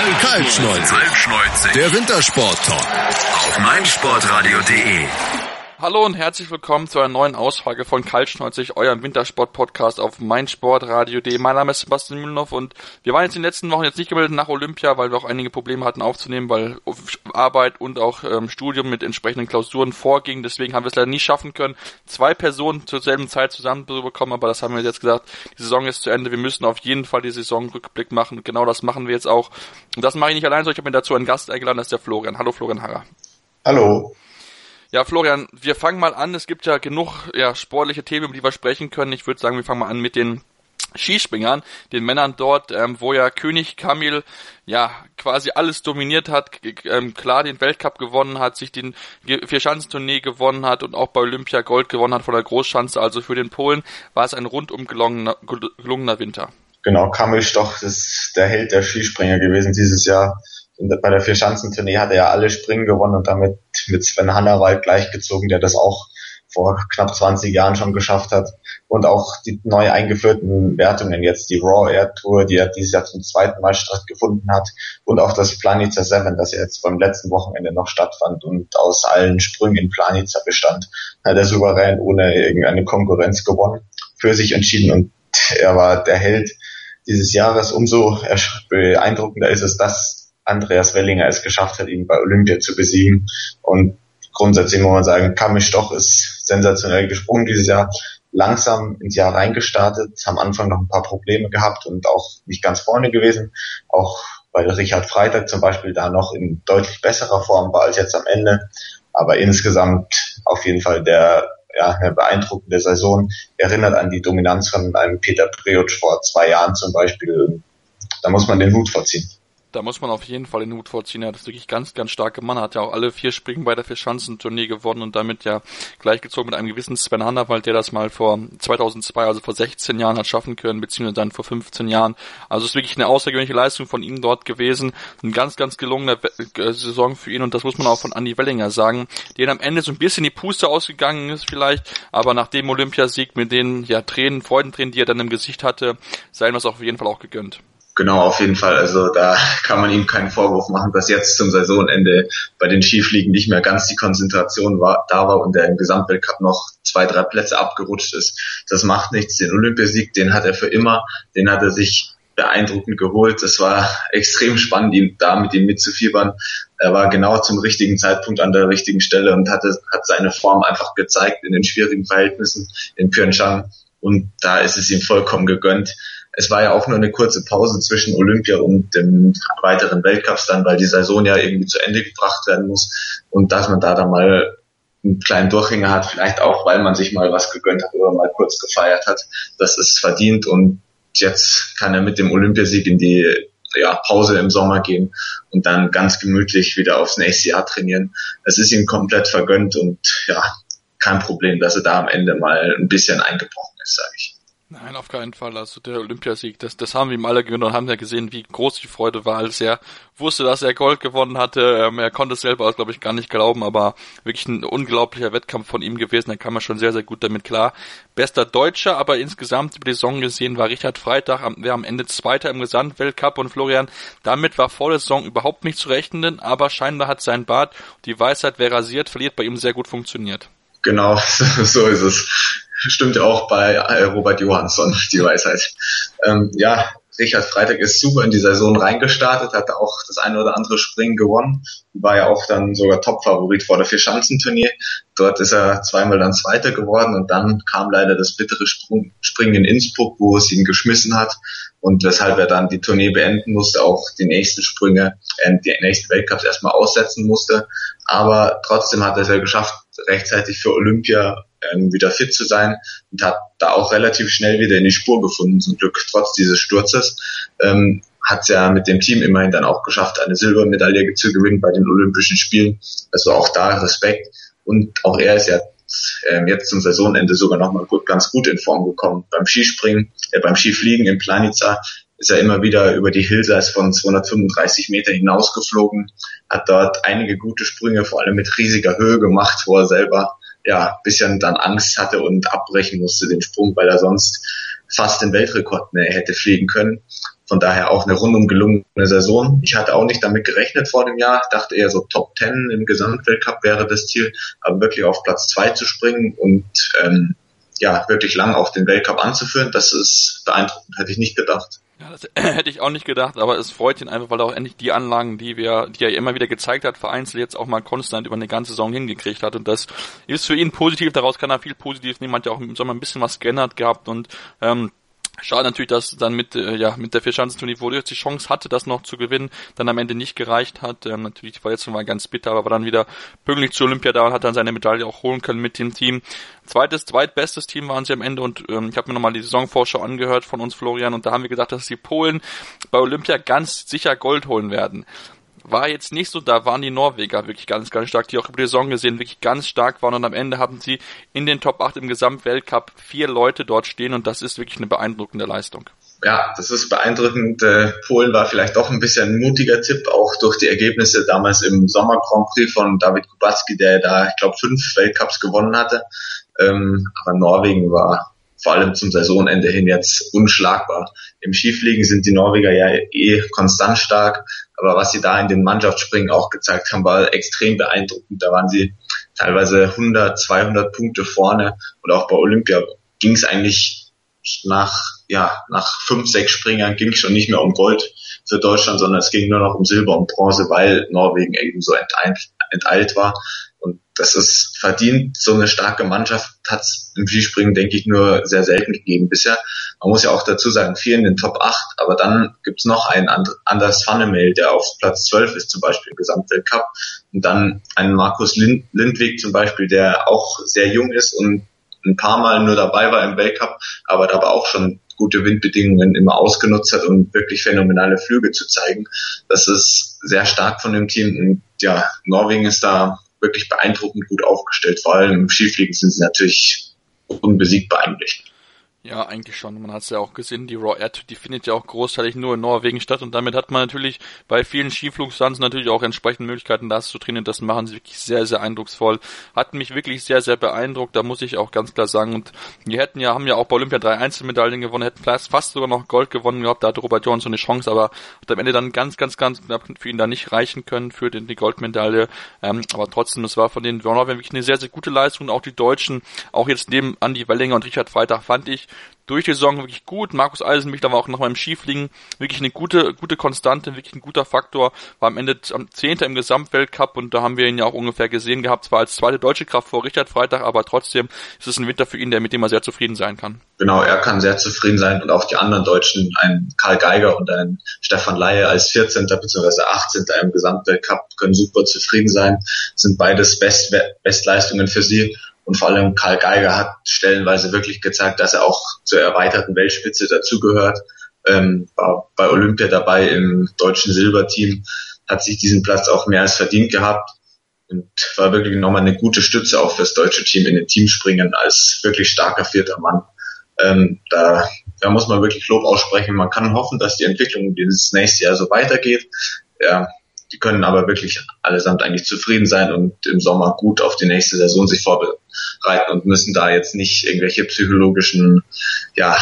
Kaltschneuzig. Der Wintersport-Talk. Auf meinsportradio.de. Hallo und herzlich willkommen zu einer neuen Ausfrage von Kaltschneuzig, eurem Wintersport-Podcast auf meinsportradio.de. Mein Name ist Sebastian Mühlenhoff und wir waren jetzt in den letzten Wochen jetzt nicht gemeldet nach Olympia, weil wir auch einige Probleme hatten aufzunehmen, weil Arbeit und auch ähm, Studium mit entsprechenden Klausuren vorging. Deswegen haben wir es leider nie schaffen können, zwei Personen zur selben Zeit zusammenzubekommen, aber das haben wir jetzt gesagt. Die Saison ist zu Ende. Wir müssen auf jeden Fall die Saisonrückblick machen genau das machen wir jetzt auch. Und das mache ich nicht allein, sondern ich habe mir dazu einen Gast eingeladen, das ist der Florian. Hallo Florian Harrer. Hallo. Ja, Florian, wir fangen mal an. Es gibt ja genug ja, sportliche Themen, über die wir sprechen können. Ich würde sagen, wir fangen mal an mit den Skispringern, den Männern dort, ähm, wo ja König Kamil ja quasi alles dominiert hat, ähm, klar den Weltcup gewonnen hat, sich den Vierschanzentournee gewonnen hat und auch bei Olympia Gold gewonnen hat von der Großschanze. Also für den Polen war es ein rundum gelungener, gelungener Winter. Genau, Kamil Stoch ist der Held der Skispringer gewesen dieses Jahr bei der Vierschanzentournee hat er ja alle Springen gewonnen und damit mit Sven Hannawald gleichgezogen, der das auch vor knapp 20 Jahren schon geschafft hat. Und auch die neu eingeführten Wertungen jetzt, die Raw Air Tour, die ja dieses Jahr zum zweiten Mal stattgefunden hat und auch das Planica 7, das jetzt beim letzten Wochenende noch stattfand und aus allen Sprüngen in Planica bestand, hat er souverän ohne irgendeine Konkurrenz gewonnen, für sich entschieden und er war der Held dieses Jahres. Umso beeindruckender ist es, dass Andreas Wellinger es geschafft hat, ihn bei Olympia zu besiegen. Und grundsätzlich muss man sagen, Kamisch doch ist sensationell gesprungen dieses Jahr, langsam ins Jahr reingestartet, am Anfang noch ein paar Probleme gehabt und auch nicht ganz vorne gewesen. Auch weil Richard Freitag zum Beispiel da noch in deutlich besserer Form war als jetzt am Ende. Aber insgesamt auf jeden Fall der ja, eine beeindruckende Saison. Erinnert an die Dominanz von einem Peter Priotsch vor zwei Jahren zum Beispiel. Da muss man den Hut vorziehen da muss man auf jeden Fall den Hut vorziehen. Er hat das wirklich ganz, ganz starke Mann. Er hat ja auch alle vier Springen bei der Vierschanzentournee gewonnen und damit ja gleichgezogen mit einem gewissen Sven Hannawald, der das mal vor 2002, also vor 16 Jahren hat schaffen können, beziehungsweise dann vor 15 Jahren. Also es ist wirklich eine außergewöhnliche Leistung von ihm dort gewesen. Ein ganz, ganz gelungener äh, Saison für ihn und das muss man auch von Andy Wellinger sagen, den am Ende so ein bisschen die Puste ausgegangen ist vielleicht, aber nach dem Olympiasieg mit den ja Tränen, Freudentränen, die er dann im Gesicht hatte, sei ihm das auf jeden Fall auch gegönnt. Genau, auf jeden Fall. Also da kann man ihm keinen Vorwurf machen, dass jetzt zum Saisonende bei den Skifliegen nicht mehr ganz die Konzentration war, da war und der im Gesamtweltcup noch zwei, drei Plätze abgerutscht ist. Das macht nichts. Den Olympiasieg, den hat er für immer, den hat er sich beeindruckend geholt. Das war extrem spannend, ihn da mit ihm mitzufiebern. Er war genau zum richtigen Zeitpunkt an der richtigen Stelle und hatte, hat seine Form einfach gezeigt in den schwierigen Verhältnissen in Pyeongchang. Und da ist es ihm vollkommen gegönnt es war ja auch nur eine kurze Pause zwischen Olympia und dem weiteren Weltcups dann, weil die Saison ja irgendwie zu Ende gebracht werden muss und dass man da dann mal einen kleinen Durchhänger hat, vielleicht auch, weil man sich mal was gegönnt hat oder mal kurz gefeiert hat, das ist verdient und jetzt kann er mit dem Olympiasieg in die ja, Pause im Sommer gehen und dann ganz gemütlich wieder aufs nächste Jahr trainieren. Es ist ihm komplett vergönnt und ja, kein Problem, dass er da am Ende mal ein bisschen eingebrochen ist, sage ich. Nein, auf keinen Fall. Also der Olympiasieg, das, das haben wir ihm alle gewöhnt und haben ja gesehen, wie groß die Freude war, als er wusste, dass er Gold gewonnen hatte. Ähm, er konnte es selber, glaube ich, gar nicht glauben, aber wirklich ein unglaublicher Wettkampf von ihm gewesen. Da kam er schon sehr, sehr gut damit klar. Bester Deutscher, aber insgesamt über die Saison gesehen war Richard Freitag, wer am Ende Zweiter im Gesamtweltcup und Florian, damit war vor der Saison überhaupt nicht zu rechnen, aber scheinbar hat sein Bart, die Weisheit, wer rasiert, verliert, bei ihm sehr gut funktioniert. Genau, so ist es stimmt auch bei äh, Robert Johansson, die Weisheit. Ähm, ja, Richard Freitag ist super in die Saison reingestartet, hat auch das eine oder andere Springen gewonnen, war ja auch dann sogar Topfavorit vor der Vierschanzentournee. Dort ist er zweimal dann Zweiter geworden und dann kam leider das bittere Sprung, Springen in Innsbruck, wo es ihn geschmissen hat und weshalb er dann die Tournee beenden musste, auch die nächsten Sprünge, äh, die nächsten Weltcups erstmal aussetzen musste. Aber trotzdem hat er es ja geschafft, rechtzeitig für Olympia ähm, wieder fit zu sein und hat da auch relativ schnell wieder in die Spur gefunden, zum Glück trotz dieses Sturzes. Ähm, hat ja mit dem Team immerhin dann auch geschafft, eine Silbermedaille zu gewinnen bei den Olympischen Spielen. Also auch da Respekt. Und auch er ist ja ähm, jetzt zum Saisonende sogar nochmal gut, ganz gut in Form gekommen. Beim Skispringen, äh, beim Skifliegen in Planica ist er immer wieder über die Hillsides von 235 Meter hinausgeflogen, hat dort einige gute Sprünge, vor allem mit riesiger Höhe gemacht, wo er selber ja bisschen dann Angst hatte und abbrechen musste den Sprung, weil er sonst fast den Weltrekord mehr hätte fliegen können. Von daher auch eine rundum gelungene Saison. Ich hatte auch nicht damit gerechnet vor dem Jahr, dachte eher so Top 10 im Gesamtweltcup wäre das Ziel, aber wirklich auf Platz 2 zu springen und ähm, ja, wirklich lang auf den Weltcup anzuführen, das ist beeindruckend, hätte ich nicht gedacht. Ja, das hätte ich auch nicht gedacht, aber es freut ihn einfach, weil er auch endlich die Anlagen, die wir, die er immer wieder gezeigt hat, vereinzelt jetzt auch mal konstant über eine ganze Saison hingekriegt hat. Und das ist für ihn positiv, daraus kann er viel positiv nehmen, hat ja auch im Sommer ein bisschen was geändert gehabt. Und ähm, Schade natürlich, dass dann mit, äh, ja, mit der Vierschanzenturnier, wo er die Chance hatte, das noch zu gewinnen, dann am Ende nicht gereicht hat. Ähm, natürlich die Verletzung war ganz bitter, aber war dann wieder pünktlich zur Olympia da und hat dann seine Medaille auch holen können mit dem Team. Zweites, zweitbestes Team waren sie am Ende und ähm, ich habe mir nochmal die Saisonvorschau angehört von uns, Florian, und da haben wir gesagt, dass die Polen bei Olympia ganz sicher Gold holen werden war jetzt nicht so, da waren die Norweger wirklich ganz, ganz stark, die auch über die Saison gesehen wirklich ganz stark waren und am Ende haben sie in den Top 8 im Gesamtweltcup vier Leute dort stehen und das ist wirklich eine beeindruckende Leistung. Ja, das ist beeindruckend. Äh, Polen war vielleicht doch ein bisschen ein mutiger Tipp, auch durch die Ergebnisse damals im Sommer Grand Prix von David Kubacki, der da, ich glaube, fünf Weltcups gewonnen hatte. Ähm, aber Norwegen war vor allem zum Saisonende hin jetzt unschlagbar. Im Skifliegen sind die Norweger ja eh konstant stark, aber was sie da in den Mannschaftsspringen auch gezeigt haben, war extrem beeindruckend. Da waren sie teilweise 100, 200 Punkte vorne und auch bei Olympia ging es eigentlich nach ja nach fünf, sechs Springern ging es schon nicht mehr um Gold für Deutschland, sondern es ging nur noch um Silber und Bronze, weil Norwegen eben so enteilt, enteilt war. Und das ist verdient. So eine starke Mannschaft hat es im Skispringen, denke ich, nur sehr selten gegeben bisher. Man muss ja auch dazu sagen, vier in den Top 8, aber dann gibt's noch einen Anders Vannemel, der auf Platz 12 ist, zum Beispiel im Gesamtweltcup. Und dann einen Markus Lind Lindwig zum Beispiel, der auch sehr jung ist und ein paar Mal nur dabei war im Weltcup, aber dabei auch schon gute Windbedingungen immer ausgenutzt hat, um wirklich phänomenale Flüge zu zeigen. Das ist sehr stark von dem Team. Und ja, Norwegen ist da wirklich beeindruckend gut aufgestellt. Vor allem im Skifliegen sind sie natürlich unbesiegbar eigentlich. Ja, eigentlich schon. Man hat es ja auch gesehen, die Raw Ad, die findet ja auch großteilig nur in Norwegen statt und damit hat man natürlich bei vielen Skiflugstanzen natürlich auch entsprechende Möglichkeiten, das zu trainieren. Das machen sie wirklich sehr, sehr eindrucksvoll. Hat mich wirklich sehr, sehr beeindruckt, da muss ich auch ganz klar sagen. Und die hätten ja, haben ja auch bei Olympia drei Einzelmedaillen gewonnen, hätten fast sogar noch Gold gewonnen gehabt, da hatte Robert Johnson eine Chance, aber hat am Ende dann ganz, ganz, ganz knapp für ihn da nicht reichen können für den, die Goldmedaille. Ähm, aber trotzdem, es war von den Norwegen wirklich eine sehr, sehr gute Leistung. Auch die Deutschen, auch jetzt neben Andy Wellinger und Richard Freitag fand ich, durch die Saison wirklich gut. Markus Eisenmich, da war auch noch mal im Skifliegen wirklich eine gute, gute Konstante, wirklich ein guter Faktor. War am Ende am Zehnter im Gesamtweltcup und da haben wir ihn ja auch ungefähr gesehen gehabt, zwar als zweite deutsche Kraft vor Richard Freitag, aber trotzdem ist es ein Winter für ihn, der mit dem er sehr zufrieden sein kann. Genau, er kann sehr zufrieden sein und auch die anderen Deutschen, ein Karl Geiger und ein Stefan Laie als 14. bzw. 18. im Gesamtweltcup können super zufrieden sein, sind beides Best Bestleistungen für sie und vor allem Karl Geiger hat stellenweise wirklich gezeigt, dass er auch zur erweiterten Weltspitze dazugehört. Ähm, war bei Olympia dabei im deutschen Silberteam, hat sich diesen Platz auch mehr als verdient gehabt und war wirklich nochmal eine gute Stütze auch fürs deutsche Team in den Teamspringen als wirklich starker vierter Mann. Ähm, da, da muss man wirklich Lob aussprechen. Man kann hoffen, dass die Entwicklung dieses nächste Jahr so weitergeht. Ja, die können aber wirklich allesamt eigentlich zufrieden sein und im Sommer gut auf die nächste Saison sich vorbereiten und müssen da jetzt nicht irgendwelche psychologischen ja,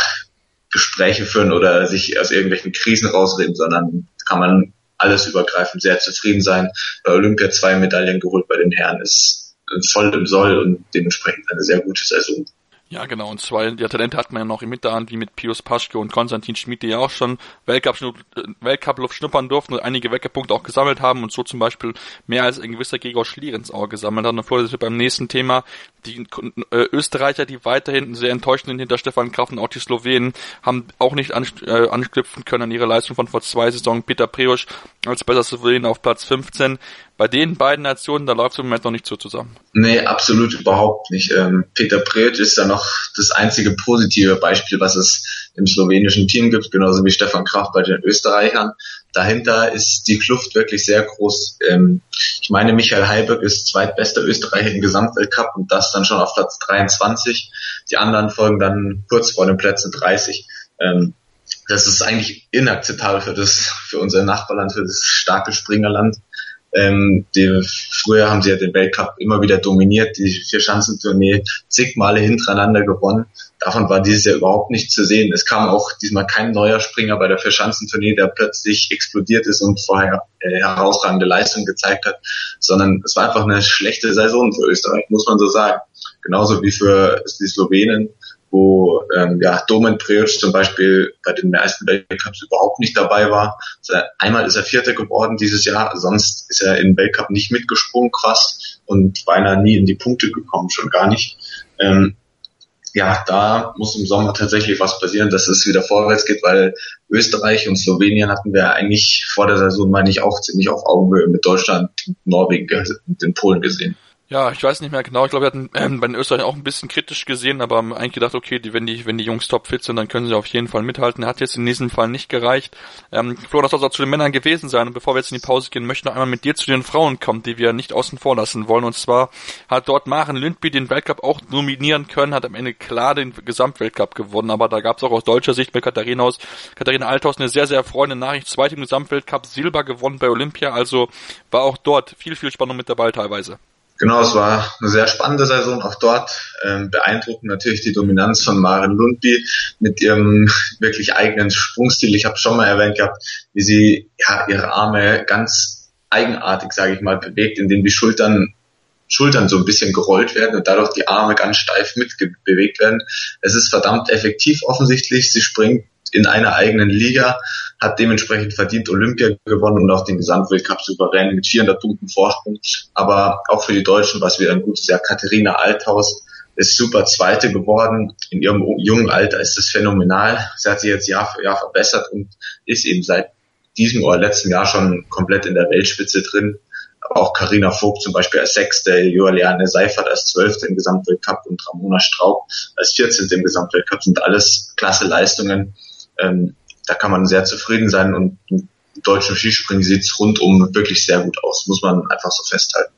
Gespräche führen oder sich aus irgendwelchen Krisen rausreden, sondern kann man alles übergreifend sehr zufrieden sein. Bei Olympia zwei Medaillen geholt bei den Herren ist voll im Soll und dementsprechend eine sehr gute Saison. Ja, genau. Und zwei der Talente hat man ja noch im Hinterhand, wie mit Pius Paschke und Konstantin Schmid, die ja auch schon Weltcup-Luft Weltcup schnuppern durften und einige Weckerpunkte auch gesammelt haben und so zum Beispiel mehr als ein gewisser Gregor Schlierens auch gesammelt hat. Und sind wir beim nächsten Thema. Die äh, Österreicher, die weiterhin sehr enttäuschend sind hinter Stefan Kraft und auch die Slowenen, haben auch nicht an, äh, anknüpfen können an ihre Leistung von vor zwei Saisonen. Peter Preusch als besser Slowen auf Platz 15 bei den beiden Nationen, da läuft es im Moment noch nicht so zusammen. Nee, absolut überhaupt nicht. Ähm, Peter Prejic ist da noch das einzige positive Beispiel, was es im slowenischen Team gibt, genauso wie Stefan Kraft bei den Österreichern. Dahinter ist die Kluft wirklich sehr groß. Ähm, ich meine, Michael Heiberg ist zweitbester Österreicher im Gesamtweltcup und das dann schon auf Platz 23. Die anderen folgen dann kurz vor den Plätzen 30. Ähm, das ist eigentlich inakzeptabel für das, für unser Nachbarland, für das starke Springerland. Ähm, die, früher haben sie ja den Weltcup immer wieder dominiert, die Vierschanzentournee zig Male hintereinander gewonnen. davon war dieses Jahr überhaupt nicht zu sehen. Es kam auch diesmal kein neuer Springer bei der Verschanzentournee, der plötzlich explodiert ist und vorher äh, herausragende Leistung gezeigt hat, sondern es war einfach eine schlechte Saison für Österreich, muss man so sagen. Genauso wie für die Slowenen, wo ähm, ja, Domen Preoc zum Beispiel bei den meisten Weltcups überhaupt nicht dabei war. Also einmal ist er Vierter geworden dieses Jahr, sonst ist er im Weltcup nicht mitgesprungen, krass, und beinahe nie in die Punkte gekommen, schon gar nicht. Ähm, ja, da muss im Sommer tatsächlich was passieren, dass es wieder vorwärts geht, weil Österreich und Slowenien hatten wir eigentlich vor der Saison, meine ich, auch ziemlich auf Augenhöhe mit Deutschland, Norwegen und den Polen gesehen. Ja, ich weiß nicht mehr genau. Ich glaube, wir hatten ähm, bei den Österreichern auch ein bisschen kritisch gesehen, aber haben eigentlich gedacht, okay, die, wenn die, wenn die Jungs topfit sind, dann können sie auf jeden Fall mithalten. Hat jetzt in diesem Fall nicht gereicht. Ähm, Flo, das soll auch zu den Männern gewesen sein. Und bevor wir jetzt in die Pause gehen, möchte ich noch einmal mit dir zu den Frauen kommen, die wir nicht außen vor lassen wollen. Und zwar hat dort Maren Lündby den Weltcup auch nominieren können, hat am Ende klar den Gesamtweltcup gewonnen. Aber da gab es auch aus deutscher Sicht bei Katharina aus, Katharina Althaus eine sehr, sehr erfreuende Nachricht. Zweite im Gesamtweltcup, Silber gewonnen bei Olympia. Also war auch dort viel, viel Spannung mit dabei teilweise. Genau, es war eine sehr spannende Saison auch dort. Ähm, beeindruckend natürlich die Dominanz von Maren Lundby mit ihrem wirklich eigenen Sprungstil. Ich habe schon mal erwähnt gehabt, wie sie ja ihre Arme ganz eigenartig, sage ich mal, bewegt, indem die Schultern Schultern so ein bisschen gerollt werden und dadurch die Arme ganz steif mitbewegt werden. Es ist verdammt effektiv offensichtlich. Sie springt in einer eigenen Liga, hat dementsprechend verdient Olympia gewonnen und auch den Gesamtweltcup souverän mit 400 Punkten Vorsprung. Aber auch für die Deutschen war es wieder ein gutes Jahr. Katharina Althaus ist super Zweite geworden. In ihrem jungen Alter ist es phänomenal. Sie hat sich jetzt Jahr für Jahr verbessert und ist eben seit diesem oder letzten Jahr schon komplett in der Weltspitze drin. Auch Karina Vogt zum Beispiel als Sechste, Juliane Seifert als Zwölfte im Gesamtweltcup und Ramona Straub als Vierzehnte im Gesamtweltcup sind alles klasse Leistungen ähm, da kann man sehr zufrieden sein und im deutschen Skispringen sieht es rundum wirklich sehr gut aus, muss man einfach so festhalten.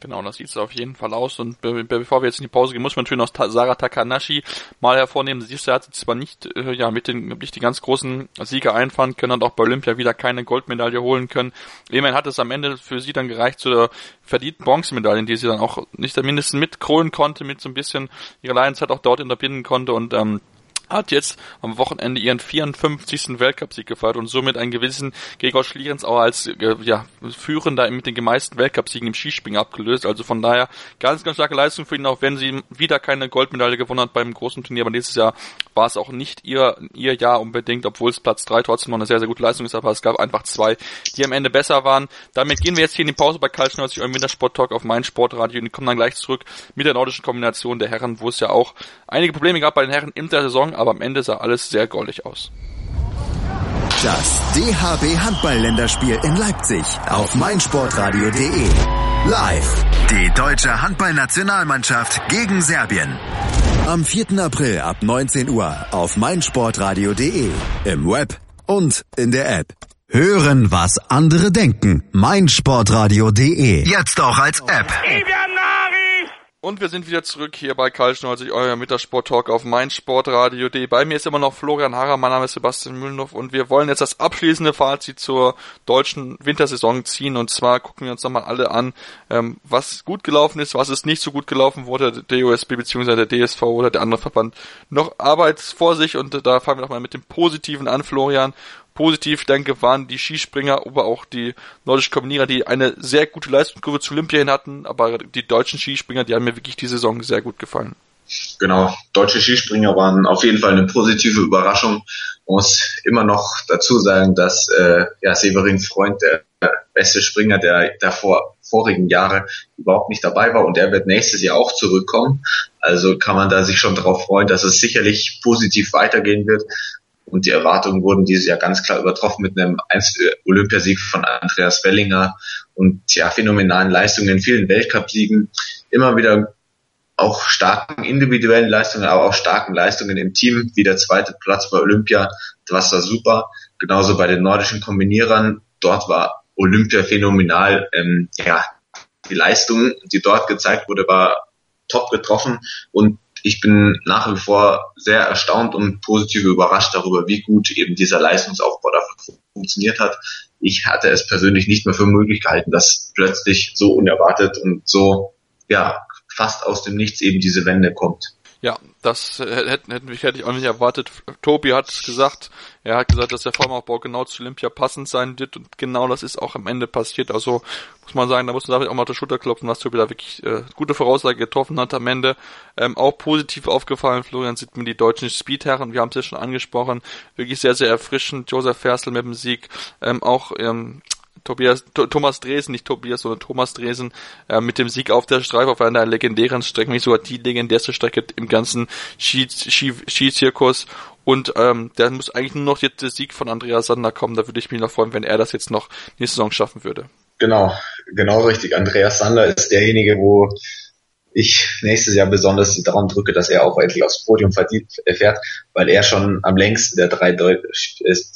Genau, das sieht es auf jeden Fall aus. Und be bevor wir jetzt in die Pause gehen, muss man natürlich noch Ta Sarah Takanashi mal hervornehmen. Sie hat sich zwar nicht äh, ja mit den nicht die ganz großen Sieger einfahren können und auch bei Olympia wieder keine Goldmedaille holen können. Immerhin hat es am Ende für sie dann gereicht zu der verdienten Bronzemedaille, die sie dann auch nicht mindestens mitkrollen konnte, mit so ein bisschen ihre Leidenszeit auch dort unterbinden konnte und ähm, hat jetzt am Wochenende ihren 54. Weltcupsieg gefeiert und somit einen gewissen Gregor Schlierens auch als äh, ja, Führender mit den gemeisten Weltcupsiegen im Skispringen abgelöst. Also von daher ganz, ganz starke Leistung für ihn, auch wenn sie wieder keine Goldmedaille gewonnen hat beim großen Turnier. Aber nächstes Jahr war es auch nicht ihr, ihr Jahr unbedingt, obwohl es Platz 3 trotzdem noch eine sehr, sehr gute Leistung ist. Aber es gab einfach zwei, die am Ende besser waren. Damit gehen wir jetzt hier in die Pause bei Karl 90 eurem Wintersport-Talk auf mein Sportradio und kommen dann gleich zurück mit der nordischen Kombination der Herren, wo es ja auch einige Probleme gab bei den Herren in der Saison aber am Ende sah alles sehr goldig aus. Das DHB Handball-Länderspiel in Leipzig auf meinsportradio.de. Live. Die deutsche Handballnationalmannschaft gegen Serbien. Am 4. April ab 19 Uhr auf meinsportradio.de. Im Web und in der App. Hören, was andere denken. meinsportradio.de. Jetzt auch als App. Und wir sind wieder zurück hier bei Karl 90, euer Mittagssport-Talk auf meinsportradio.de. Bei mir ist immer noch Florian Harrer, mein Name ist Sebastian Mühlenhoff und wir wollen jetzt das abschließende Fazit zur deutschen Wintersaison ziehen. Und zwar gucken wir uns nochmal alle an, ähm, was gut gelaufen ist, was ist nicht so gut gelaufen, wo der DOSB bzw. der DSV oder der andere Verband noch Arbeit vor sich. Und da fangen wir nochmal mit dem Positiven an, Florian positiv denke, waren die Skispringer, aber auch die nordischen Kombinierer, die eine sehr gute Leistungskurve zu Olympia hin hatten, aber die deutschen Skispringer, die haben mir wirklich die Saison sehr gut gefallen. Genau, deutsche Skispringer waren auf jeden Fall eine positive Überraschung. Ich muss immer noch dazu sagen, dass äh, ja, Severin Freund, der beste Springer der, der vor, vorigen Jahre, überhaupt nicht dabei war und er wird nächstes Jahr auch zurückkommen. Also kann man da sich schon darauf freuen, dass es sicherlich positiv weitergehen wird. Und die Erwartungen wurden dieses Jahr ganz klar übertroffen mit einem Olympiasieg von Andreas Wellinger und ja, phänomenalen Leistungen in vielen Weltcupsiegen. Immer wieder auch starken individuellen Leistungen, aber auch starken Leistungen im Team, wie der zweite Platz bei Olympia. Das war super. Genauso bei den nordischen Kombinierern. Dort war Olympia phänomenal. Ähm, ja, die Leistung, die dort gezeigt wurde, war top getroffen und ich bin nach wie vor sehr erstaunt und positiv überrascht darüber, wie gut eben dieser Leistungsaufbau dafür funktioniert hat. Ich hatte es persönlich nicht mehr für möglich gehalten, dass plötzlich so unerwartet und so, ja, fast aus dem Nichts eben diese Wende kommt. Ja, das hätte, hätte, hätte ich auch nicht erwartet. Tobi hat gesagt, er hat gesagt, dass der Formaufbau genau zu Olympia passend sein wird und genau das ist auch am Ende passiert. Also muss man sagen, da muss man auch mal auf die Schulter klopfen, was Tobi da wirklich äh, gute Voraussage getroffen hat am Ende. Ähm, auch positiv aufgefallen, Florian sieht mir die deutschen Speedherren, wir haben es ja schon angesprochen, wirklich sehr, sehr erfrischend. Josef Ferstl mit dem Sieg, ähm, auch ähm, Tobias, Thomas Dresen, nicht Tobias, sondern Thomas Dresen, äh, mit dem Sieg auf der Streife auf einer legendären Strecke, nicht sogar die legendärste Strecke im ganzen Skizirkus. Und ähm, der muss eigentlich nur noch jetzt der Sieg von Andreas Sander kommen. Da würde ich mich noch freuen, wenn er das jetzt noch nächste Saison schaffen würde. Genau, genau richtig. Andreas Sander ist derjenige, wo ich nächstes Jahr besonders daran drücke, dass er auch endlich aufs Podium verdient, fährt, weil er schon am längsten der drei Deu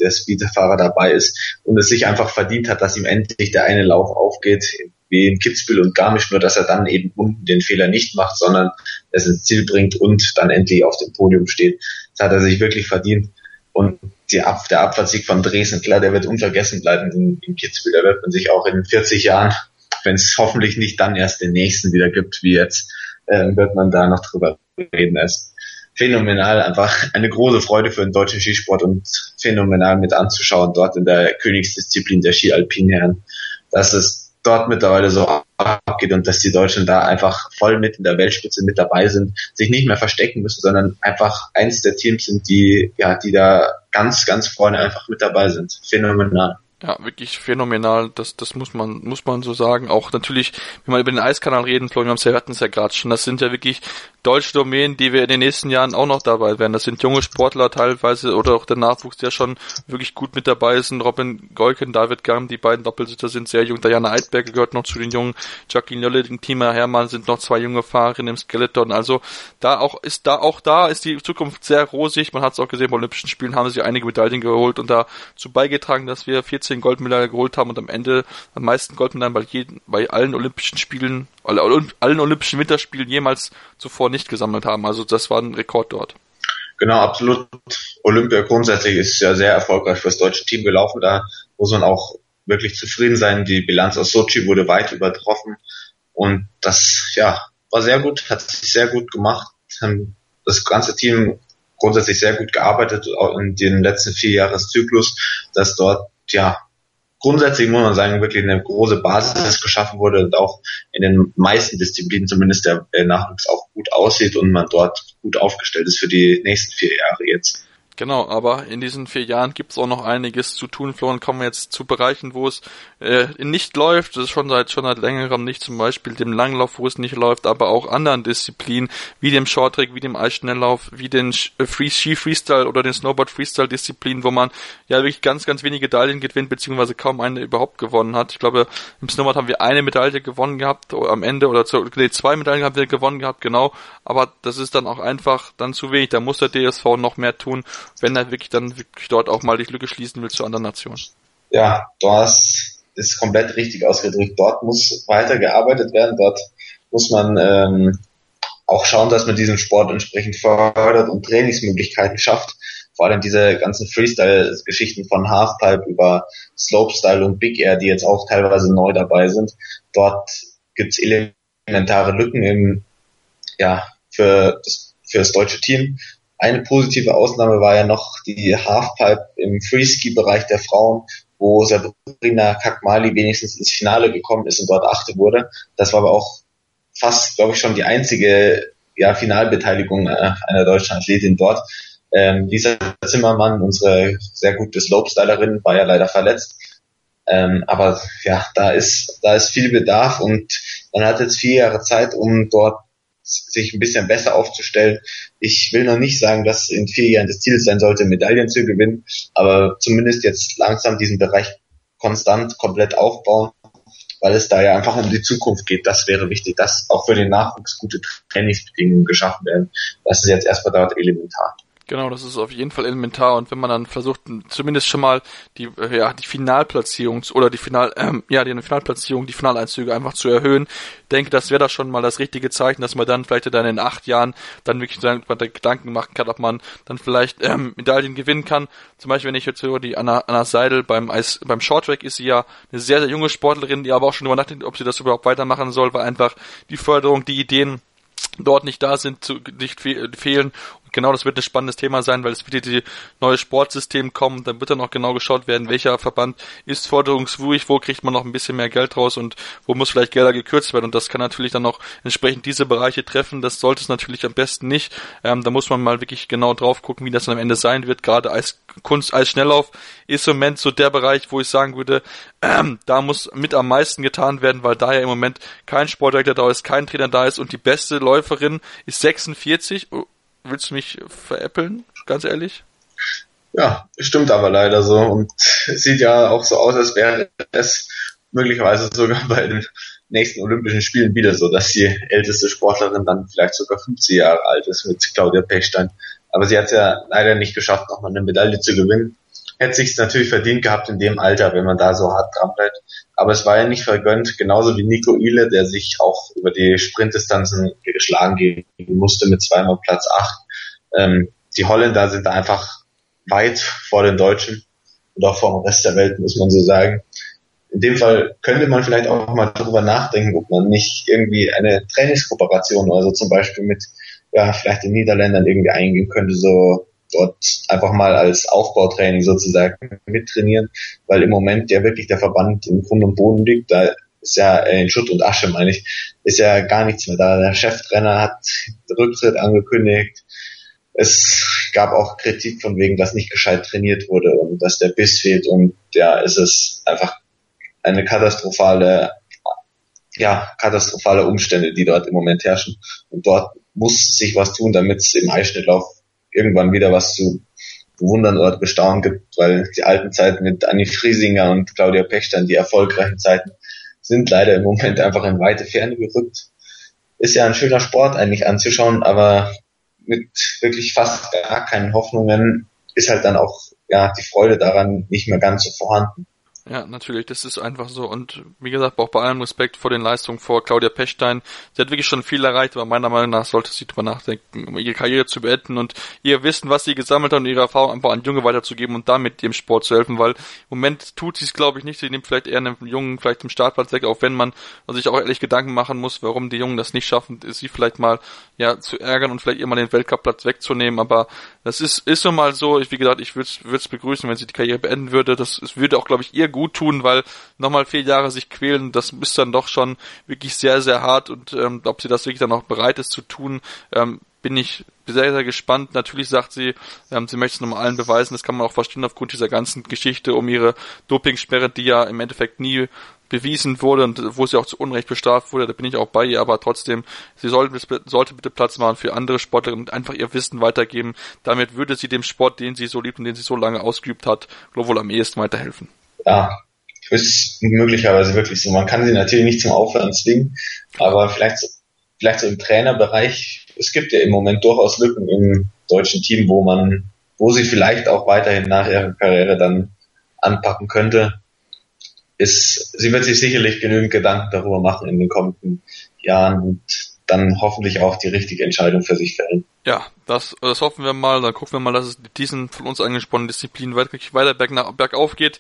der Speedfahrer dabei ist und es sich einfach verdient hat, dass ihm endlich der eine Lauf aufgeht, wie in Kitzbühel und Garmisch, nur dass er dann eben unten den Fehler nicht macht, sondern es ins Ziel bringt und dann endlich auf dem Podium steht. Das hat er sich wirklich verdient. Und Ab der Abfahrtssieg von Dresden, klar, der wird unvergessen bleiben in, in Kitzbühel. Da wird man sich auch in 40 Jahren wenn es hoffentlich nicht dann erst den nächsten wieder gibt, wie jetzt, äh, wird man da noch drüber reden. Es ist phänomenal, einfach eine große Freude für den deutschen Skisport und phänomenal mit anzuschauen, dort in der Königsdisziplin der Ski-Alpinherren, dass es dort mittlerweile so abgeht und dass die Deutschen da einfach voll mit in der Weltspitze mit dabei sind, sich nicht mehr verstecken müssen, sondern einfach eins der Teams sind, die, ja, die da ganz, ganz vorne einfach mit dabei sind. Phänomenal. Ja, wirklich phänomenal. Das, das muss man, muss man so sagen. Auch natürlich, wenn wir über den Eiskanal reden, Florian, wir hatten es ja gerade schon. Das sind ja wirklich deutsche Domänen, die wir in den nächsten Jahren auch noch dabei werden. Das sind junge Sportler teilweise oder auch der Nachwuchs, der schon wirklich gut mit dabei ist. Robin Golken, David Gamm, die beiden Doppelsitzer sind sehr jung. Diana Eidberger gehört noch zu den jungen. Jacqueline Lolleding, Tima Hermann sind noch zwei junge Fahrerinnen im Skeleton. Also da auch ist da auch da ist die Zukunft sehr rosig. Man hat es auch gesehen, bei Olympischen Spielen haben sie einige Medaillen geholt und dazu beigetragen, dass wir 14 Goldmedaillen geholt haben und am Ende am meisten Goldmedaillen bei jeden, bei allen Olympischen Spielen, allen Olympischen Winterspielen jemals zuvor nicht gesammelt haben. Also das war ein Rekord dort. Genau, absolut. Olympia grundsätzlich ist ja sehr erfolgreich für das deutsche Team gelaufen. Da muss man auch wirklich zufrieden sein. Die Bilanz aus Sochi wurde weit übertroffen. Und das, ja, war sehr gut, hat sich sehr gut gemacht. Das ganze Team grundsätzlich sehr gut gearbeitet in den letzten vier Jahreszyklus, dass dort, ja, grundsätzlich muss man sagen, wirklich eine große Basis geschaffen wurde und auch in den meisten Disziplinen zumindest der Nachwuchs auch gut aussieht und man dort gut aufgestellt ist für die nächsten vier Jahre jetzt. Genau, aber in diesen vier Jahren gibt es auch noch einiges zu tun. Florian, kommen wir jetzt zu Bereichen, wo es äh, nicht läuft. Das ist schon seit schon seit längerem nicht, zum Beispiel dem Langlauf, wo es nicht läuft, aber auch anderen Disziplinen, wie dem Shorttrack, wie dem Eisschnelllauf, wie den äh, Free Ski Freestyle oder den Snowboard Freestyle Disziplinen, wo man ja wirklich ganz, ganz wenige Medaillen gewinnt, beziehungsweise kaum eine überhaupt gewonnen hat. Ich glaube, im Snowboard haben wir eine Medaille gewonnen gehabt am Ende oder zu, nee, zwei Medaillen haben wir gewonnen gehabt, genau. Aber das ist dann auch einfach dann zu wenig. Da muss der DSV noch mehr tun wenn er wirklich dann wirklich dort auch mal die Lücke schließen will zu anderen Nationen. Ja, das ist komplett richtig ausgedrückt. Dort muss weiter gearbeitet werden. Dort muss man ähm, auch schauen, dass man diesen Sport entsprechend fördert und Trainingsmöglichkeiten schafft. Vor allem diese ganzen Freestyle-Geschichten von Halfpipe über Slopestyle und Big Air, die jetzt auch teilweise neu dabei sind. Dort gibt's elementare Lücken im, ja, für das, für das deutsche Team. Eine positive Ausnahme war ja noch die Halfpipe im Freeski-Bereich der Frauen, wo Sabrina Kakmali wenigstens ins Finale gekommen ist und dort achte wurde. Das war aber auch fast, glaube ich, schon die einzige ja, Finalbeteiligung äh, einer deutschen Athletin dort. Ähm, Lisa Zimmermann, unsere sehr gute Slopestylerin, war ja leider verletzt. Ähm, aber ja, da ist, da ist viel Bedarf und man hat jetzt vier Jahre Zeit, um dort sich ein bisschen besser aufzustellen. Ich will noch nicht sagen, dass in vier Jahren das Ziel sein sollte, Medaillen zu gewinnen, aber zumindest jetzt langsam diesen Bereich konstant komplett aufbauen, weil es da ja einfach um die Zukunft geht. Das wäre wichtig, dass auch für den Nachwuchs gute Trainingsbedingungen geschaffen werden. Das ist jetzt erstmal dort elementar. Genau, das ist auf jeden Fall elementar und wenn man dann versucht, zumindest schon mal die, äh, ja, die Finalplatzierung oder die Final, ähm, ja, die Finalplatzierung, die Finaleinzüge einfach zu erhöhen, denke, das wäre da schon mal das richtige Zeichen, dass man dann vielleicht dann in acht Jahren dann wirklich dann Gedanken machen kann, ob man dann vielleicht ähm, Medaillen gewinnen kann. Zum Beispiel, wenn ich jetzt höre, die Anna, Anna Seidel beim Eis, beim Shorttrack ist sie ja eine sehr, sehr junge Sportlerin, die aber auch schon über nachdenkt, ob sie das überhaupt weitermachen soll, weil einfach die Förderung, die Ideen dort nicht da sind, zu, nicht fe fehlen genau das wird ein spannendes Thema sein, weil es wird die neue Sportsystem kommen, dann wird dann auch genau geschaut werden, welcher Verband ist forderungswürdig, wo kriegt man noch ein bisschen mehr Geld raus und wo muss vielleicht Gelder gekürzt werden. Und das kann natürlich dann auch entsprechend diese Bereiche treffen, das sollte es natürlich am besten nicht, ähm, da muss man mal wirklich genau drauf gucken, wie das dann am Ende sein wird, gerade als Kunst, als Schnelllauf ist im Moment so der Bereich, wo ich sagen würde, ähm, da muss mit am meisten getan werden, weil da ja im Moment kein Sportdirektor da ist, kein Trainer da ist. Und die beste Läuferin ist 46 willst du mich veräppeln, ganz ehrlich? Ja, stimmt aber leider so. Und es sieht ja auch so aus, als wäre es möglicherweise sogar bei den nächsten Olympischen Spielen wieder so, dass die älteste Sportlerin dann vielleicht sogar 50 Jahre alt ist mit Claudia Pechstein. Aber sie hat es ja leider nicht geschafft, nochmal eine Medaille zu gewinnen. Hätte sich verdient gehabt in dem Alter, wenn man da so hart dran bleibt. Aber es war ja nicht vergönnt, genauso wie Nico Ile, der sich auch über die Sprintdistanzen geschlagen geben musste mit zweimal Platz acht. Ähm, die Holländer sind einfach weit vor den Deutschen und auch vor dem Rest der Welt, muss man so sagen. In dem Fall könnte man vielleicht auch mal darüber nachdenken, ob man nicht irgendwie eine Trainingskooperation, also zum Beispiel mit, ja, vielleicht den Niederländern irgendwie eingehen könnte, so dort einfach mal als Aufbautraining sozusagen mittrainieren, weil im Moment ja wirklich der Verband im Grund und Boden liegt. Da ist ja in Schutt und Asche, meine ich, ist ja gar nichts mehr da. Der Cheftrainer hat Rücktritt angekündigt. Es gab auch Kritik von wegen, dass nicht gescheit trainiert wurde und dass der Biss fehlt und ja, es ist einfach eine katastrophale, ja, katastrophale Umstände, die dort im Moment herrschen. Und dort muss sich was tun, damit es im Eisschnittlauf irgendwann wieder was zu bewundern oder bestaunen gibt, weil die alten Zeiten mit Anni Friesinger und Claudia Pechstein, die erfolgreichen Zeiten, sind leider im Moment einfach in weite Ferne gerückt. Ist ja ein schöner Sport eigentlich anzuschauen, aber mit wirklich fast gar keinen Hoffnungen ist halt dann auch ja die Freude daran nicht mehr ganz so vorhanden. Ja, natürlich, das ist einfach so. Und wie gesagt, auch bei allem Respekt vor den Leistungen vor Claudia Pechstein. Sie hat wirklich schon viel erreicht, aber meiner Meinung nach sollte sie drüber nachdenken, um ihre Karriere zu beenden und ihr Wissen, was sie gesammelt hat und ihre Erfahrung einfach an Junge weiterzugeben und damit dem Sport zu helfen, weil im Moment tut sie es, glaube ich, nicht. Sie nimmt vielleicht eher einen Jungen vielleicht im Startplatz weg, auch wenn man sich auch ehrlich Gedanken machen muss, warum die Jungen das nicht schaffen, sie vielleicht mal ja zu ärgern und vielleicht ihr mal den Weltcupplatz wegzunehmen. Aber das ist, ist so mal so. Ich, wie gesagt, ich würde es begrüßen, wenn sie die Karriere beenden würde. Das, das würde auch, glaube ich, ihr gut tun, weil nochmal vier Jahre sich quälen, das ist dann doch schon wirklich sehr, sehr hart und ähm, ob sie das wirklich dann auch bereit ist zu tun, ähm, bin ich sehr, sehr gespannt. Natürlich sagt sie, ähm, sie möchte es nochmal allen beweisen. Das kann man auch verstehen aufgrund dieser ganzen Geschichte um ihre Dopingsperre, die ja im Endeffekt nie bewiesen wurde und wo sie auch zu Unrecht bestraft wurde, da bin ich auch bei ihr, aber trotzdem, sie sollte, sollte bitte Platz machen für andere Sportler und einfach ihr Wissen weitergeben. Damit würde sie dem Sport, den sie so liebt und den sie so lange ausgeübt hat, wohl am ehesten weiterhelfen. Ja, ist möglicherweise wirklich so. Man kann sie natürlich nicht zum Aufhören zwingen, aber vielleicht vielleicht so im Trainerbereich, es gibt ja im Moment durchaus Lücken im deutschen Team, wo man, wo sie vielleicht auch weiterhin nach ihrer Karriere dann anpacken könnte. Ist, sie wird sich sicherlich genügend Gedanken darüber machen in den kommenden Jahren und dann hoffentlich auch die richtige Entscheidung für sich fällen. Ja, das, das hoffen wir mal. Dann gucken wir mal, dass es diesen von uns angesprochenen Disziplinen wirklich weiter berg bergauf geht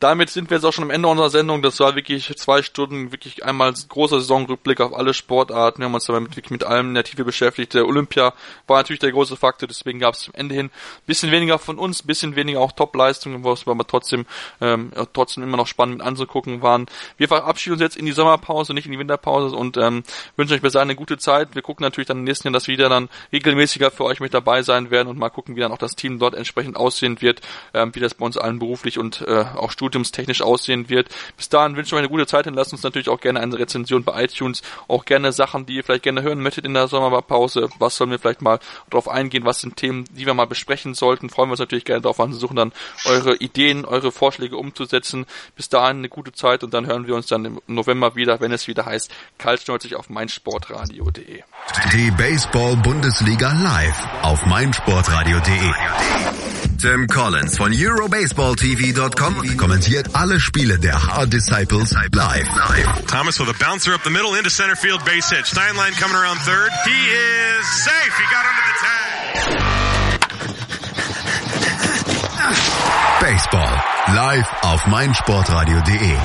damit sind wir jetzt auch schon am Ende unserer Sendung. Das war wirklich zwei Stunden, wirklich einmal großer Saisonrückblick auf alle Sportarten. Wir haben uns damit wirklich mit allem in der Tiefe beschäftigt. Der Olympia war natürlich der große Faktor, deswegen gab es zum Ende hin ein bisschen weniger von uns, ein bisschen weniger auch Top-Leistungen, wo es aber trotzdem, ähm, trotzdem immer noch spannend mit anzugucken waren. Wir verabschieden uns jetzt in die Sommerpause, nicht in die Winterpause und ähm, wünschen euch bis dahin eine gute Zeit. Wir gucken natürlich dann im nächsten Jahr, dass wir wieder dann regelmäßiger für euch mit dabei sein werden und mal gucken, wie dann auch das Team dort entsprechend aussehen wird, ähm, wie das bei uns allen beruflich und äh, auch Studium studiumstechnisch aussehen wird. Bis dahin wünsche ich euch eine gute Zeit und lasst uns natürlich auch gerne eine Rezension bei iTunes, auch gerne Sachen, die ihr vielleicht gerne hören möchtet in der Sommerpause. Was sollen wir vielleicht mal darauf eingehen? Was sind Themen, die wir mal besprechen sollten? Freuen wir uns natürlich gerne darauf an, versuchen dann eure Ideen, eure Vorschläge umzusetzen. Bis dahin eine gute Zeit und dann hören wir uns dann im November wieder, wenn es wieder heißt, kaltschnäuzig auf meinsportradio.de. Die Baseball-Bundesliga live auf meinsportradio.de. Tim Collins von EuroBaseballTV.com kommentiert alle Spiele der Hard Disciples live. Thomas with a bouncer up the middle into center field base hit. Steinlein coming around third. He is safe. He got under the tag. Baseball live auf meinsportradio.de.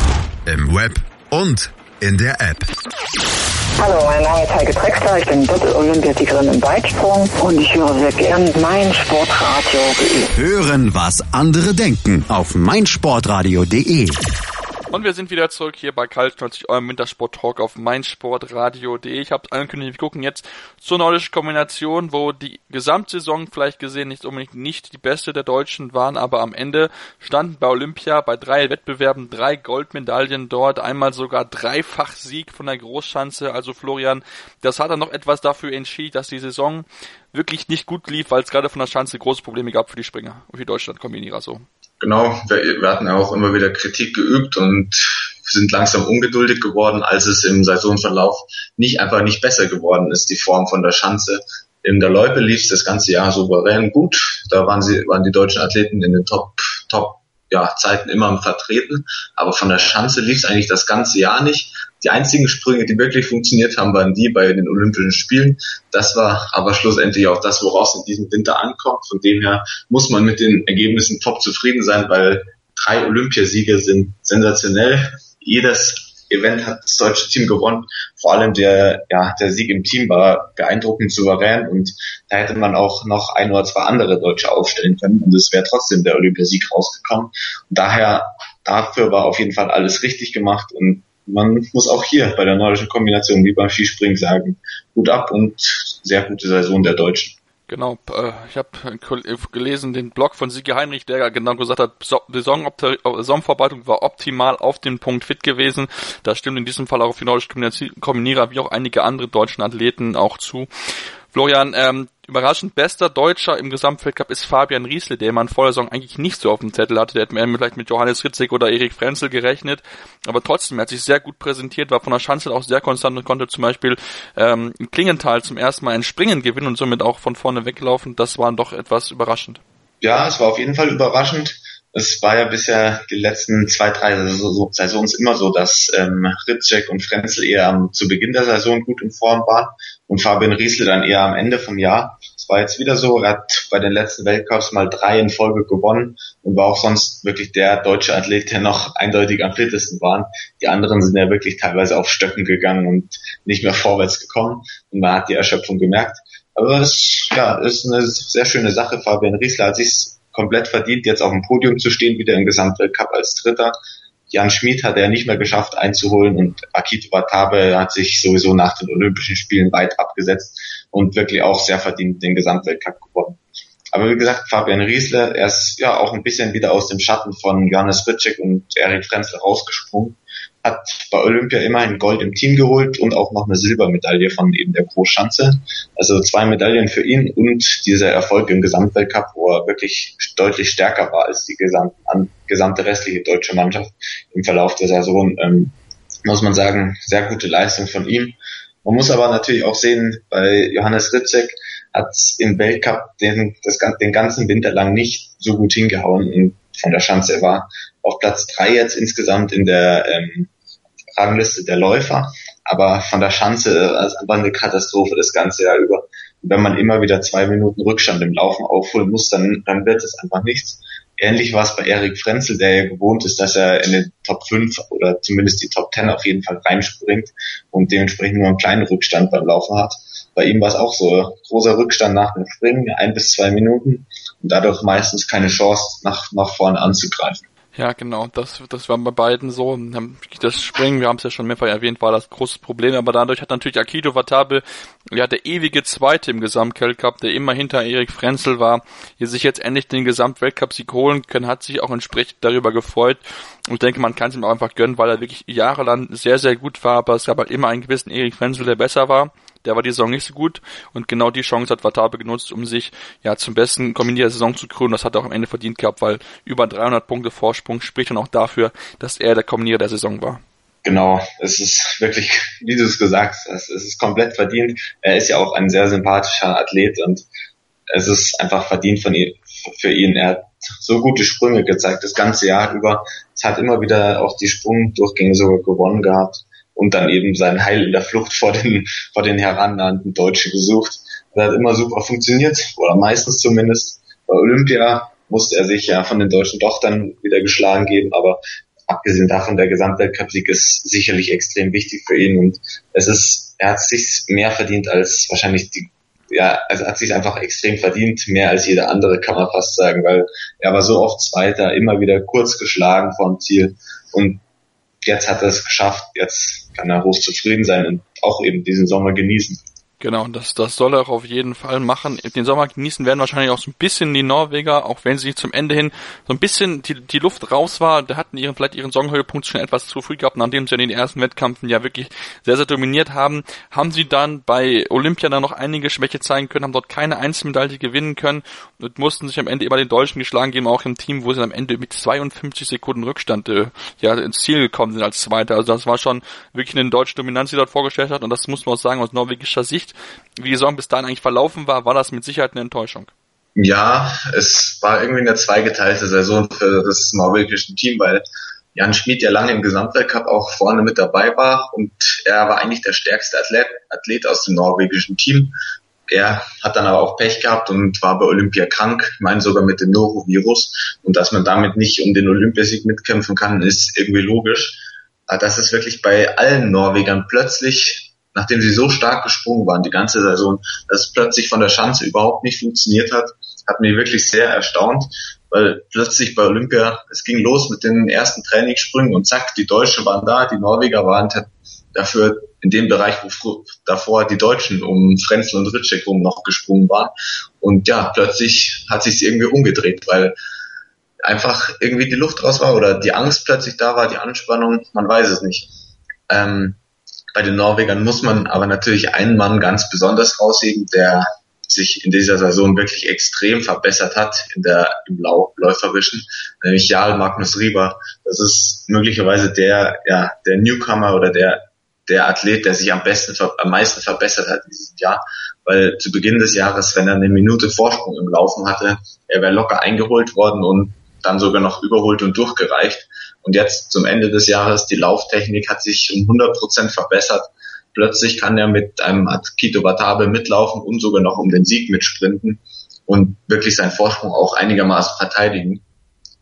Im Web und in der App. Hallo, mein Name ist Heike Drexler, ich bin Doppel-Olympiasiegerin im Weitsprung und ich höre sehr gern mein Sportradio. Hören, was andere denken auf meinsportradio.de. Und wir sind wieder zurück hier bei Kalt 90 eurem Wintersport-Talk auf meinsportradio.de. Ich habe angekündigt, wir gucken jetzt zur nordischen Kombination, wo die Gesamtsaison vielleicht gesehen nicht unbedingt nicht die beste der Deutschen waren, aber am Ende standen bei Olympia bei drei Wettbewerben drei Goldmedaillen dort, einmal sogar dreifach Sieg von der Großschanze. Also Florian, das hat dann noch etwas dafür entschieden, dass die Saison wirklich nicht gut lief, weil es gerade von der Schanze große Probleme gab für die Springer und für Deutschland-Kombinierer so. Genau, wir, wir hatten auch immer wieder Kritik geübt und sind langsam ungeduldig geworden, als es im Saisonverlauf nicht einfach nicht besser geworden ist, die Form von der Schanze. In der Loipe lief es das ganze Jahr souverän gut. Da waren sie, waren die deutschen Athleten in den Top, Top ja, Zeiten immer vertreten. Aber von der Schanze lief es eigentlich das ganze Jahr nicht. Die einzigen Sprünge, die wirklich funktioniert haben, waren die bei den Olympischen Spielen. Das war aber schlussendlich auch das, woraus in diesem Winter ankommt. Von dem her muss man mit den Ergebnissen top zufrieden sein, weil drei Olympiasiege sind sensationell. Jedes Event hat das deutsche Team gewonnen. Vor allem der, ja, der Sieg im Team war beeindruckend souverän und da hätte man auch noch ein oder zwei andere Deutsche aufstellen können und es wäre trotzdem der Olympiasieg rausgekommen. Und daher, dafür war auf jeden Fall alles richtig gemacht und man muss auch hier bei der nordischen Kombination wie beim Skispringen sagen, gut ab und sehr gute Saison der Deutschen. Genau, äh, ich habe gelesen den Blog von Sigi Heinrich, der genau gesagt hat, Saison Saisonvorbereitung war optimal auf den Punkt fit gewesen. Das stimmt in diesem Fall auch auf die nordische Kombinierer wie auch einige andere deutschen Athleten auch zu. Florian, ähm, überraschend bester Deutscher im Gesamtweltcup ist Fabian Riesle, der man vor der Saison eigentlich nicht so auf dem Zettel hatte. Der hätte mir vielleicht mit Johannes Ritzig oder Erik Frenzel gerechnet. Aber trotzdem, er hat sich sehr gut präsentiert, war von der Schanze auch sehr konstant und konnte zum Beispiel ähm, in Klingenthal zum ersten Mal ein Springen gewinnen und somit auch von vorne weglaufen. Das war doch etwas überraschend. Ja, es war auf jeden Fall überraschend. Es war ja bisher die letzten zwei, drei Saisons immer so, dass ähm, Ritzek und Frenzel eher am, zu Beginn der Saison gut in Form waren und Fabian Riesle dann eher am Ende vom Jahr. Es war jetzt wieder so, er hat bei den letzten Weltcups mal drei in Folge gewonnen und war auch sonst wirklich der deutsche Athlet, der noch eindeutig am fittesten war. Die anderen sind ja wirklich teilweise auf Stöcken gegangen und nicht mehr vorwärts gekommen und man hat die Erschöpfung gemerkt. Aber das ja, ist eine sehr schöne Sache. Fabian Riesler hat sich komplett verdient, jetzt auf dem Podium zu stehen, wieder im Gesamtweltcup als Dritter. Jan Schmid hat er nicht mehr geschafft einzuholen und Akito Watabe hat sich sowieso nach den Olympischen Spielen weit abgesetzt und wirklich auch sehr verdient den Gesamtweltcup gewonnen. Aber wie gesagt, Fabian Riesler, er ist ja auch ein bisschen wieder aus dem Schatten von Johannes Ritschek und Erik Frenzel rausgesprungen hat bei Olympia immerhin Gold im Team geholt und auch noch eine Silbermedaille von eben der Großschanze. Also zwei Medaillen für ihn und dieser Erfolg im Gesamtweltcup, wo er wirklich deutlich stärker war als die gesamte, gesamte restliche deutsche Mannschaft im Verlauf der Saison. Ähm, muss man sagen, sehr gute Leistung von ihm. Man muss aber natürlich auch sehen, bei Johannes Ritzek hat im Weltcup den, das, den ganzen Winter lang nicht so gut hingehauen und von der Schanze. War auf Platz drei jetzt insgesamt in der ähm, Rangliste der Läufer, aber von der Schanze ist einfach eine Katastrophe das ganze Jahr über. Und wenn man immer wieder zwei Minuten Rückstand im Laufen aufholen muss, dann, dann wird es einfach nichts. Ähnlich war es bei Erik Frenzel, der ja gewohnt ist, dass er in den Top 5 oder zumindest die Top 10 auf jeden Fall reinspringt und dementsprechend nur einen kleinen Rückstand beim Laufen hat. Bei ihm war es auch so, großer Rückstand nach dem Springen, ein bis zwei Minuten und dadurch meistens keine Chance, nach, nach vorne anzugreifen. Ja, genau, das, das war bei beiden so. Das Springen, wir haben es ja schon mehrfach erwähnt, war das große Problem, aber dadurch hat natürlich Akito Watabe, ja, der ewige Zweite im Gesamtweltcup, der immer hinter Erik Frenzel war, hier sich jetzt endlich den Gesamtweltcup-Sieg holen können, hat sich auch entsprechend darüber gefreut. Und ich denke, man kann es ihm auch einfach gönnen, weil er wirklich jahrelang sehr, sehr gut war, aber es gab halt immer einen gewissen Erik Frenzel, der besser war der war die Saison nicht so gut und genau die Chance hat Watabe genutzt, um sich ja zum besten kombinierter Saison zu krönen. Das hat er auch am Ende verdient gehabt, weil über 300 Punkte Vorsprung spricht dann auch dafür, dass er der Kombinierer der Saison war. Genau, es ist wirklich, wie du es gesagt hast, es ist komplett verdient. Er ist ja auch ein sehr sympathischer Athlet und es ist einfach verdient von ihm, für ihn. Er hat so gute Sprünge gezeigt, das ganze Jahr über. Es hat immer wieder auch die Sprungdurchgänge sogar gewonnen gehabt und dann eben sein Heil in der Flucht vor den, vor den herannahenden Deutschen gesucht. Das hat immer super funktioniert, oder meistens zumindest. Bei Olympia musste er sich ja von den Deutschen doch dann wieder geschlagen geben, aber abgesehen davon, der Gesamtweltcup-Sieg ist sicherlich extrem wichtig für ihn und es ist, er hat sich mehr verdient als wahrscheinlich die, ja, also hat sich einfach extrem verdient, mehr als jeder andere, kann man fast sagen, weil er war so oft Zweiter, immer wieder kurz geschlagen vom Ziel und jetzt hat er es geschafft, jetzt kann er hochzufrieden sein und auch eben diesen Sommer genießen. Genau, das, das soll er auch auf jeden Fall machen. Den Sommer genießen werden wahrscheinlich auch so ein bisschen die Norweger, auch wenn sie zum Ende hin so ein bisschen die, die Luft raus war. Da hatten ihren, vielleicht ihren Songhöhepunkt schon etwas zu früh gehabt, nachdem sie in den ersten Wettkämpfen ja wirklich sehr, sehr dominiert haben. Haben sie dann bei Olympia dann noch einige Schwäche zeigen können, haben dort keine Einzelmedaille gewinnen können und mussten sich am Ende immer den Deutschen geschlagen geben, auch im Team, wo sie am Ende mit 52 Sekunden Rückstand äh, ja ins Ziel gekommen sind als Zweiter. Also das war schon wirklich eine deutsche Dominanz, die dort vorgestellt hat und das muss man auch sagen aus norwegischer Sicht wie die Saison bis dahin eigentlich verlaufen war, war das mit Sicherheit eine Enttäuschung. Ja, es war irgendwie eine zweigeteilte Saison für das norwegische Team, weil Jan Schmid ja lange im Gesamtweltcup auch vorne mit dabei war und er war eigentlich der stärkste Athlet, Athlet aus dem norwegischen Team. Er hat dann aber auch Pech gehabt und war bei Olympia krank, ich meine sogar mit dem Norovirus. Und dass man damit nicht um den Olympiasieg mitkämpfen kann, ist irgendwie logisch. Aber das ist wirklich bei allen Norwegern plötzlich nachdem sie so stark gesprungen waren die ganze Saison, dass es plötzlich von der Schanze überhaupt nicht funktioniert hat, hat mich wirklich sehr erstaunt, weil plötzlich bei Olympia, es ging los mit den ersten Trainingssprüngen und zack, die Deutschen waren da, die Norweger waren dafür in dem Bereich, wo davor die Deutschen um Frenzel und Ritschek rum noch gesprungen waren. Und ja, plötzlich hat sich irgendwie umgedreht, weil einfach irgendwie die Luft raus war oder die Angst plötzlich da war, die Anspannung, man weiß es nicht. Ähm, bei den Norwegern muss man aber natürlich einen Mann ganz besonders rausheben, der sich in dieser Saison wirklich extrem verbessert hat in der im Läuferischen, nämlich Jarl Magnus Rieber. Das ist möglicherweise der ja der Newcomer oder der der Athlet, der sich am besten am meisten verbessert hat in diesem Jahr, weil zu Beginn des Jahres, wenn er eine Minute Vorsprung im Laufen hatte, er wäre locker eingeholt worden und dann sogar noch überholt und durchgereicht. Und jetzt zum Ende des Jahres, die Lauftechnik hat sich um 100 Prozent verbessert. Plötzlich kann er mit einem Akito Watabe mitlaufen und sogar noch um den Sieg mitsprinten und wirklich seinen Vorsprung auch einigermaßen verteidigen.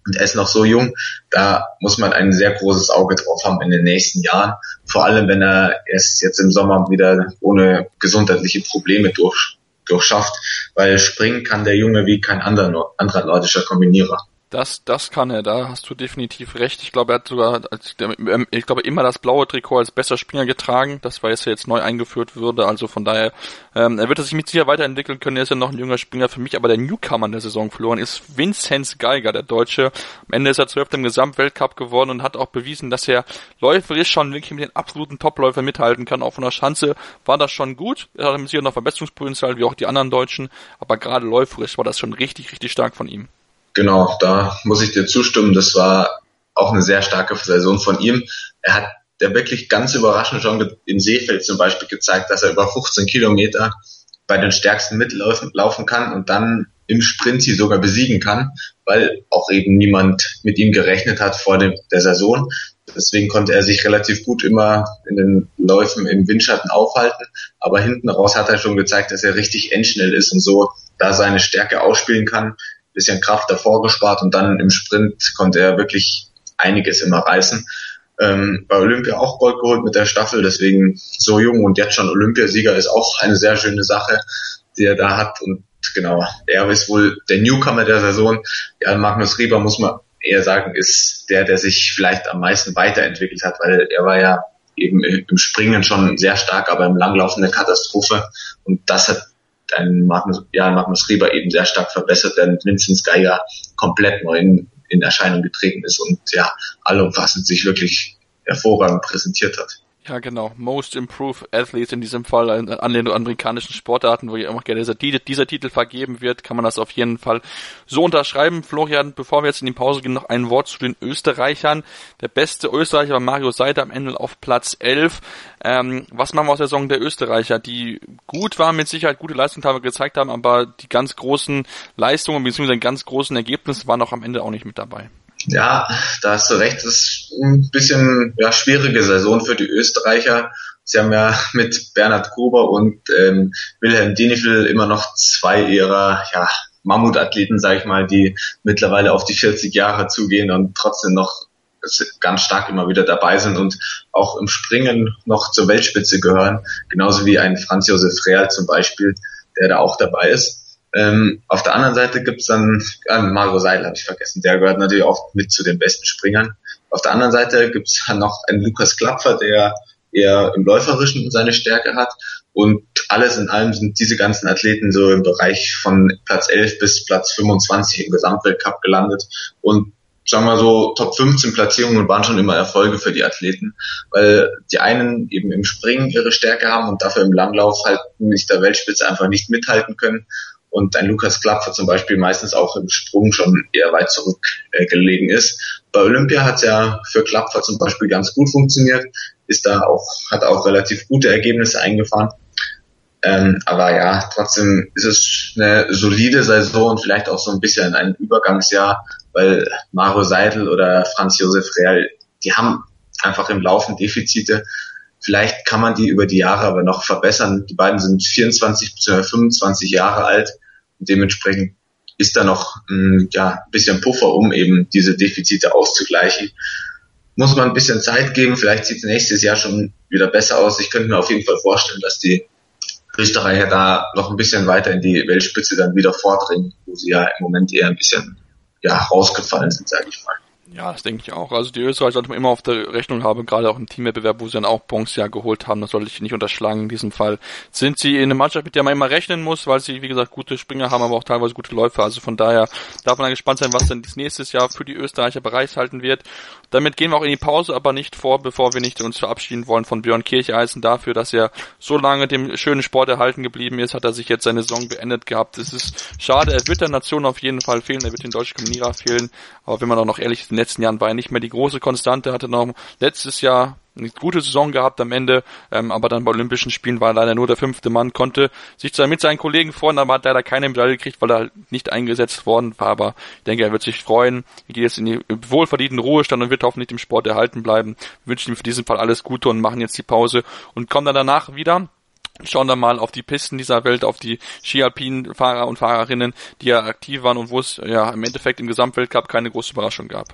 Und er ist noch so jung, da muss man ein sehr großes Auge drauf haben in den nächsten Jahren. Vor allem, wenn er es jetzt im Sommer wieder ohne gesundheitliche Probleme durch, durchschafft, weil springen kann der Junge wie kein anderer, anderer nordischer Kombinierer. Das, das kann er, da hast du definitiv recht. Ich glaube, er hat sogar, ähm, ich glaube, immer das blaue Trikot als bester Springer getragen. Das war jetzt jetzt neu eingeführt würde. Also von daher, ähm, er wird sich mit sicher weiterentwickeln können. Er ist ja noch ein junger Springer für mich, aber der Newcomer in der Saison verloren ist Vinzenz Geiger, der Deutsche. Am Ende ist er zwölfter im Gesamtweltcup geworden und hat auch bewiesen, dass er läuferisch schon wirklich mit den absoluten Topläufern mithalten kann. Auch von der Schanze war das schon gut. Er hat sicher noch Verbesserungspotenzial, wie auch die anderen Deutschen. Aber gerade läuferisch war das schon richtig, richtig stark von ihm. Genau, da muss ich dir zustimmen. Das war auch eine sehr starke Saison von ihm. Er hat der wirklich ganz überraschend schon in Seefeld zum Beispiel gezeigt, dass er über 15 Kilometer bei den stärksten Mitläufen laufen kann und dann im Sprint sie sogar besiegen kann, weil auch eben niemand mit ihm gerechnet hat vor dem, der Saison. Deswegen konnte er sich relativ gut immer in den Läufen im Windschatten aufhalten. Aber hinten raus hat er schon gezeigt, dass er richtig endschnell ist und so da seine Stärke ausspielen kann bisschen Kraft davor gespart und dann im Sprint konnte er wirklich einiges immer reißen. Ähm, bei Olympia auch Gold geholt mit der Staffel, deswegen so jung und jetzt schon Olympiasieger ist auch eine sehr schöne Sache, die er da hat. Und genau, er ist wohl der Newcomer der Saison. Ja, Magnus Rieber muss man eher sagen, ist der, der sich vielleicht am meisten weiterentwickelt hat, weil er war ja eben im Springen schon sehr stark, aber im Langlauf eine Katastrophe. Und das hat ein Magnus, ja, Magnus Rieber eben sehr stark verbessert, während Vincent Geiger komplett neu in, in Erscheinung getreten ist und ja, allumfassend sich wirklich hervorragend präsentiert hat. Ja, genau. Most Improved Athlete in diesem Fall an den amerikanischen Sportarten, wo ja immer gerne dieser, dieser, Titel vergeben wird, kann man das auf jeden Fall so unterschreiben. Florian, bevor wir jetzt in die Pause gehen, noch ein Wort zu den Österreichern. Der beste Österreicher war Mario Seiter am Ende auf Platz 11. Ähm, was machen wir aus der Saison der Österreicher, die gut waren, mit Sicherheit gute Leistungen gezeigt haben, aber die ganz großen Leistungen bzw. ganz großen Ergebnisse waren auch am Ende auch nicht mit dabei. Ja, da hast du recht. Das ist ein bisschen ja, schwierige Saison für die Österreicher. Sie haben ja mit Bernhard Gruber und ähm, Wilhelm Denifel immer noch zwei ihrer ja, Mammutathleten, sage ich mal, die mittlerweile auf die 40 Jahre zugehen und trotzdem noch ganz stark immer wieder dabei sind und auch im Springen noch zur Weltspitze gehören, genauso wie ein Franz Josef Real zum Beispiel, der da auch dabei ist. Ähm, auf der anderen Seite gibt's dann, äh, Mario Seidel habe ich vergessen, der gehört natürlich auch mit zu den besten Springern. Auf der anderen Seite gibt's dann noch einen Lukas Klapfer, der eher im Läuferischen seine Stärke hat. Und alles in allem sind diese ganzen Athleten so im Bereich von Platz 11 bis Platz 25 im Gesamtweltcup gelandet. Und sagen wir so, Top 15 Platzierungen waren schon immer Erfolge für die Athleten, weil die einen eben im Springen ihre Stärke haben und dafür im Langlauf halt nicht der Weltspitze einfach nicht mithalten können und ein Lukas Klapfer zum Beispiel meistens auch im Sprung schon eher weit zurück äh, ist. Bei Olympia hat es ja für Klapfer zum Beispiel ganz gut funktioniert, ist da auch, hat auch relativ gute Ergebnisse eingefahren. Ähm, aber ja, trotzdem ist es eine solide Saison und vielleicht auch so ein bisschen ein Übergangsjahr, weil Mario Seidel oder Franz Josef Real, die haben einfach im Laufen Defizite. Vielleicht kann man die über die Jahre aber noch verbessern. Die beiden sind 24 bzw. 25 Jahre alt dementsprechend ist da noch ein ja, bisschen Puffer, um eben diese Defizite auszugleichen. Muss man ein bisschen Zeit geben, vielleicht sieht es nächstes Jahr schon wieder besser aus. Ich könnte mir auf jeden Fall vorstellen, dass die Österreicher da noch ein bisschen weiter in die Weltspitze dann wieder vordringen, wo sie ja im Moment eher ein bisschen ja, rausgefallen sind, sage ich mal. Ja, das denke ich auch. Also die Österreicher sollte man immer auf der Rechnung haben, gerade auch im Teamwettbewerb, wo sie dann auch Bronze ja geholt haben. Das sollte ich nicht unterschlagen in diesem Fall. Sind sie in einer Mannschaft, mit der man immer rechnen muss, weil sie, wie gesagt, gute Springer haben, aber auch teilweise gute Läufer. Also von daher darf man dann gespannt sein, was denn nächstes Jahr für die Österreicher bereithalten wird. Damit gehen wir auch in die Pause, aber nicht vor, bevor wir nicht uns verabschieden wollen von Björn Kircheisen dafür, dass er so lange dem schönen Sport erhalten geblieben ist, hat er sich jetzt seine Saison beendet gehabt. Es ist schade, er wird der Nation auf jeden Fall fehlen, er wird den deutschen Kombinierer fehlen, aber wenn man auch noch ehrlich ist, letzten Jahren war er nicht mehr die große Konstante, hatte noch letztes Jahr eine gute Saison gehabt am Ende, ähm, aber dann bei Olympischen Spielen war er leider nur der fünfte Mann, konnte sich zwar mit seinen Kollegen freuen, aber hat leider keine Medaille gekriegt, weil er nicht eingesetzt worden war, aber ich denke, er wird sich freuen, geht jetzt in die wohlverdienten Ruhestand und wird hoffentlich dem Sport erhalten bleiben, wir wünschen ihm für diesen Fall alles Gute und machen jetzt die Pause und kommen dann danach wieder. Schauen dann mal auf die Pisten dieser Welt, auf die Skialpin-Fahrer und Fahrerinnen, die ja aktiv waren und wo es ja im Endeffekt im Gesamtweltcup keine große Überraschung gab.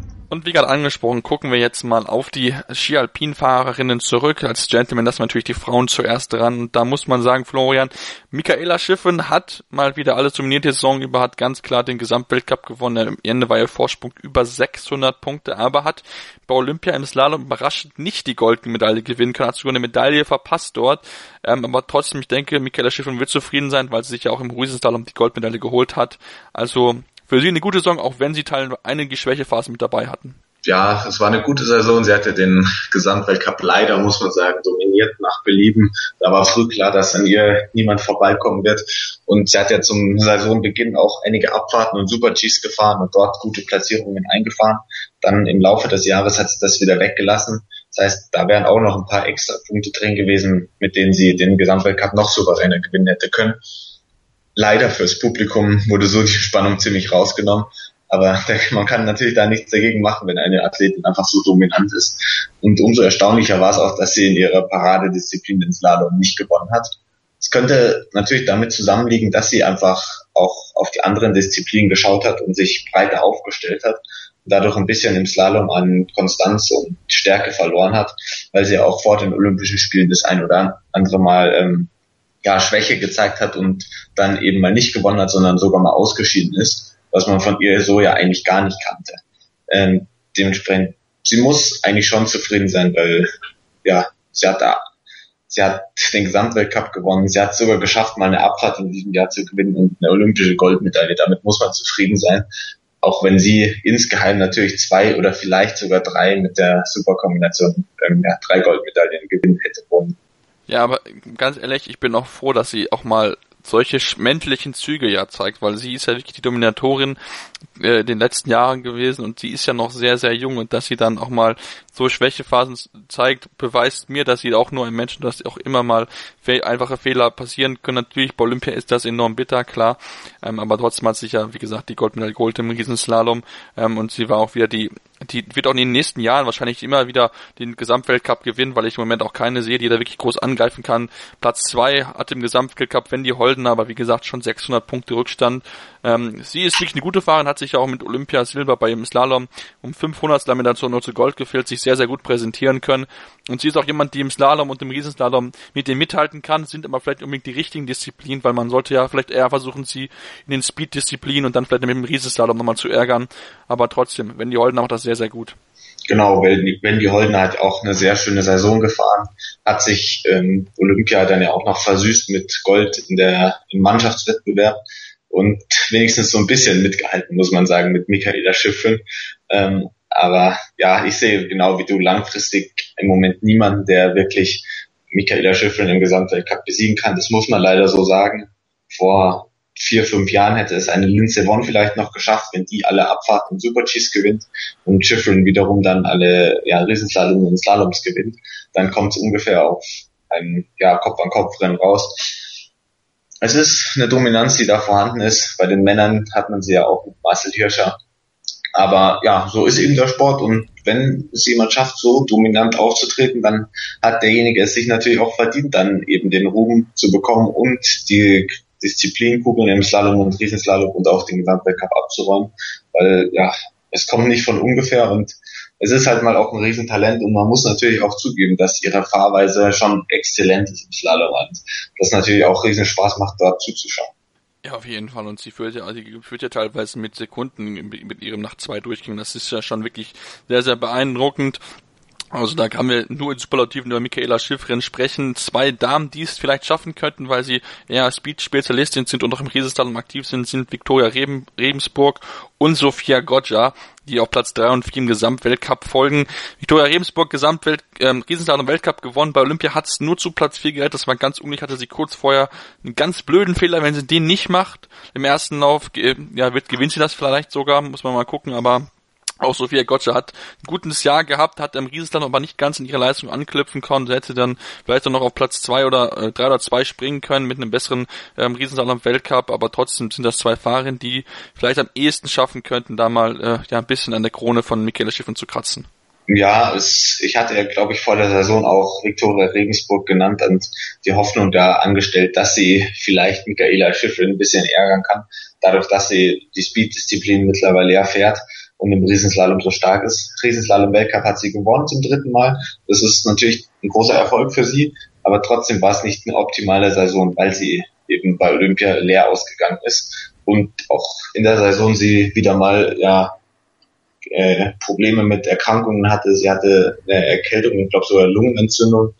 Und wie gerade angesprochen, gucken wir jetzt mal auf die Ski-Alpin-Fahrerinnen zurück. Als Gentleman lassen wir natürlich die Frauen zuerst dran. Und da muss man sagen, Florian, Michaela Schiffen hat mal wieder alles dominiert die Saison über, hat ganz klar den Gesamtweltcup gewonnen. Am Ende war ihr Vorsprung über 600 Punkte, aber hat bei Olympia im Slalom überraschend nicht die goldene Medaille gewinnen können, hat sogar eine Medaille verpasst dort. Ähm, aber trotzdem, ich denke, Michaela Schiffen wird zufrieden sein, weil sie sich ja auch im Riesenslalom die Goldmedaille geholt hat. Also für sie eine gute Saison, auch wenn sie Teil einige Schwächephasen mit dabei hatten. Ja, es war eine gute Saison. Sie hatte den Gesamtweltcup leider, muss man sagen, dominiert nach Belieben. Da war früh klar, dass an ihr niemand vorbeikommen wird. Und sie hat ja zum Saisonbeginn auch einige Abfahrten und Super-Gs gefahren und dort gute Platzierungen eingefahren. Dann im Laufe des Jahres hat sie das wieder weggelassen. Das heißt, da wären auch noch ein paar extra Punkte drin gewesen, mit denen sie den Gesamtweltcup noch souveräner gewinnen hätte können leider fürs Publikum wurde so die Spannung ziemlich rausgenommen. Aber man kann natürlich da nichts dagegen machen, wenn eine Athletin einfach so dominant ist. Und umso erstaunlicher war es auch, dass sie in ihrer Paradedisziplin den Slalom nicht gewonnen hat. Es könnte natürlich damit zusammenliegen, dass sie einfach auch auf die anderen Disziplinen geschaut hat und sich breiter aufgestellt hat und dadurch ein bisschen im Slalom an Konstanz und Stärke verloren hat, weil sie auch vor den Olympischen Spielen das ein oder andere Mal ähm, ja, Schwäche gezeigt hat und dann eben mal nicht gewonnen hat, sondern sogar mal ausgeschieden ist, was man von ihr so ja eigentlich gar nicht kannte. Ähm, dementsprechend, sie muss eigentlich schon zufrieden sein, weil ja, sie hat da Sie hat den Gesamtweltcup gewonnen. Sie hat sogar geschafft, mal eine Abfahrt in diesem Jahr zu gewinnen und eine olympische Goldmedaille. Damit muss man zufrieden sein. Auch wenn sie insgeheim natürlich zwei oder vielleicht sogar drei mit der Superkombination ähm, ja, drei Goldmedaillen gewinnen hätte wollen. Ja, aber ganz ehrlich, ich bin auch froh, dass sie auch mal solche männlichen Züge ja zeigt, weil sie ist ja wirklich die Dominatorin äh, den letzten Jahren gewesen und sie ist ja noch sehr, sehr jung und dass sie dann auch mal so Schwächephasen zeigt, beweist mir, dass sie auch nur ein Mensch dass auch immer mal einfache Fehler passieren können. Natürlich, bei Olympia ist das enorm bitter, klar, ähm, aber trotzdem hat sich ja, wie gesagt, die Goldmedaille geholt im Riesenslalom ähm, und sie war auch wieder die die wird auch in den nächsten Jahren wahrscheinlich immer wieder den Gesamtweltcup gewinnen, weil ich im Moment auch keine sehe, die da wirklich groß angreifen kann. Platz zwei hat im Gesamtweltcup Wendy Holden, aber wie gesagt schon 600 Punkte Rückstand. Ähm, sie ist wirklich eine gute Fahrerin, hat sich ja auch mit Olympia Silber bei im Slalom um 500 damit dazu nur zu Gold gefehlt, sich sehr, sehr gut präsentieren können. Und sie ist auch jemand, die im Slalom und im Riesenslalom mit dem mithalten kann, sind aber vielleicht unbedingt die richtigen Disziplinen, weil man sollte ja vielleicht eher versuchen, sie in den Speed-Disziplinen und dann vielleicht mit dem Riesenslalom nochmal zu ärgern. Aber trotzdem, Wendy Holden macht das sehr, sehr gut. Genau, Wendy Holden hat auch eine sehr schöne Saison gefahren, hat sich ähm, Olympia dann ja auch noch versüßt mit Gold in der im Mannschaftswettbewerb und wenigstens so ein bisschen mitgehalten, muss man sagen, mit Michaela Schiffrin. Ähm, aber ja, ich sehe genau wie du langfristig im Moment niemanden, der wirklich Michaela Schiffrin im Gesamtweltcup besiegen kann. Das muss man leider so sagen. Vor vier, fünf Jahren hätte es eine Lindsey Vonn vielleicht noch geschafft, wenn die alle Abfahrten und Super-Gs gewinnt und Schiffrin wiederum dann alle ja, Riesenslalom und Slaloms gewinnt. Dann kommt es ungefähr auf ein ja, Kopf-an-Kopf-Rennen raus es ist eine Dominanz, die da vorhanden ist. Bei den Männern hat man sie ja auch mit Marcel Hirscher. Aber ja, so ist eben der Sport und wenn es jemand schafft, so dominant aufzutreten, dann hat derjenige es sich natürlich auch verdient, dann eben den Ruhm zu bekommen und die Disziplinkugeln im Slalom und Riesenslalom und auch den Gesamtweltcup abzuräumen, weil ja, es kommt nicht von ungefähr und es ist halt mal auch ein Riesentalent und man muss natürlich auch zugeben, dass ihre Fahrweise schon exzellent ist im Slalom das natürlich auch riesen Spaß macht, dort zuzuschauen. Ja, auf jeden Fall. Und sie führt ja, sie führt ja teilweise mit Sekunden mit ihrem nach zwei Durchgängen. Das ist ja schon wirklich sehr, sehr beeindruckend. Also da kann wir nur in Superlativen über Michaela Schiffrin sprechen. Zwei Damen, die es vielleicht schaffen könnten, weil sie eher Speed-Spezialistin sind und auch im Riesenslalom aktiv sind, sind Viktoria Reben, Rebensburg und Sophia Goggia, die auf Platz 3 und 4 im Gesamtweltcup folgen. Viktoria Rebensburg Gesamtwelt, ähm, Riesenslalom Weltcup gewonnen. Bei Olympia hat es nur zu Platz 4 gerettet. Das war ganz unglücklich. Hatte sie kurz vorher einen ganz blöden Fehler. Wenn sie den nicht macht, im ersten Lauf, ja, wird, gewinnt sie das vielleicht sogar. Muss man mal gucken, aber auch Sophia Gotcha hat ein gutes Jahr gehabt, hat im Riesenslalom aber nicht ganz in ihre Leistung anknüpfen können. Sie hätte dann vielleicht noch auf Platz zwei oder äh, drei oder zwei springen können mit einem besseren ähm, Riesenslalom Weltcup, aber trotzdem sind das zwei Fahrerinnen, die vielleicht am ehesten schaffen könnten, da mal äh, ja ein bisschen an der Krone von Michaela Schiffen zu kratzen. Ja, es, ich hatte ja, glaube ich, vor der Saison auch Viktoria Regensburg genannt und die Hoffnung da angestellt, dass sie vielleicht Michaela Schiffrin ein bisschen ärgern kann, dadurch, dass sie die Speed-Disziplin mittlerweile erfährt und im Riesenslalom so stark ist. Riesenslalom Weltcup hat sie gewonnen zum dritten Mal. Das ist natürlich ein großer Erfolg für sie, aber trotzdem war es nicht eine optimale Saison, weil sie eben bei Olympia leer ausgegangen ist und auch in der Saison sie wieder mal ja äh, Probleme mit Erkrankungen hatte. Sie hatte eine Erkältung, ich glaube sogar Lungenentzündung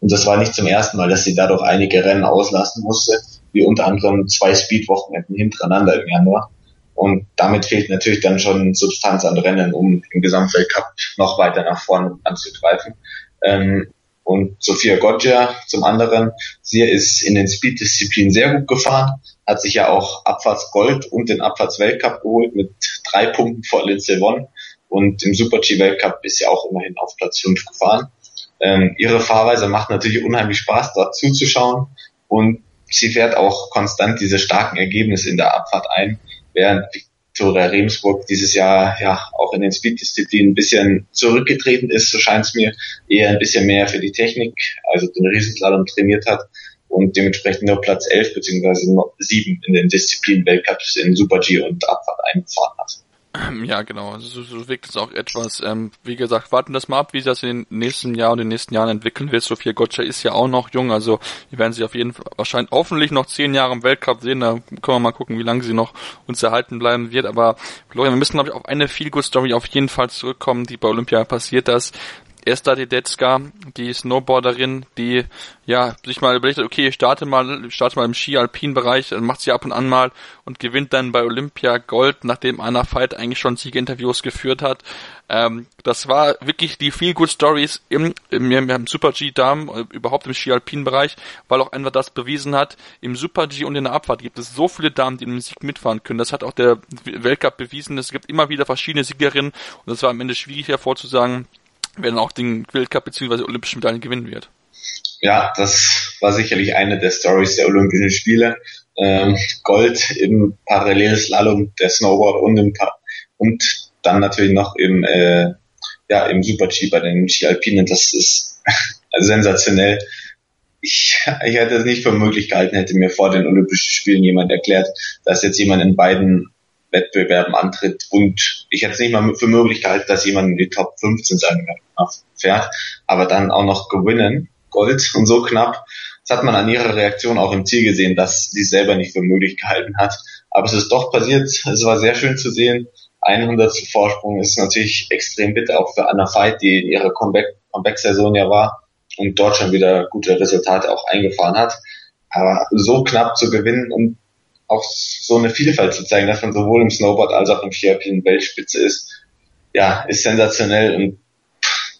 und das war nicht zum ersten Mal, dass sie dadurch einige Rennen auslassen musste, wie unter anderem zwei Speedwochenenden hintereinander im Januar. Und damit fehlt natürlich dann schon Substanz an Rennen, um im Gesamtweltcup noch weiter nach vorne anzugreifen. Ähm, und Sophia Goggia zum anderen, sie ist in den Speed-Disziplinen sehr gut gefahren, hat sich ja auch Abfahrtsgold und den Abfahrtsweltcup geholt mit drei Punkten vor Lindsey Vonn. Und im Super-G-Weltcup ist sie auch immerhin auf Platz 5 gefahren. Ähm, ihre Fahrweise macht natürlich unheimlich Spaß, dort zuzuschauen. Und sie fährt auch konstant diese starken Ergebnisse in der Abfahrt ein während Victoria Remsburg dieses Jahr ja auch in den Speed-Disziplinen ein bisschen zurückgetreten ist, so scheint es mir, eher ein bisschen mehr für die Technik, also den Riesenslalom trainiert hat und dementsprechend nur Platz 11 bzw. 7 in den Disziplinen Weltcups in Super G und Abfahrt eingefahren hat. Ja, genau. Also so, so wirkt es auch etwas. Ähm, wie gesagt, warten das mal ab, wie sich das in den nächsten Jahren und den nächsten Jahren entwickeln wird. Sophia Gotcha ist ja auch noch jung, also wir werden sie auf jeden Fall wahrscheinlich hoffentlich noch zehn Jahre im Weltcup sehen. Da können wir mal gucken, wie lange sie noch uns erhalten bleiben wird. Aber Florian, wir müssen, glaube ich, auf eine Feel-Good-Story auf jeden Fall zurückkommen, die bei Olympia passiert ist Esther Dedecka, die Snowboarderin, die ja sich mal überlegt hat, okay, ich starte mal, starte mal im Ski-Alpin-Bereich, macht sie ab und an mal und gewinnt dann bei Olympia Gold, nachdem Anna Veit eigentlich schon Siegeinterviews geführt hat. Ähm, das war wirklich die viel good Stories im, im, im Super G Damen, äh, überhaupt im Ski Alpin Bereich, weil auch einfach das bewiesen hat, im Super G und in der Abfahrt gibt es so viele Damen, die im Sieg mitfahren können. Das hat auch der Weltcup bewiesen. Es gibt immer wieder verschiedene Siegerinnen und es war am Ende schwierig hervorzusagen, wer dann auch den Weltcup bzw. Olympischen Medaillen gewinnen wird. Ja, das war sicherlich eine der Stories der Olympischen Spiele. Ähm, Gold im Parallelslalom, der Snowboard und im pa und dann natürlich noch im, äh, ja, im Super-G bei den Ski Alpinen. Das ist sensationell. Ich, ich hätte es nicht für möglich gehalten, hätte mir vor den Olympischen Spielen jemand erklärt, dass jetzt jemand in beiden Wettbewerben antritt und ich hätte es nicht mal für möglich gehalten, dass jemand in die Top 15 sagen fährt, aber dann auch noch gewinnen, Gold und so knapp. Das hat man an ihrer Reaktion auch im Ziel gesehen, dass sie es selber nicht für möglich gehalten hat. Aber es ist doch passiert. Es war sehr schön zu sehen. 100 Vorsprung ist natürlich extrem bitter, auch für Anna Veit, die in ihrer Comeback-Saison ja war und dort schon wieder gute Resultate auch eingefahren hat. Aber so knapp zu gewinnen und auch so eine Vielfalt zu zeigen, dass man sowohl im Snowboard als auch im Skialpin Weltspitze ist, ja, ist sensationell und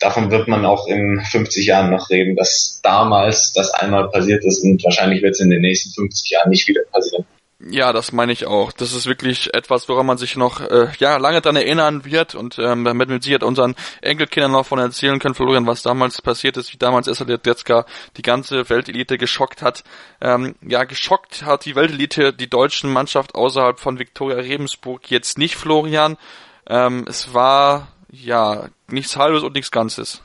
davon wird man auch in 50 Jahren noch reden, dass damals das einmal passiert ist und wahrscheinlich wird es in den nächsten 50 Jahren nicht wieder passieren. Ja, das meine ich auch. Das ist wirklich etwas, woran man sich noch äh, ja lange dran erinnern wird und ähm, damit wir sicher unseren Enkelkindern noch von erzählen können, Florian, was damals passiert ist, wie damals Esther Ledetzka die ganze Weltelite geschockt hat. Ähm, ja, geschockt hat die Weltelite die deutschen Mannschaft außerhalb von Viktoria Rebensburg jetzt nicht, Florian. Ähm, es war ja nichts Halbes und nichts Ganzes.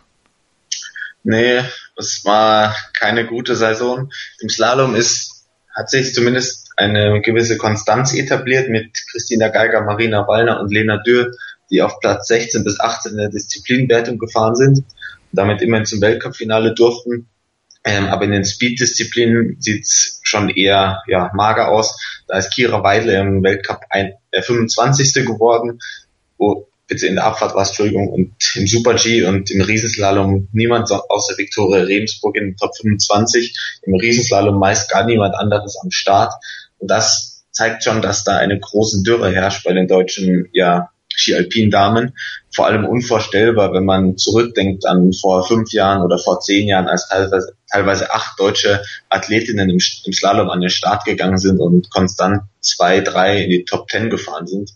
Nee, es war keine gute Saison. Im Slalom ist hat sich zumindest eine gewisse Konstanz etabliert mit Christina Geiger, Marina Wallner und Lena Dürr, die auf Platz 16 bis 18 in der Disziplinwertung gefahren sind und damit immerhin zum Weltcup-Finale durften. Ähm, aber in den Speed-Disziplinen sieht's schon eher ja, mager aus. Da ist Kira Weidle im Weltcup ein, äh, 25. geworden, wo bitte in der Abfahrt war Entschuldigung, und im Super G und im Riesenslalom niemand außer Viktoria Rebensburg in den Top 25, im Riesenslalom meist gar niemand anderes am Start. Und das zeigt schon, dass da eine große Dürre herrscht bei den deutschen ja, Ski-Alpin-Damen. Vor allem unvorstellbar, wenn man zurückdenkt an vor fünf Jahren oder vor zehn Jahren, als teilweise, teilweise acht deutsche Athletinnen im, im Slalom an den Start gegangen sind und konstant zwei, drei in die Top Ten gefahren sind.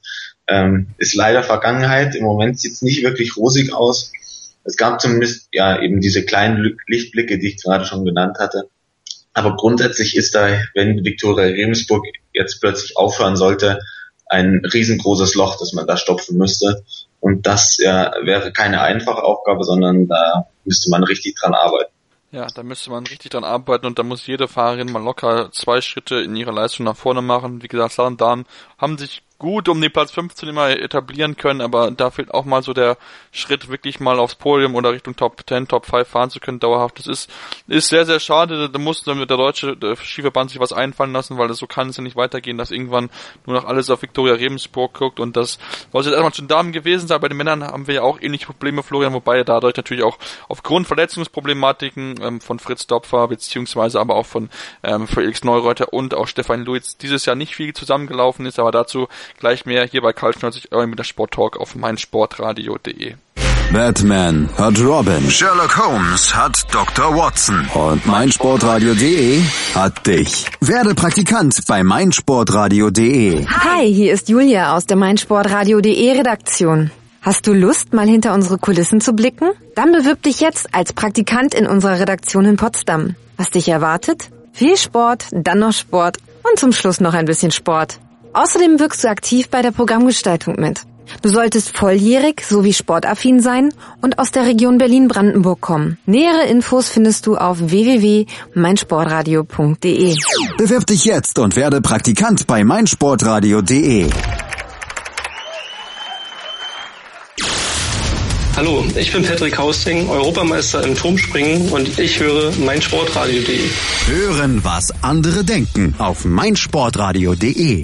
Ähm, ist leider Vergangenheit. Im Moment sieht es nicht wirklich rosig aus. Es gab zumindest ja eben diese kleinen Lichtblicke, die ich gerade schon genannt hatte. Aber grundsätzlich ist da, wenn Viktoria Remsburg jetzt plötzlich aufhören sollte, ein riesengroßes Loch, das man da stopfen müsste. Und das ja, wäre keine einfache Aufgabe, sondern da müsste man richtig dran arbeiten. Ja, da müsste man richtig dran arbeiten und da muss jede Fahrerin mal locker zwei Schritte in ihrer Leistung nach vorne machen. Wie gesagt, Salam Damen haben sich gut um den Platz 15 immer etablieren können, aber da fehlt auch mal so der Schritt, wirklich mal aufs Podium oder Richtung Top 10, Top 5 fahren zu können, dauerhaft. Das ist, ist sehr, sehr schade. Da muss der deutsche Skiverband sich was einfallen lassen, weil das so kann es ja nicht weitergehen, dass irgendwann nur noch alles auf Viktoria Rebensburg guckt und das soll jetzt erstmal den Damen gewesen sein. Bei den Männern haben wir ja auch ähnliche Probleme, Florian, wobei dadurch natürlich auch aufgrund Verletzungsproblematiken ähm, von Fritz Dopfer, beziehungsweise aber auch von ähm, Felix Neureuter und auch Stefan Luiz dieses Jahr nicht viel zusammengelaufen ist, aber dazu Gleich mehr hier bei Karl 90 Euro mit der Sporttalk auf meinsportradio.de. Batman hat Robin. Sherlock Holmes hat Dr. Watson. Und meinsportradio.de hat dich. Werde Praktikant bei meinsportradio.de. Hi, hier ist Julia aus der meinsportradio.de Redaktion. Hast du Lust, mal hinter unsere Kulissen zu blicken? Dann bewirb dich jetzt als Praktikant in unserer Redaktion in Potsdam. Was dich erwartet? Viel Sport, dann noch Sport und zum Schluss noch ein bisschen Sport. Außerdem wirkst du aktiv bei der Programmgestaltung mit. Du solltest volljährig sowie sportaffin sein und aus der Region Berlin-Brandenburg kommen. Nähere Infos findest du auf www.meinsportradio.de. Bewirb dich jetzt und werde Praktikant bei meinsportradio.de. Hallo, ich bin Patrick Hausting, Europameister im Turmspringen und ich höre meinsportradio.de. Hören, was andere denken auf meinsportradio.de.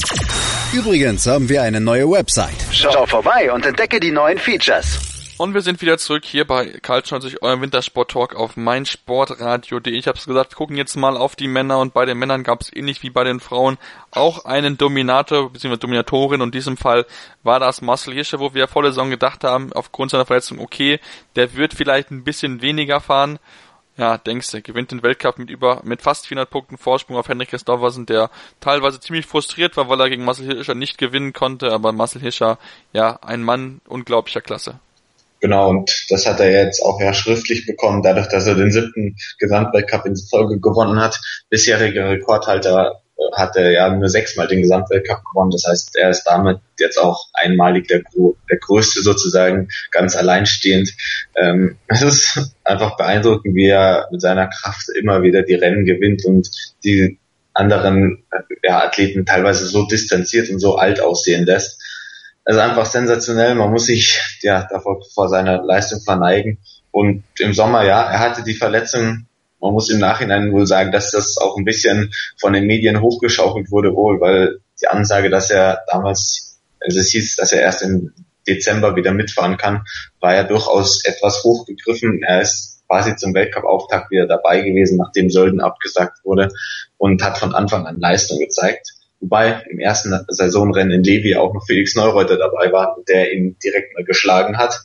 Übrigens haben wir eine neue Website. Schau vorbei und entdecke die neuen Features. Und wir sind wieder zurück hier bei Karl 90, eurem Wintersport-Talk auf meinsportradio.de. Ich habe es gesagt, wir gucken jetzt mal auf die Männer und bei den Männern gab es ähnlich wie bei den Frauen auch einen Dominator bzw. Dominatorin und in diesem Fall war das Marcel Hirscher, wo wir vor der Saison gedacht haben, aufgrund seiner Verletzung, okay, der wird vielleicht ein bisschen weniger fahren. Ja, denkst du, gewinnt den Weltcup mit über, mit fast 400 Punkten Vorsprung auf Henrik Christoffersen, der teilweise ziemlich frustriert war, weil er gegen Marcel Hirscher nicht gewinnen konnte, aber Marcel Hirscher, ja, ein Mann unglaublicher Klasse. Genau, und das hat er jetzt auch ja schriftlich bekommen, dadurch, dass er den siebten Gesamtweltcup in Folge gewonnen hat. Bisheriger Rekordhalter äh, hat er ja nur sechsmal den Gesamtweltcup gewonnen. Das heißt, er ist damit jetzt auch einmalig der, der größte sozusagen, ganz alleinstehend. Ähm, es ist einfach beeindruckend, wie er mit seiner Kraft immer wieder die Rennen gewinnt und die anderen äh, ja, Athleten teilweise so distanziert und so alt aussehen lässt. Also einfach sensationell. Man muss sich ja davor vor seiner Leistung verneigen. Und im Sommer, ja, er hatte die Verletzung. Man muss im Nachhinein wohl sagen, dass das auch ein bisschen von den Medien hochgeschaukelt wurde wohl, weil die Ansage, dass er damals, also es hieß, dass er erst im Dezember wieder mitfahren kann, war ja durchaus etwas hochgegriffen. Er ist quasi zum Weltcup-Auftakt wieder dabei gewesen, nachdem Sölden abgesagt wurde und hat von Anfang an Leistung gezeigt. Wobei im ersten Saisonrennen in Levi auch noch Felix Neureuter dabei war, der ihn direkt mal geschlagen hat.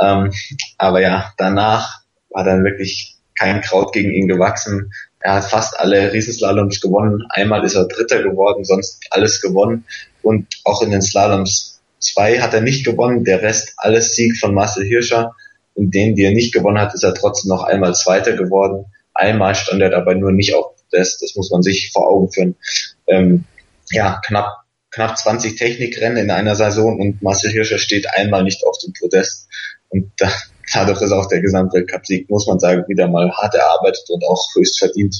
Ähm, aber ja, danach war dann wirklich kein Kraut gegen ihn gewachsen. Er hat fast alle Riesenslaloms gewonnen. Einmal ist er Dritter geworden, sonst alles gewonnen. Und auch in den Slaloms zwei hat er nicht gewonnen. Der Rest alles Sieg von Marcel Hirscher. In denen, die er nicht gewonnen hat, ist er trotzdem noch einmal Zweiter geworden. Einmal stand er dabei nur nicht auf Podest. Das muss man sich vor Augen führen. Ähm, ja, knapp, knapp 20 Technikrennen in einer Saison und Marcel Hirscher steht einmal nicht auf dem Podest. Und da, dadurch ist auch der Gesamtweltcup-Sieg, muss man sagen, wieder mal hart erarbeitet und auch höchst verdient.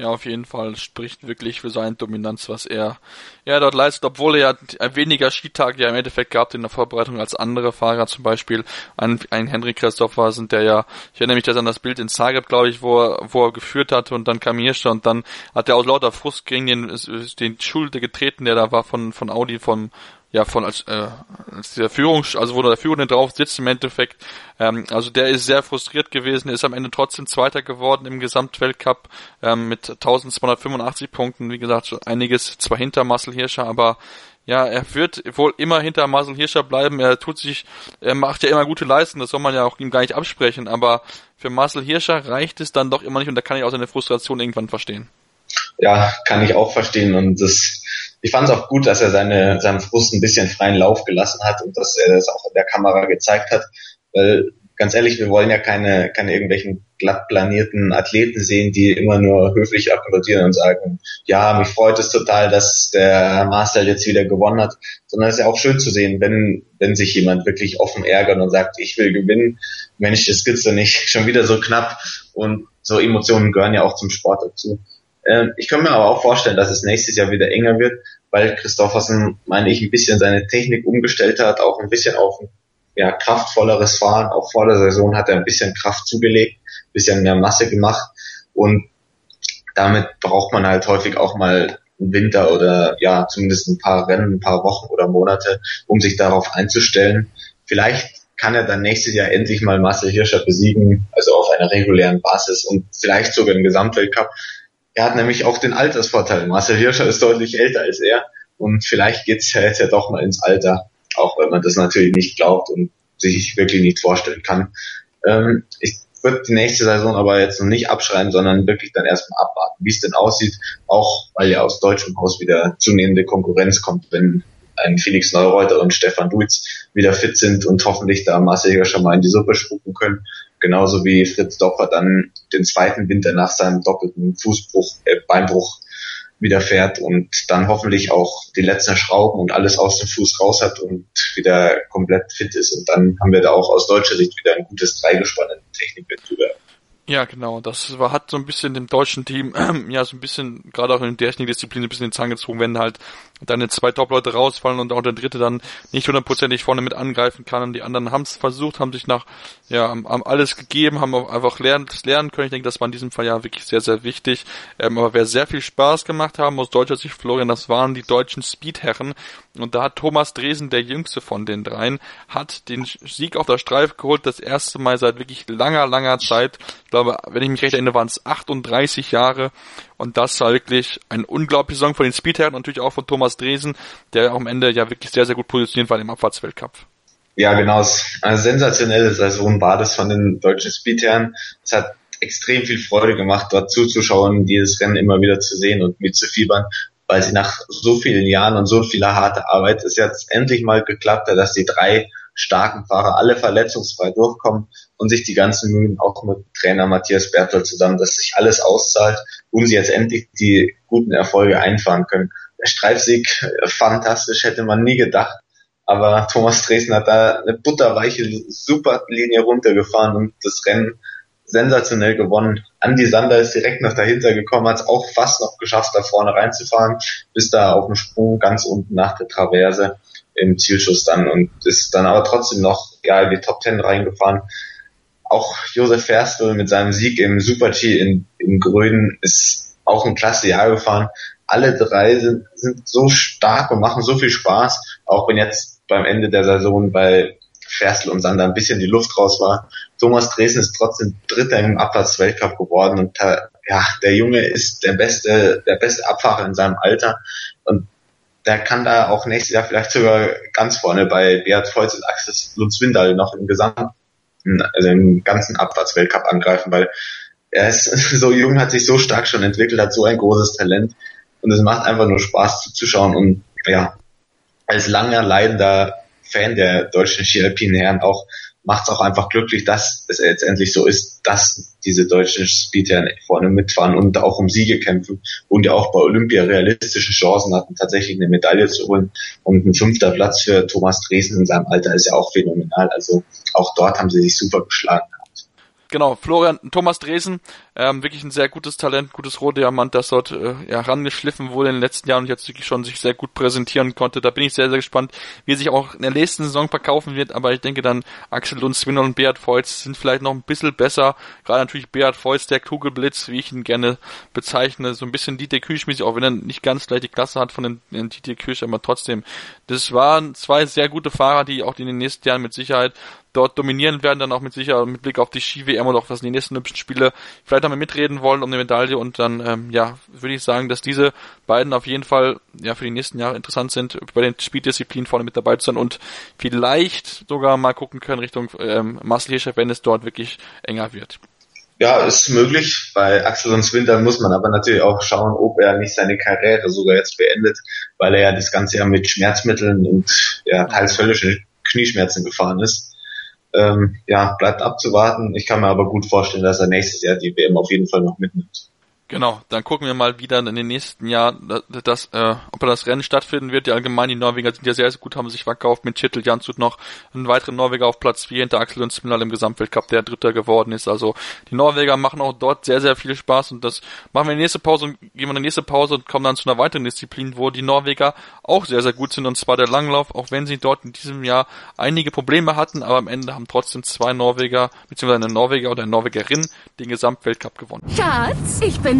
Ja, auf jeden Fall. Spricht wirklich für seine Dominanz, was er, er dort leistet, obwohl er ja weniger Skitage ja im Endeffekt gehabt in der Vorbereitung als andere Fahrer, zum Beispiel ein, ein Henry Christopher sind der ja, ich erinnere mich das an das Bild in Zagreb, glaube ich, wo er, wo er geführt hatte und dann kam Hirscher und dann hat er aus lauter Frust gegen den, den Schulde getreten, der da war von, von Audi, vom, ja von als, äh, als der Führung, also wo der Führende drauf sitzt im Endeffekt. Ähm, also der ist sehr frustriert gewesen, ist am Ende trotzdem Zweiter geworden im Gesamtweltcup ähm, mit 1285 Punkten. Wie gesagt, einiges zwar hinter Marcel Hirscher, aber ja, er wird wohl immer hinter Marcel Hirscher bleiben. Er tut sich, er macht ja immer gute Leistungen, das soll man ja auch ihm gar nicht absprechen, aber für Marcel Hirscher reicht es dann doch immer nicht und da kann ich auch seine Frustration irgendwann verstehen. Ja, kann ich auch verstehen und das ich fand es auch gut, dass er seine, seinem Frust ein bisschen freien Lauf gelassen hat und dass er das auch in der Kamera gezeigt hat. Weil ganz ehrlich, wir wollen ja keine, keine irgendwelchen glatt planierten Athleten sehen, die immer nur höflich applaudieren und sagen, ja, mich freut es total, dass der Marcel jetzt wieder gewonnen hat, sondern es ist ja auch schön zu sehen, wenn, wenn sich jemand wirklich offen ärgert und sagt, ich will gewinnen. Mensch, das gibt's doch nicht. Schon wieder so knapp und so Emotionen gehören ja auch zum Sport dazu. Ähm, ich kann mir aber auch vorstellen, dass es nächstes Jahr wieder enger wird, weil Christoffersen, meine ich, ein bisschen seine Technik umgestellt hat, auch ein bisschen auf ja, kraftvolleres Fahren. Auch vor der Saison hat er ein bisschen Kraft zugelegt, ein bisschen mehr Masse gemacht und damit braucht man halt häufig auch mal einen Winter oder ja, zumindest ein paar Rennen, ein paar Wochen oder Monate, um sich darauf einzustellen. Vielleicht kann er dann nächstes Jahr endlich mal Marcel Hirscher besiegen, also auf einer regulären Basis und vielleicht sogar im Gesamtweltcup. Er hat nämlich auch den Altersvorteil. Marcel Hirscher ist deutlich älter als er und vielleicht geht's ja jetzt ja doch mal ins Alter, auch wenn man das natürlich nicht glaubt und sich wirklich nicht vorstellen kann. Ähm, ich würde die nächste Saison aber jetzt noch nicht abschreiben, sondern wirklich dann erstmal abwarten, wie es denn aussieht, auch weil ja aus deutschem Haus wieder zunehmende Konkurrenz kommt, wenn ein Felix Neureuter und Stefan Duitz wieder fit sind und hoffentlich da Marcel Hirscher mal in die Suppe spucken können genauso wie Fritz Dopper dann den zweiten Winter nach seinem doppelten Fußbruch, äh, Beinbruch wieder fährt und dann hoffentlich auch die letzten Schrauben und alles aus dem Fuß raus hat und wieder komplett fit ist. Und dann haben wir da auch aus deutscher Sicht wieder ein gutes Dreigespann in Technikwettbewerb. Ja, genau. Das war, hat so ein bisschen dem deutschen Team, ja, so ein bisschen, gerade auch in der Technikdisziplin, ein bisschen den Zahn gezogen, wenn halt deine zwei Top-Leute rausfallen und auch der dritte dann nicht hundertprozentig vorne mit angreifen kann und die anderen haben es versucht, haben sich nach, ja, haben, alles gegeben, haben einfach lernen, lernen können. Ich denke, das war in diesem Fall ja wirklich sehr, sehr wichtig. Ähm, aber wer sehr viel Spaß gemacht haben aus deutscher Sicht, Florian, das waren die deutschen Speedherren, Und da hat Thomas Dresen, der jüngste von den dreien, hat den Sieg auf der Streif geholt, das erste Mal seit wirklich langer, langer Zeit. Ich glaube, wenn ich mich recht erinnere, waren es 38 Jahre. Und das war wirklich ein unglaublicher Song von den Speedherren natürlich auch von Thomas Dresen, der am Ende ja wirklich sehr, sehr gut positioniert war im Abfahrtsweltcup. Ja, genau. Eine sensationelle Saison war das von den deutschen Speedherren. Es hat extrem viel Freude gemacht, dort zuzuschauen, dieses Rennen immer wieder zu sehen und mitzufiebern, weil sie nach so vielen Jahren und so vieler harter Arbeit es jetzt endlich mal geklappt hat, dass die drei starken Fahrer alle verletzungsfrei durchkommen und sich die ganzen Mühen auch mit Trainer Matthias Berthold zusammen, dass sich alles auszahlt und sie jetzt endlich die guten Erfolge einfahren können. Der Streifsieg, äh, fantastisch, hätte man nie gedacht. Aber Thomas Dresden hat da eine butterweiche Superlinie runtergefahren und das Rennen sensationell gewonnen. Andy Sander ist direkt noch dahinter gekommen, hat es auch fast noch geschafft, da vorne reinzufahren, bis da auf dem Sprung ganz unten nach der Traverse im Zielschuss dann und ist dann aber trotzdem noch ja, in die Top Ten reingefahren. Auch Josef Ferstl mit seinem Sieg im Super-G in, in Gröden ist auch ein klasse Jahr gefahren. Alle drei sind, sind so stark und machen so viel Spaß, auch wenn jetzt beim Ende der Saison bei Ferstl und Sander ein bisschen die Luft raus war. Thomas Dresden ist trotzdem Dritter im Abfahrtsweltcup geworden und ja, der Junge ist der beste, der beste Abfahrer in seinem Alter und der kann da auch nächstes Jahr vielleicht sogar ganz vorne bei Beat Volz und Axel Lutz Windal noch im gesamten, also im ganzen Abfahrtsweltcup angreifen, weil er ist so jung, hat sich so stark schon entwickelt, hat so ein großes Talent und es macht einfach nur Spaß zuzuschauen und ja, als langer leidender Fan der deutschen Ski-Alpinen Herren auch macht es auch einfach glücklich, dass es jetzt endlich so ist, dass diese deutschen Speedherren vorne mitfahren und auch um Siege kämpfen und ja auch bei Olympia realistische Chancen hatten, tatsächlich eine Medaille zu holen. Und ein fünfter Platz für Thomas Dresden in seinem Alter ist ja auch phänomenal. Also auch dort haben sie sich super geschlagen. Genau, Florian Thomas Dresen, ähm, wirklich ein sehr gutes Talent, gutes Rohdiamant, das dort äh, ja, rangeschliffen wurde in den letzten Jahren und jetzt wirklich schon sich sehr gut präsentieren konnte. Da bin ich sehr, sehr gespannt, wie er sich auch in der nächsten Saison verkaufen wird, aber ich denke dann Axel Lund, Swinner und Beat Feutz sind vielleicht noch ein bisschen besser. Gerade natürlich Beat Feutz, der Kugelblitz, wie ich ihn gerne bezeichne, so ein bisschen Dieter Küch-mäßig, auch wenn er nicht ganz gleich die Klasse hat von den, den Dieter Küch, aber trotzdem, das waren zwei sehr gute Fahrer, die auch in den nächsten Jahren mit Sicherheit dort dominieren werden, dann auch mit Sicherheit mit Blick auf die Ski-WM und auch was in den nächsten Olympischen Spiele vielleicht einmal mitreden wollen um eine Medaille und dann, ähm, ja, würde ich sagen, dass diese beiden auf jeden Fall ja für die nächsten Jahre interessant sind, bei den Speeddisziplinen vorne mit dabei zu sein und vielleicht sogar mal gucken können Richtung ähm, Marcel wenn es dort wirklich enger wird. Ja, ist möglich. Bei Axel und Winter muss man aber natürlich auch schauen, ob er nicht seine Karriere sogar jetzt beendet, weil er ja das ganze Jahr mit Schmerzmitteln und ja, teils völlig Knieschmerzen gefahren ist ähm, ja, bleibt abzuwarten. Ich kann mir aber gut vorstellen, dass er nächstes Jahr die WM auf jeden Fall noch mitnimmt. Genau, dann gucken wir mal wieder in den nächsten Jahren, dass, äh, ob das Rennen stattfinden wird. Die allgemein, die Norweger sind ja sehr, sehr gut, haben sich verkauft mit Kittel Jansud noch einen weiteren Norweger auf Platz 4 hinter Axel und Smilal im Gesamtweltcup, der Dritter geworden ist. Also die Norweger machen auch dort sehr, sehr viel Spaß und das machen wir in die nächste Pause und gehen wir in die nächste Pause und kommen dann zu einer weiteren Disziplin, wo die Norweger auch sehr, sehr gut sind und zwar der Langlauf, auch wenn sie dort in diesem Jahr einige Probleme hatten, aber am Ende haben trotzdem zwei Norweger, beziehungsweise eine Norweger oder eine Norwegerin den Gesamtweltcup gewonnen. Schatz, ich bin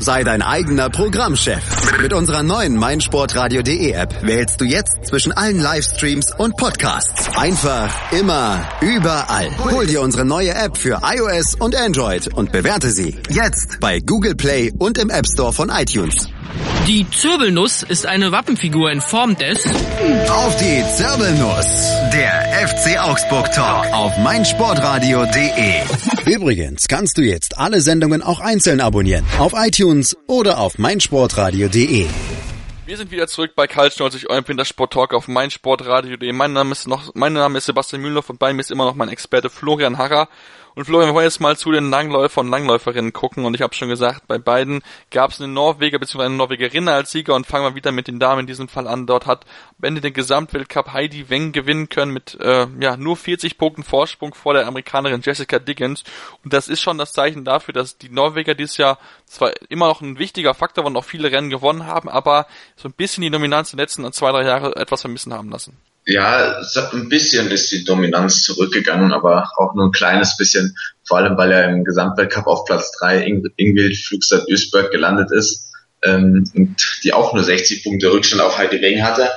Sei dein eigener Programmchef. Mit unserer neuen meinsportradio.de App wählst du jetzt zwischen allen Livestreams und Podcasts. Einfach, immer, überall. Hol dir unsere neue App für iOS und Android und bewerte sie jetzt bei Google Play und im App Store von iTunes. Die Zirbelnuss ist eine Wappenfigur in Form des... Auf die Zirbelnuss. Der FC Augsburg Talk auf meinsportradio.de. Übrigens kannst du jetzt alle Sendungen auch einzeln abonnieren. Auf iTunes oder auf meinsportradio.de. Wir sind wieder zurück bei Karl Schnolzig, eurem Wintersport Talk auf meinsportradio.de. Mein Name ist noch, mein Name ist Sebastian Mühlenhoff und bei mir ist immer noch mein Experte Florian Harrer. Und Florian, wir wollen jetzt mal zu den Langläufern und Langläuferinnen gucken. Und ich habe schon gesagt, bei beiden gab es eine Norweger bzw. eine Norwegerin als Sieger. Und fangen wir wieder mit den Damen in diesem Fall an. Dort hat am Ende den Gesamtweltcup Heidi Weng gewinnen können mit äh, ja nur 40 Punkten Vorsprung vor der Amerikanerin Jessica Diggins. Und das ist schon das Zeichen dafür, dass die Norweger dieses Jahr zwar immer noch ein wichtiger Faktor waren, auch viele Rennen gewonnen haben, aber so ein bisschen die Dominanz der letzten zwei, drei Jahre etwas vermissen haben lassen. Ja, ein bisschen ist die Dominanz zurückgegangen, aber auch nur ein kleines bisschen. Vor allem, weil er im Gesamtweltcup auf Platz drei Ingwild Flugstadt Duisburg gelandet ist ähm, und die auch nur 60 Punkte Rückstand auf Heidi Weng hatte.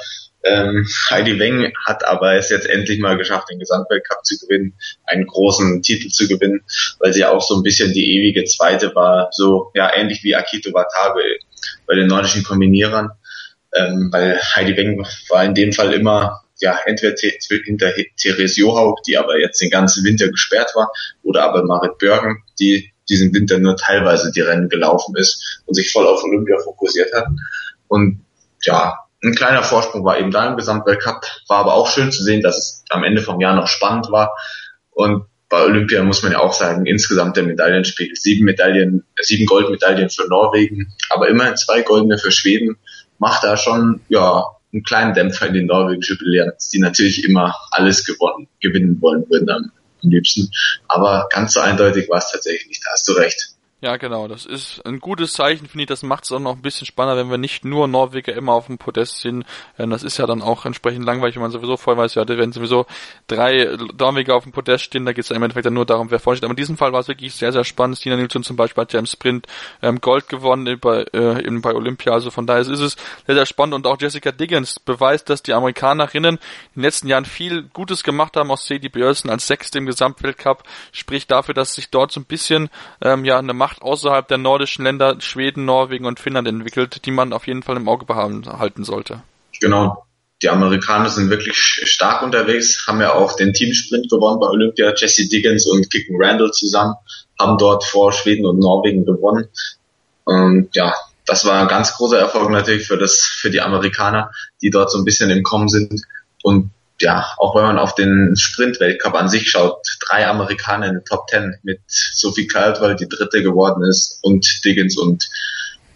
Ähm, Heidi Weng hat aber es jetzt endlich mal geschafft, den Gesamtweltcup zu gewinnen, einen großen Titel zu gewinnen, weil sie auch so ein bisschen die ewige Zweite war, so ja ähnlich wie Akito Watabe bei den nordischen Kombinierern, ähm, weil Heidi Weng war in dem Fall immer ja entweder hinter Therese Johaug, die aber jetzt den ganzen Winter gesperrt war, oder aber Marit Börgen, die diesen Winter nur teilweise die Rennen gelaufen ist und sich voll auf Olympia fokussiert hat. Und ja, ein kleiner Vorsprung war eben da im Gesamtweltcup, war aber auch schön zu sehen, dass es am Ende vom Jahr noch spannend war. Und bei Olympia muss man ja auch sagen, insgesamt der Medaillenspiegel, sieben Medaillen, sieben Goldmedaillen für Norwegen, aber immerhin zwei goldene für Schweden, macht da schon, ja, einen kleinen Dämpfer in die norwegische Bilanz, die natürlich immer alles gewonnen, gewinnen wollen würden am, am liebsten. Aber ganz so eindeutig war es tatsächlich nicht, da hast du recht. Ja, genau. Das ist ein gutes Zeichen, finde ich. Das macht es auch noch ein bisschen spannender, wenn wir nicht nur Norweger immer auf dem Podest sind. Das ist ja dann auch entsprechend langweilig, wenn man sowieso voll weiß, ja, wenn sowieso drei Norweger auf dem Podest stehen, da geht es im Endeffekt dann nur darum, wer vorne steht. Aber in diesem Fall war es wirklich sehr, sehr spannend. Stina Nilsson zum Beispiel hat ja im Sprint ähm, Gold gewonnen bei, äh, eben bei Olympia. Also von daher ist es sehr, sehr spannend. Und auch Jessica Diggins beweist, dass die Amerikanerinnen in den letzten Jahren viel Gutes gemacht haben aus Sadie Björsen als Sechste im Gesamtweltcup. Spricht dafür, dass sich dort so ein bisschen ähm, ja eine Macht Macht außerhalb der nordischen Länder, Schweden, Norwegen und Finnland entwickelt, die man auf jeden Fall im Auge behalten sollte. Genau. Die Amerikaner sind wirklich stark unterwegs, haben ja auch den Teamsprint gewonnen bei Olympia. Jesse Diggins und Kicken Randall zusammen haben dort vor Schweden und Norwegen gewonnen. Und ja, das war ein ganz großer Erfolg natürlich für das, für die Amerikaner, die dort so ein bisschen im Kommen sind. Und ja, auch wenn man auf den Sprint-Weltcup an sich schaut, drei Amerikaner in den Top Ten mit Sophie Caldwell, die dritte geworden ist, und Diggins und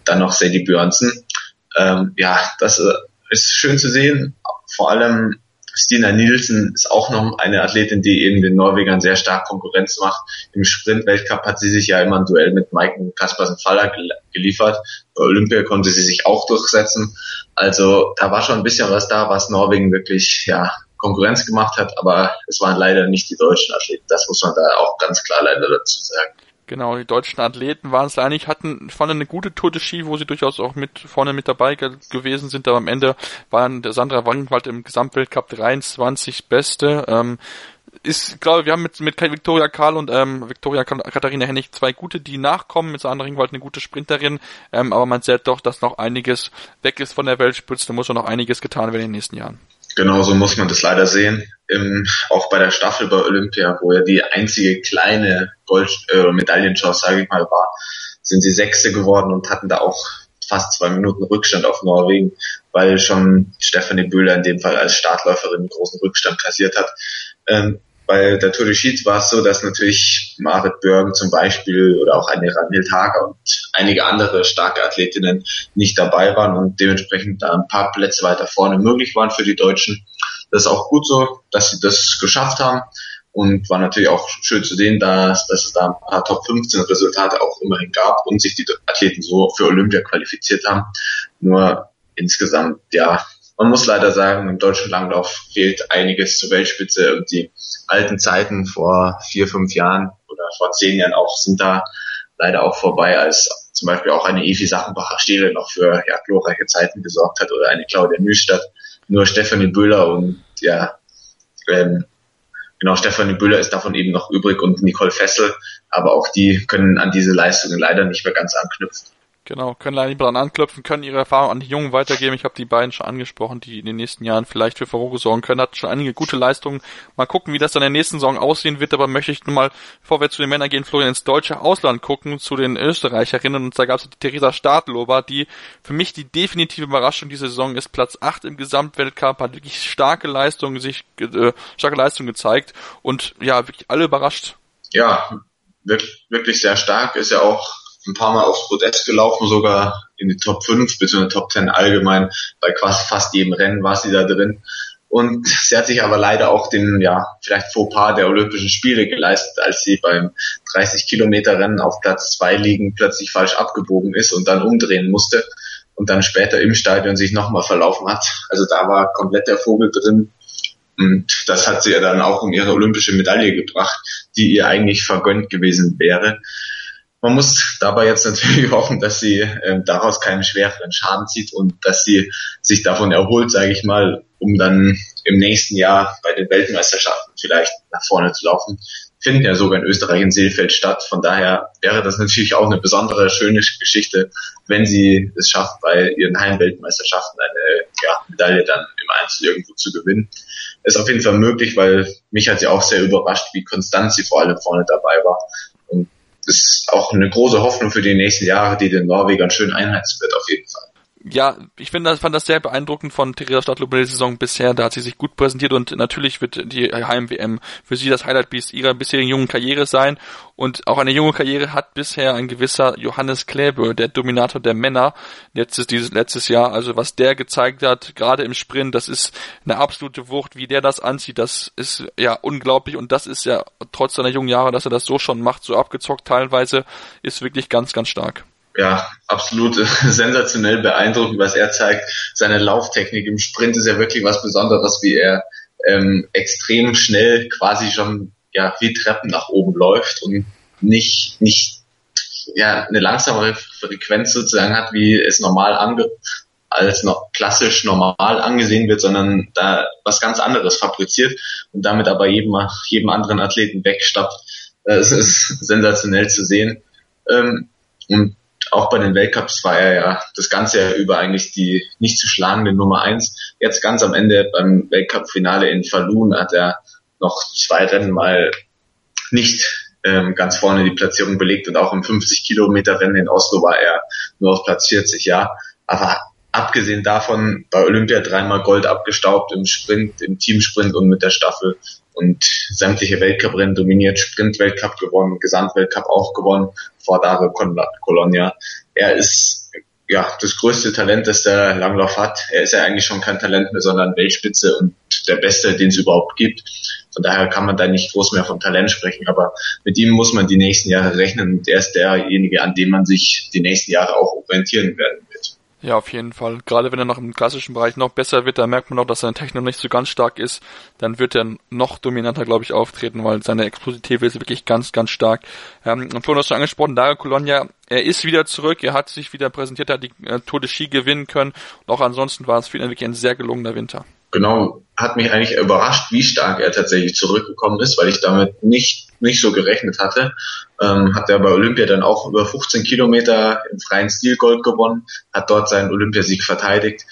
dann noch Sadie Björnsen. Ähm, ja, das äh, ist schön zu sehen. Vor allem Stina Nielsen ist auch noch eine Athletin, die eben den Norwegern sehr stark Konkurrenz macht. Im Sprint-Weltcup hat sie sich ja immer ein Duell mit Maiken Kaspersen-Faller geliefert. Bei Olympia konnte sie sich auch durchsetzen. Also da war schon ein bisschen was da, was Norwegen wirklich ja Konkurrenz gemacht hat, aber es waren leider nicht die deutschen Athleten. Das muss man da auch ganz klar leider dazu sagen. Genau, die deutschen Athleten waren es eigentlich, hatten, fand eine gute Tour de Ski, wo sie durchaus auch mit vorne mit dabei ge gewesen sind, aber am Ende waren der Sandra Wangenwald im Gesamtweltcup 23 Beste. Ähm, ist, glaube wir haben mit, mit Victoria Karl und ähm, Victoria Katharina Hennig zwei gute, die nachkommen. Mit Sandra Ringwald eine gute Sprinterin, ähm, aber man sieht doch, dass noch einiges weg ist von der Weltspitze. Da muss noch einiges getan werden in den nächsten Jahren. Genauso muss man das leider sehen. Im, auch bei der Staffel bei Olympia, wo ja die einzige kleine Gold äh, Medaillenchance, sage ich mal, war, sind sie Sechste geworden und hatten da auch fast zwei Minuten Rückstand auf Norwegen, weil schon Stephanie Bühler in dem Fall als Startläuferin einen großen Rückstand kassiert hat. Ähm, bei der Tour de Ski war es so, dass natürlich Marit Börgen zum Beispiel oder auch eine Ranhild Hager und einige andere starke Athletinnen nicht dabei waren und dementsprechend da ein paar Plätze weiter vorne möglich waren für die Deutschen. Das ist auch gut so, dass sie das geschafft haben und war natürlich auch schön zu sehen, dass, dass es da ein paar Top 15 Resultate auch immerhin gab und sich die Athleten so für Olympia qualifiziert haben. Nur insgesamt, ja, man muss leider sagen, im deutschen Langlauf fehlt einiges zur Weltspitze und die alten Zeiten vor vier, fünf Jahren oder vor zehn Jahren auch sind da leider auch vorbei, als zum Beispiel auch eine Evi Sachenbacher Stele noch für ja, glorreiche Zeiten gesorgt hat oder eine Claudia Nüstadt. Nur Stefanie Böhler und ja, ähm, genau, Stefanie Böhler ist davon eben noch übrig und Nicole Fessel, aber auch die können an diese Leistungen leider nicht mehr ganz anknüpfen. Genau, können leider nicht dran anklopfen, können ihre Erfahrung an die Jungen weitergeben. Ich habe die beiden schon angesprochen, die in den nächsten Jahren vielleicht für Furore sorgen können. Hat schon einige gute Leistungen. Mal gucken, wie das dann in der nächsten Saison aussehen wird. Aber möchte ich nun mal, bevor wir zu den Männern gehen, Florian ins deutsche Ausland gucken, zu den Österreicherinnen. Und da gab es die Theresa Stadlober, die für mich die definitive Überraschung dieser Saison ist. Platz 8 im Gesamtweltcup, hat wirklich starke Leistungen, sich äh, starke Leistungen gezeigt und ja, wirklich alle überrascht. Ja, wirklich, wirklich sehr stark. Ist ja auch ein paar Mal aufs Podest gelaufen, sogar in die Top 5 bzw. Top 10 allgemein. Bei quasi fast jedem Rennen war sie da drin. Und sie hat sich aber leider auch den, ja, vielleicht Fauxpas der Olympischen Spiele geleistet, als sie beim 30 Kilometer Rennen auf Platz 2 liegen plötzlich falsch abgebogen ist und dann umdrehen musste. und dann später im Stadion sich nochmal verlaufen hat. Also da war komplett der Vogel drin. Und das hat sie ja dann auch um ihre olympische Medaille gebracht, die ihr eigentlich vergönnt gewesen wäre. Man muss dabei jetzt natürlich hoffen, dass sie äh, daraus keinen schwereren Schaden zieht und dass sie sich davon erholt, sage ich mal, um dann im nächsten Jahr bei den Weltmeisterschaften vielleicht nach vorne zu laufen. Finden ja sogar in Österreich in Seelfeld statt. Von daher wäre das natürlich auch eine besondere, schöne Geschichte, wenn sie es schafft, bei ihren Heimweltmeisterschaften eine ja, Medaille dann im Einzel irgendwo zu gewinnen. Ist auf jeden Fall möglich, weil mich hat sie auch sehr überrascht, wie konstant sie vor allem vorne dabei war. Und ist auch eine große Hoffnung für die nächsten Jahre, die den Norwegern schön einheizen wird, auf jeden Fall ja, ich finde, das, fand das sehr beeindruckend von Theresa Stadtlob in der Saison bisher. Da hat sie sich gut präsentiert und natürlich wird die Heim-WM für sie das Highlight-Piece ihrer bisherigen jungen Karriere sein. Und auch eine junge Karriere hat bisher ein gewisser Johannes Kläbe, der Dominator der Männer, letztes, dieses, letztes Jahr. Also was der gezeigt hat, gerade im Sprint, das ist eine absolute Wucht, wie der das anzieht, das ist ja unglaublich und das ist ja trotz seiner jungen Jahre, dass er das so schon macht, so abgezockt teilweise, ist wirklich ganz, ganz stark ja, absolut sensationell beeindruckend, was er zeigt. Seine Lauftechnik im Sprint ist ja wirklich was Besonderes, wie er ähm, extrem schnell quasi schon ja wie Treppen nach oben läuft und nicht nicht ja eine langsamere Frequenz sozusagen hat, wie es normal ange als noch klassisch normal angesehen wird, sondern da was ganz anderes fabriziert und damit aber jedem, jedem anderen Athleten wegstappt. Es ist sensationell zu sehen. Ähm, und auch bei den Weltcups war er ja das ganze Jahr über eigentlich die nicht zu schlagende Nummer eins. Jetzt ganz am Ende beim Weltcup-Finale in Falun hat er noch zwei Rennen mal nicht ähm, ganz vorne die Platzierung belegt und auch im 50 Kilometer Rennen in Oslo war er nur auf Platz 40, ja. Aber abgesehen davon bei Olympia dreimal Gold abgestaubt im Sprint, im Teamsprint und mit der Staffel und sämtliche Weltcuprennen dominiert, Sprint-Weltcup gewonnen, Gesamtweltcup auch gewonnen, vor Dario Colonia. Er ist ja das größte Talent, das der Langlauf hat. Er ist ja eigentlich schon kein Talent mehr, sondern Weltspitze und der Beste, den es überhaupt gibt. Von daher kann man da nicht groß mehr von Talent sprechen, aber mit ihm muss man die nächsten Jahre rechnen und er ist derjenige, an dem man sich die nächsten Jahre auch orientieren werden. Ja, auf jeden Fall. Gerade wenn er noch im klassischen Bereich noch besser wird, dann merkt man auch, dass seine Technik nicht so ganz stark ist. Dann wird er noch dominanter, glaube ich, auftreten, weil seine Explosivität ist wirklich ganz, ganz stark. Ähm, und vorhin hast du angesprochen, Dario Colonia, er ist wieder zurück, er hat sich wieder präsentiert, er hat die äh, Tour de Ski gewinnen können. Und auch ansonsten war es für ihn wirklich ein sehr gelungener Winter. Genau, hat mich eigentlich überrascht, wie stark er tatsächlich zurückgekommen ist, weil ich damit nicht, nicht so gerechnet hatte. Ähm, hat er bei Olympia dann auch über 15 Kilometer im freien Stil Gold gewonnen, hat dort seinen Olympiasieg verteidigt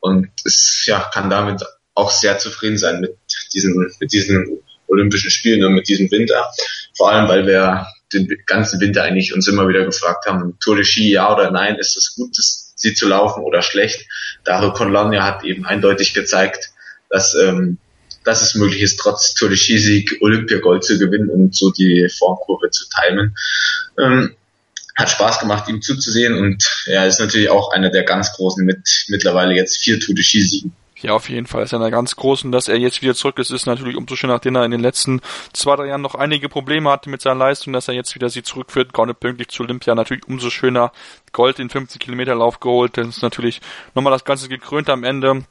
und ist, ja, kann damit auch sehr zufrieden sein mit diesen, mit diesen Olympischen Spielen und mit diesem Winter. Vor allem, weil wir den ganzen Winter eigentlich uns immer wieder gefragt haben, Tour de Ski ja oder nein, ist es gut, sie zu laufen oder schlecht? Dario Conlania hat eben eindeutig gezeigt, dass, ähm, dass es möglich ist, trotz Tour de Ski-Sieg Olympiagold zu gewinnen und so die Formkurve zu timen. Ähm, hat Spaß gemacht, ihm zuzusehen und er ist natürlich auch einer der ganz Großen mit mittlerweile jetzt vier Tour de Ski-Siegen. Ja, auf jeden Fall ist einer ganz großen, dass er jetzt wieder zurück ist, ist natürlich umso schöner, nachdem er in den letzten zwei, drei Jahren noch einige Probleme hatte mit seiner Leistung, dass er jetzt wieder sie zurückführt, gerade pünktlich zu Olympia, natürlich umso schöner. Gold in 50 Kilometer Lauf geholt, das ist natürlich nochmal das Ganze gekrönt am Ende.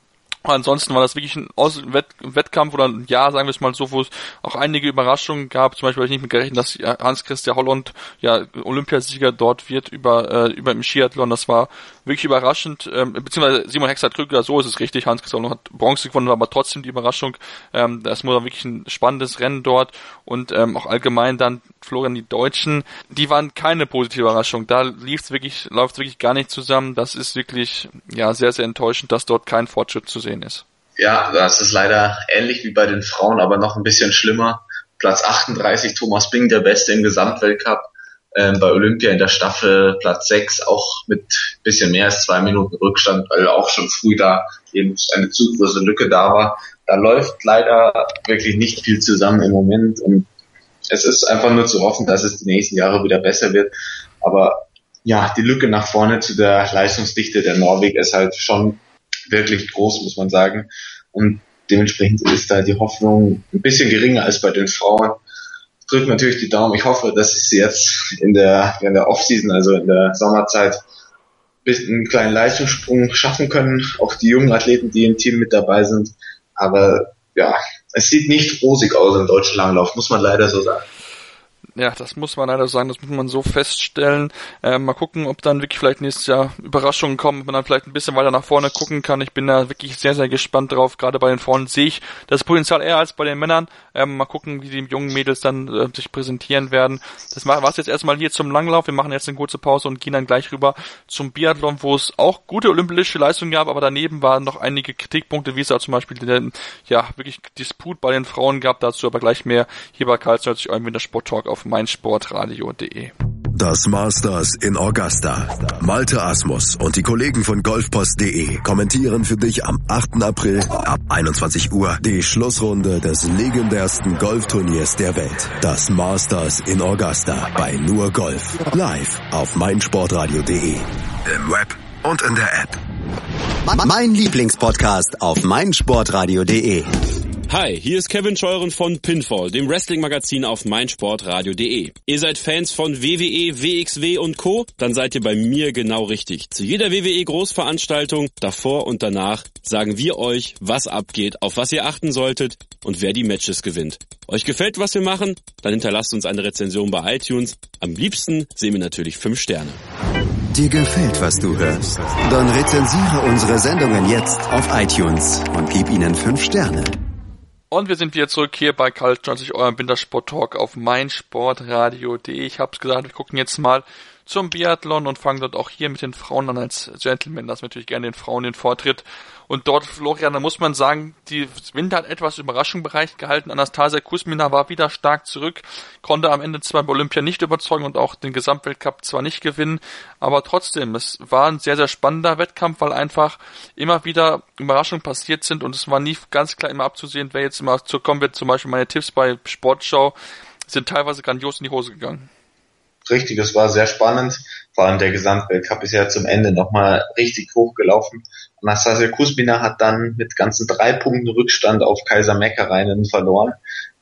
Ansonsten war das wirklich ein Wett Wettkampf oder ein Jahr, sagen wir es mal so, wo es auch einige Überraschungen gab. Zum Beispiel habe ich nicht mit gerechnet, dass Hans-Christian Holland ja Olympiasieger dort wird über, äh, über im Skiathlon. Das war wirklich überraschend. Ähm, beziehungsweise Simon Hexer Krüger, so ist es richtig. Hans-Christian Holland hat Bronze gewonnen, aber trotzdem die Überraschung. Ähm, das war wirklich ein spannendes Rennen dort und ähm, auch allgemein dann Florian die Deutschen. Die waren keine positive Überraschung. Da lief es wirklich, läuft wirklich gar nicht zusammen. Das ist wirklich ja sehr, sehr enttäuschend, dass dort kein Fortschritt zu sehen ist. Ja, das ist leider ähnlich wie bei den Frauen, aber noch ein bisschen schlimmer. Platz 38 Thomas Bing, der Beste im Gesamtweltcup. Ähm, bei Olympia in der Staffel Platz 6, auch mit bisschen mehr als zwei Minuten Rückstand, weil auch schon früh da eben eine zu große Lücke da war. Da läuft leider wirklich nicht viel zusammen im Moment und es ist einfach nur zu hoffen, dass es die nächsten Jahre wieder besser wird. Aber ja, die Lücke nach vorne zu der Leistungsdichte der Norweg ist halt schon wirklich groß, muss man sagen. Und dementsprechend ist da die Hoffnung ein bisschen geringer als bei den Frauen. Drückt natürlich die Daumen. Ich hoffe, dass sie jetzt in der, in der Offseason, also in der Sommerzeit, einen kleinen Leistungssprung schaffen können, auch die jungen Athleten, die im Team mit dabei sind. Aber ja, es sieht nicht rosig aus im deutschen Langlauf, muss man leider so sagen. Ja, das muss man leider sagen, das muss man so feststellen. Äh, mal gucken, ob dann wirklich vielleicht nächstes Jahr Überraschungen kommen, ob man dann vielleicht ein bisschen weiter nach vorne gucken kann. Ich bin da wirklich sehr, sehr gespannt drauf. Gerade bei den Frauen sehe ich das Potenzial eher als bei den Männern. Ähm, mal gucken, wie die jungen Mädels dann äh, sich präsentieren werden. Das war es jetzt erstmal hier zum Langlauf. Wir machen jetzt eine kurze Pause und gehen dann gleich rüber zum Biathlon, wo es auch gute olympische Leistungen gab, aber daneben waren noch einige Kritikpunkte, wie es auch zum Beispiel den, ja, wirklich Disput bei den Frauen gab. Dazu aber gleich mehr hier bei Karl 90 Euro in der Sport Talk auf meinsportradio.de. Das Masters in Augusta. Malte Asmus und die Kollegen von golfpost.de kommentieren für dich am 8. April ab 21 Uhr die Schlussrunde des legendärsten Golfturniers der Welt. Das Masters in Augusta bei Nur Golf. Live auf meinsportradio.de. Im Web und in der App. Mein Lieblingspodcast auf meinsportradio.de. Hi, hier ist Kevin Scheuren von Pinfall, dem Wrestling-Magazin auf meinsportradio.de. Ihr seid Fans von WWE, WXW und Co? Dann seid ihr bei mir genau richtig. Zu jeder WWE-Großveranstaltung, davor und danach, sagen wir euch, was abgeht, auf was ihr achten solltet und wer die Matches gewinnt. Euch gefällt, was wir machen? Dann hinterlasst uns eine Rezension bei iTunes. Am liebsten sehen wir natürlich 5 Sterne. Dir gefällt, was du hörst? Dann rezensiere unsere Sendungen jetzt auf iTunes und gib ihnen 5 Sterne. Und wir sind wieder zurück hier bei Kalt 20 eurem Wintersport Talk auf meinsportradio.de. Ich hab's gesagt, wir gucken jetzt mal zum Biathlon und fangen dort auch hier mit den Frauen an als Gentleman. Das natürlich gerne den Frauen den Vortritt. Und dort, Florian, da muss man sagen, die Winter hat etwas Überraschung bereit gehalten. Anastasia Kusmina war wieder stark zurück, konnte am Ende zwar bei Olympia nicht überzeugen und auch den Gesamtweltcup zwar nicht gewinnen, aber trotzdem, es war ein sehr, sehr spannender Wettkampf, weil einfach immer wieder Überraschungen passiert sind und es war nie ganz klar immer abzusehen, wer jetzt immer zukommen wird. Zum Beispiel meine Tipps bei Sportschau sind teilweise grandios in die Hose gegangen richtig, es war sehr spannend. Vor allem der Gesamtweltcup ist ja zum Ende nochmal richtig hochgelaufen. Anastasia Kuzmina hat dann mit ganzen drei Punkten Rückstand auf Kaiser Meckereinen verloren.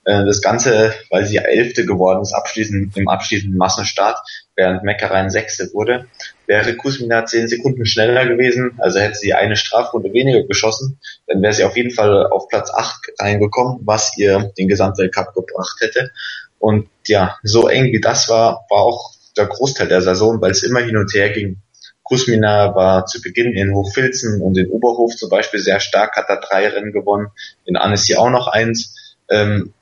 Äh, das Ganze, weil sie Elfte geworden ist, abschließend, im abschließenden Massenstart, während Meckereien Sechste wurde. Wäre Kuzmina zehn Sekunden schneller gewesen, also hätte sie eine Strafrunde weniger geschossen, dann wäre sie auf jeden Fall auf Platz acht reingekommen, was ihr den Gesamtweltcup gebracht hätte. Und ja, so eng wie das war, war auch der Großteil der Saison, weil es immer hin und her ging. Kusmina war zu Beginn in Hochfilzen und in Oberhof zum Beispiel sehr stark, hat da drei Rennen gewonnen, in Annecy auch noch eins. Ähm,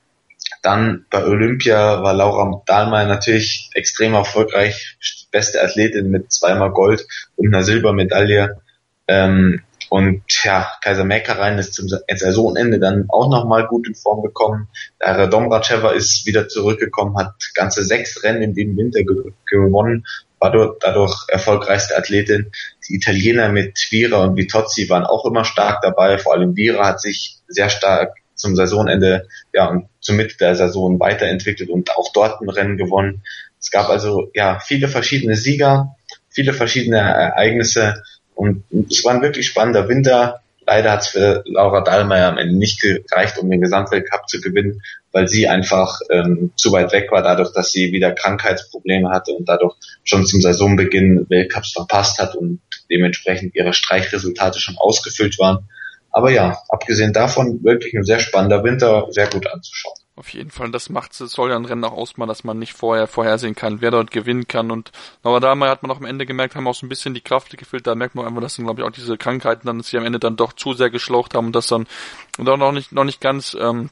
dann bei Olympia war Laura Dahlmeier natürlich extrem erfolgreich, beste Athletin mit zweimal Gold und einer Silbermedaille. Ähm, und ja, Kaiser Mekarein ist zum Saisonende dann auch nochmal gut in Form gekommen. Der Domracheva ist wieder zurückgekommen, hat ganze sechs Rennen in dem Winter ge gewonnen, war dort dadurch erfolgreichste Athletin. Die Italiener mit Vira und Vitozzi waren auch immer stark dabei. Vor allem Vira hat sich sehr stark zum Saisonende, ja, und zum Mitte der Saison weiterentwickelt und auch dort ein Rennen gewonnen. Es gab also, ja, viele verschiedene Sieger, viele verschiedene Ereignisse und es war ein wirklich spannender Winter. Leider hat es für Laura Dahlmeier am Ende nicht gereicht, um den Gesamtweltcup zu gewinnen, weil sie einfach ähm, zu weit weg war, dadurch, dass sie wieder Krankheitsprobleme hatte und dadurch schon zum Saisonbeginn Weltcups verpasst hat und dementsprechend ihre Streichresultate schon ausgefüllt waren. Aber ja, abgesehen davon wirklich ein sehr spannender Winter, sehr gut anzuschauen. Auf jeden Fall, das macht soll ja ein Rennen auch ausmachen, dass man nicht vorher vorhersehen kann, wer dort gewinnen kann. Und aber da hat man auch am Ende gemerkt, haben auch so ein bisschen die Kraft gefüllt. Da merkt man einfach, dass dann glaube ich auch diese Krankheiten dann sie am Ende dann doch zu sehr geschlaucht haben und das dann und auch noch nicht noch nicht ganz ähm,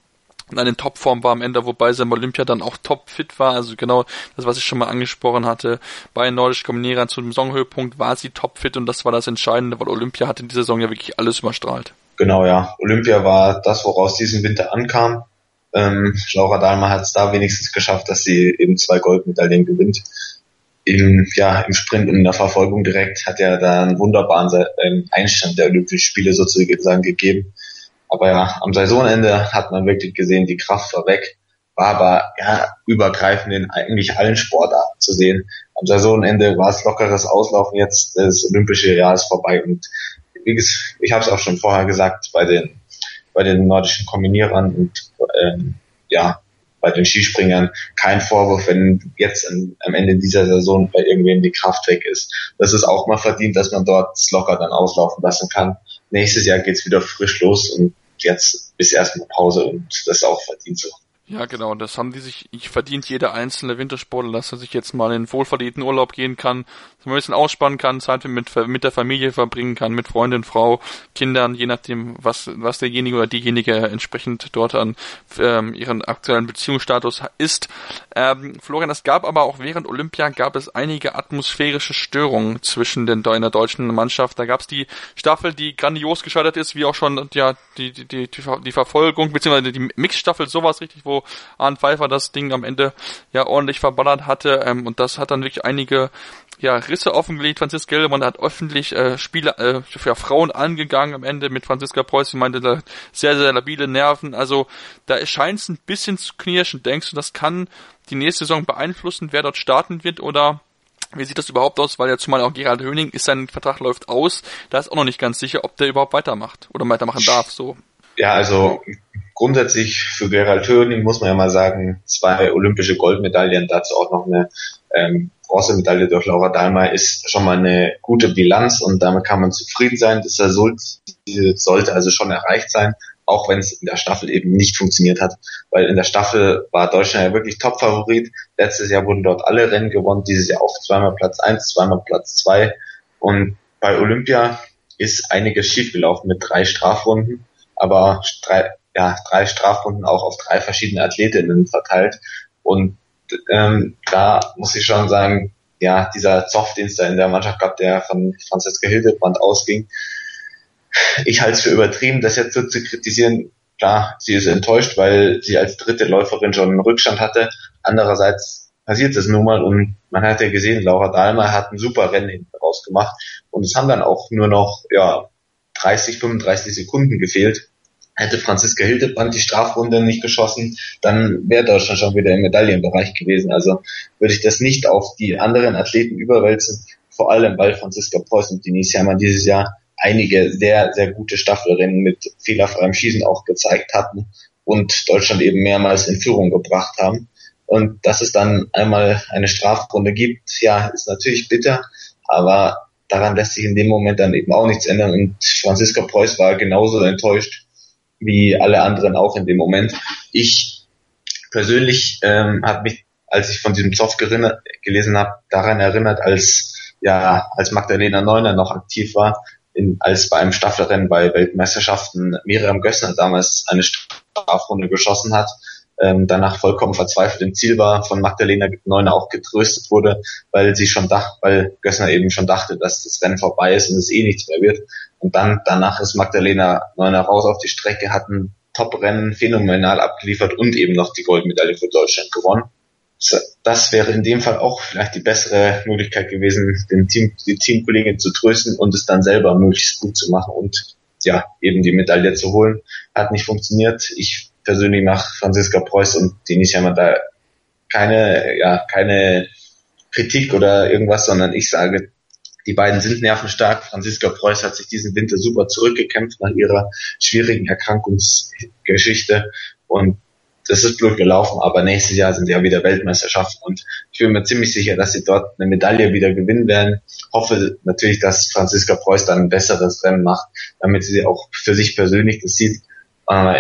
in eine Topform war am Ende, wobei sie im Olympia dann auch topfit war. Also genau das, was ich schon mal angesprochen hatte. Bei Nordisch Kombinierern zu dem Saisonhöhepunkt war sie topfit und das war das Entscheidende, weil Olympia hat in dieser Saison ja wirklich alles überstrahlt. Genau, ja. Olympia war das, woraus diesen Winter ankam. Ähm, Laura Dahlmer hat es da wenigstens geschafft, dass sie eben zwei Goldmedaillen gewinnt. Im, ja, im Sprint und in der Verfolgung direkt hat er da einen wunderbaren Einstand der Olympischen Spiele sozusagen gegeben. Aber ja, am Saisonende hat man wirklich gesehen, die Kraft war weg, war aber ja übergreifend in eigentlich allen Sportarten zu sehen. Am Saisonende war es lockeres Auslaufen, jetzt das olympische Jahr ist vorbei und gesagt, ich habe es auch schon vorher gesagt, bei den bei den nordischen Kombinierern und ähm, ja, bei den Skispringern kein Vorwurf, wenn jetzt am Ende dieser Saison bei irgendwem die Kraft weg ist. Das ist auch mal verdient, dass man dort locker dann auslaufen lassen kann. Nächstes Jahr geht's wieder frisch los und jetzt ist erstmal Pause und das ist auch verdient so. Ja, genau. Das haben die sich, ich verdient jeder einzelne Wintersportler, dass er sich jetzt mal in einen Urlaub gehen kann, ein bisschen ausspannen kann, Zeit mit, mit der Familie verbringen kann, mit Freundin, Frau, Kindern, je nachdem, was, was derjenige oder diejenige entsprechend dort an ähm, ihren aktuellen Beziehungsstatus ist. Ähm, Florian, es gab aber auch während Olympia gab es einige atmosphärische Störungen zwischen den in der deutschen Mannschaft. Da gab es die Staffel, die grandios gescheitert ist, wie auch schon ja, die, die, die, die Verfolgung, beziehungsweise die Mixstaffel, sowas richtig, wo wo Arndt Pfeiffer das Ding am Ende ja ordentlich verballert hatte. Ähm, und das hat dann wirklich einige ja, Risse offengelegt. Franziska Gildemann hat öffentlich äh, Spiele äh, für Frauen angegangen am Ende mit Franziska Preuß. Sie meinte, sehr, sehr labile Nerven. Also da scheint es ein bisschen zu knirschen. Denkst du, das kann die nächste Saison beeinflussen, wer dort starten wird oder wie sieht das überhaupt aus? Weil ja zumal auch Gerald Höning ist, sein Vertrag läuft aus. Da ist auch noch nicht ganz sicher, ob der überhaupt weitermacht oder weitermachen darf. So. Ja, also grundsätzlich für Gerald Höning muss man ja mal sagen, zwei olympische Goldmedaillen, dazu auch noch eine ähm, Bronzemedaille durch Laura Dahlmeier ist schon mal eine gute Bilanz und damit kann man zufrieden sein. Das sollte also schon erreicht sein, auch wenn es in der Staffel eben nicht funktioniert hat, weil in der Staffel war Deutschland ja wirklich Top-Favorit. Letztes Jahr wurden dort alle Rennen gewonnen, dieses Jahr auch zweimal Platz eins, zweimal Platz zwei und bei Olympia ist einiges schiefgelaufen mit drei Strafrunden aber drei, ja, drei Strafrunden auch auf drei verschiedene Athletinnen verteilt. Und ähm, da muss ich schon sagen, ja, dieser Zoff, den es da in der Mannschaft gab, der von Franziska Hildebrand ausging, ich halte es für übertrieben, das jetzt so zu kritisieren. Klar, sie ist enttäuscht, weil sie als dritte Läuferin schon einen Rückstand hatte. Andererseits passiert es nun mal und man hat ja gesehen, Laura Dahlmer hat ein super Rennen hinten rausgemacht und es haben dann auch nur noch ja 30, 35 Sekunden gefehlt. Hätte Franziska Hildebrand die Strafrunde nicht geschossen, dann wäre Deutschland schon wieder im Medaillenbereich gewesen. Also würde ich das nicht auf die anderen Athleten überwälzen, vor allem weil Franziska Preuß und Denise Herrmann dieses Jahr einige sehr, sehr gute Staffelrennen mit fehlerfreiem Schießen auch gezeigt hatten und Deutschland eben mehrmals in Führung gebracht haben. Und dass es dann einmal eine Strafrunde gibt, ja, ist natürlich bitter, aber daran lässt sich in dem Moment dann eben auch nichts ändern. Und Franziska Preuß war genauso enttäuscht wie alle anderen auch in dem Moment. Ich persönlich ähm, habe mich, als ich von diesem Zoff gelesen habe, daran erinnert, als ja als Magdalena Neuner noch aktiv war, in, als bei einem Staffelrennen bei Weltmeisterschaften Miriam Gössner damals eine Strafrunde geschossen hat ähm, danach vollkommen verzweifelt im Ziel war, von Magdalena Neuner auch getröstet wurde, weil sie schon dachte, weil Gössner eben schon dachte, dass das Rennen vorbei ist und es eh nichts mehr wird. Und dann danach ist Magdalena Neuner raus auf die Strecke, hat ein Top-Rennen phänomenal abgeliefert und eben noch die Goldmedaille für Deutschland gewonnen. Das wäre in dem Fall auch vielleicht die bessere Möglichkeit gewesen, den Team, die Teamkollegin zu trösten und es dann selber möglichst gut zu machen und ja, eben die Medaille zu holen. Hat nicht funktioniert. Ich persönlich nach Franziska Preuß und Denis Jammer da keine, ja, keine Kritik oder irgendwas, sondern ich sage, die beiden sind nervenstark. Franziska Preuß hat sich diesen Winter super zurückgekämpft nach ihrer schwierigen Erkrankungsgeschichte und das ist blöd gelaufen, aber nächstes Jahr sind ja wieder Weltmeisterschaften und ich bin mir ziemlich sicher, dass sie dort eine Medaille wieder gewinnen werden. Hoffe natürlich, dass Franziska Preuß dann ein besseres Rennen macht, damit sie auch für sich persönlich das sieht,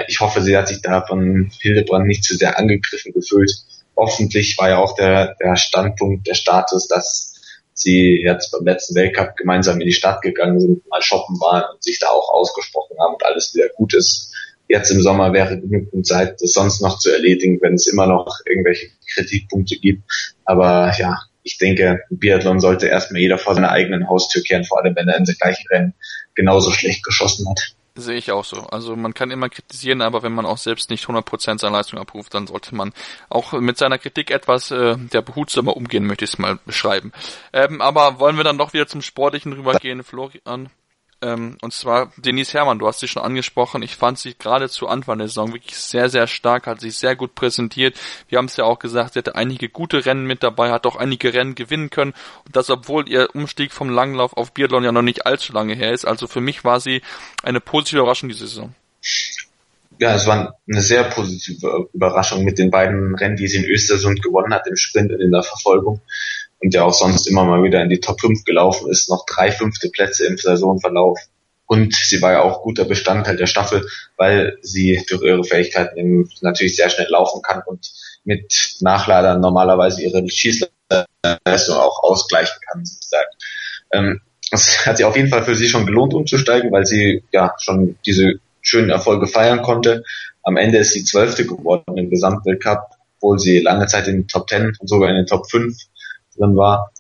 ich hoffe, sie hat sich da von Hildebrand nicht zu sehr angegriffen gefühlt. Hoffentlich war ja auch der, der Standpunkt, der Status, dass sie jetzt beim letzten Weltcup gemeinsam in die Stadt gegangen sind, mal shoppen waren und sich da auch ausgesprochen haben und alles wieder gut ist. Jetzt im Sommer wäre genügend Zeit, das sonst noch zu erledigen, wenn es immer noch irgendwelche Kritikpunkte gibt. Aber ja, ich denke, Biathlon sollte erstmal jeder vor seiner eigenen Haustür kehren, vor allem wenn er in den gleichen Rennen genauso schlecht geschossen hat. Sehe ich auch so. Also man kann immer kritisieren, aber wenn man auch selbst nicht 100% seiner Leistung abruft, dann sollte man auch mit seiner Kritik etwas äh, der behutsamer umgehen, möchte ich es mal beschreiben. Ähm, aber wollen wir dann doch wieder zum Sportlichen rübergehen, Florian? Ähm, und zwar Denise Herrmann, du hast sie schon angesprochen. Ich fand sie gerade zu Anfang der Saison wirklich sehr, sehr stark, hat sich sehr gut präsentiert. Wir haben es ja auch gesagt, sie hatte einige gute Rennen mit dabei, hat auch einige Rennen gewinnen können. Und das, obwohl ihr Umstieg vom Langlauf auf Biathlon ja noch nicht allzu lange her ist. Also für mich war sie eine positive Überraschung diese Saison. ja, es war eine sehr positive Überraschung mit den beiden Rennen, die sie in Östersund gewonnen hat, im Sprint und in der Verfolgung. Und der auch sonst immer mal wieder in die Top 5 gelaufen ist, noch drei fünfte Plätze im Saisonverlauf. Und sie war ja auch guter Bestandteil der Staffel, weil sie durch ihre Fähigkeiten natürlich sehr schnell laufen kann und mit Nachladern normalerweise ihre Schießleistung auch ausgleichen kann, sozusagen. Ähm, es hat sich auf jeden Fall für sie schon gelohnt, umzusteigen, weil sie ja schon diese schönen Erfolge feiern konnte. Am Ende ist sie Zwölfte geworden im Gesamtweltcup, obwohl sie lange Zeit in den Top Ten und sogar in den Top 5 drin war.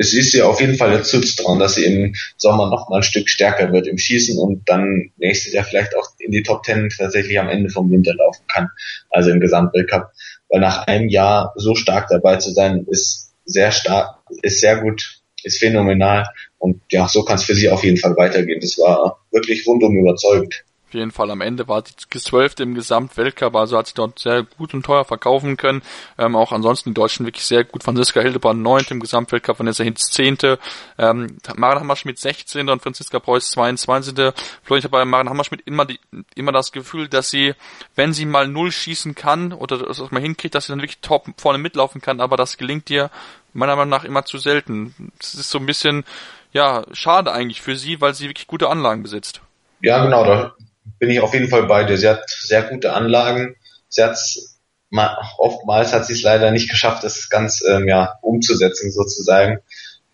Es ist ihr auf jeden Fall jetzt zuzutrauen, dass sie im Sommer noch mal ein Stück stärker wird im Schießen und dann nächstes Jahr vielleicht auch in die Top Ten tatsächlich am Ende vom Winter laufen kann, also im Gesamtweltcup. Weil nach einem Jahr so stark dabei zu sein, ist sehr stark, ist sehr gut, ist phänomenal und ja, so kann es für sie auf jeden Fall weitergehen. Das war wirklich rundum überzeugend. Auf jeden Fall am Ende war die zwölfte im Gesamtweltcup, also hat sie dort sehr gut und teuer verkaufen können. Ähm, auch ansonsten die Deutschen wirklich sehr gut. Franziska Hildebrand neunte im Gesamtweltcup, Vanessa Hinz zehnte, ähm, Maren Hammerschmidt 16. und Franziska Preuß 22. Vielleicht habe bei Maren Hammerschmidt immer die, immer das Gefühl, dass sie, wenn sie mal null schießen kann oder das mal hinkriegt, dass sie dann wirklich top vorne mitlaufen kann, aber das gelingt ihr meiner Meinung nach immer zu selten. Das ist so ein bisschen, ja, schade eigentlich für sie, weil sie wirklich gute Anlagen besitzt. Ja, genau, da bin ich auf jeden Fall bei dir. Sie hat sehr gute Anlagen. Sie hat oftmals hat sie es leider nicht geschafft, das ganz ähm, ja umzusetzen sozusagen.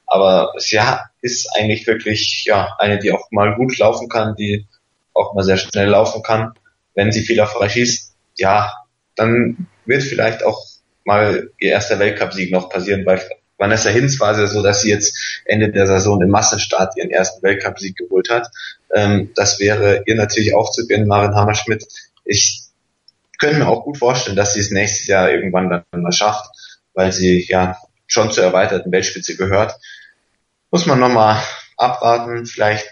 Aber sie ist eigentlich wirklich ja eine, die auch mal gut laufen kann, die auch mal sehr schnell laufen kann. Wenn sie fehlerfrei schießt, ja, dann wird vielleicht auch mal ihr erster Weltcupsieg noch passieren. Bei Vanessa Hinz war es ja so, dass sie jetzt Ende der Saison im Massenstart ihren ersten Weltcupsieg geholt hat. Ähm, das wäre ihr natürlich auch zu gönnen, Maren Hammerschmidt. Ich könnte mir auch gut vorstellen, dass sie es nächstes Jahr irgendwann dann mal schafft, weil sie ja schon zur erweiterten Weltspitze gehört. Muss man nochmal abwarten, vielleicht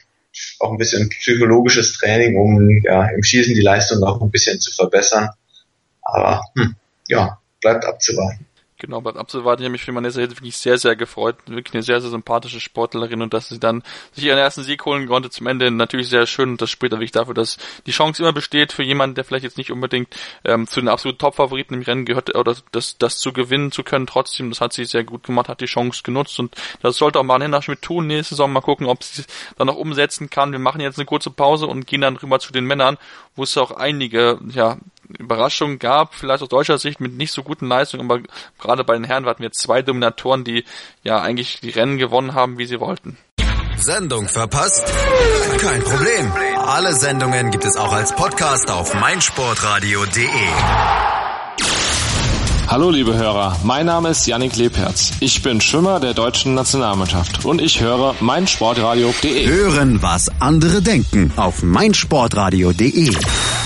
auch ein bisschen psychologisches Training, um ja im Schießen die Leistung noch ein bisschen zu verbessern. Aber hm, ja, bleibt abzuwarten. Genau, bleibt abzuwarten. Ich habe mich für Vanessa Hilde wirklich sehr, sehr gefreut. Wirklich eine sehr, sehr sympathische Sportlerin und dass sie dann sich ihren ersten Sieg holen konnte zum Ende natürlich sehr schön und das spricht natürlich dafür, dass die Chance immer besteht für jemanden, der vielleicht jetzt nicht unbedingt ähm, zu den absoluten Top-Favoriten im Rennen gehört oder das, das zu gewinnen zu können. Trotzdem, das hat sie sehr gut gemacht, hat die Chance genutzt und das sollte auch Maren Schmidt tun. Nächste Saison mal gucken, ob sie es dann noch umsetzen kann. Wir machen jetzt eine kurze Pause und gehen dann rüber zu den Männern, wo es auch einige ja, Überraschungen gab, vielleicht aus deutscher Sicht mit nicht so guten Leistungen, aber gerade bei den Herren hatten wir zwei Dominatoren, die ja eigentlich die Rennen gewonnen haben, wie sie wollten. Sendung verpasst? Kein Problem. Alle Sendungen gibt es auch als Podcast auf meinsportradio.de. Hallo liebe Hörer, mein Name ist Yannick Lebherz. Ich bin Schwimmer der deutschen Nationalmannschaft und ich höre meinsportradio.de. Hören, was andere denken auf meinsportradio.de.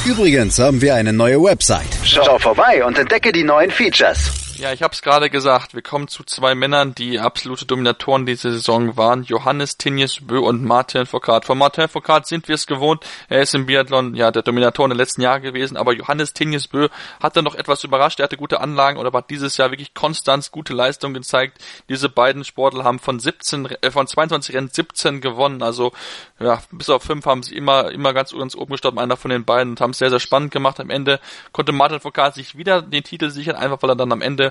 Übrigens haben wir eine neue Website. Schau vorbei und entdecke die neuen Features. Ja, ich habe es gerade gesagt. Wir kommen zu zwei Männern, die absolute Dominatoren dieser Saison waren. Johannes Tinjes Bö und Martin Foucault. Von Martin Foucault sind wir es gewohnt. Er ist im Biathlon ja der Dominator in den letzten Jahren gewesen. Aber Johannes Tinjes Bö hat dann noch etwas überrascht. Er hatte gute Anlagen oder hat dieses Jahr wirklich konstant gute Leistung gezeigt. Diese beiden Sportler haben von 17, äh, von 22 Rennen 17 gewonnen. Also ja, bis auf fünf haben sie immer immer ganz, ganz oben gestanden, einer von den beiden und haben es sehr, sehr spannend gemacht. Am Ende konnte Martin Foucault sich wieder den Titel sichern, einfach weil er dann am Ende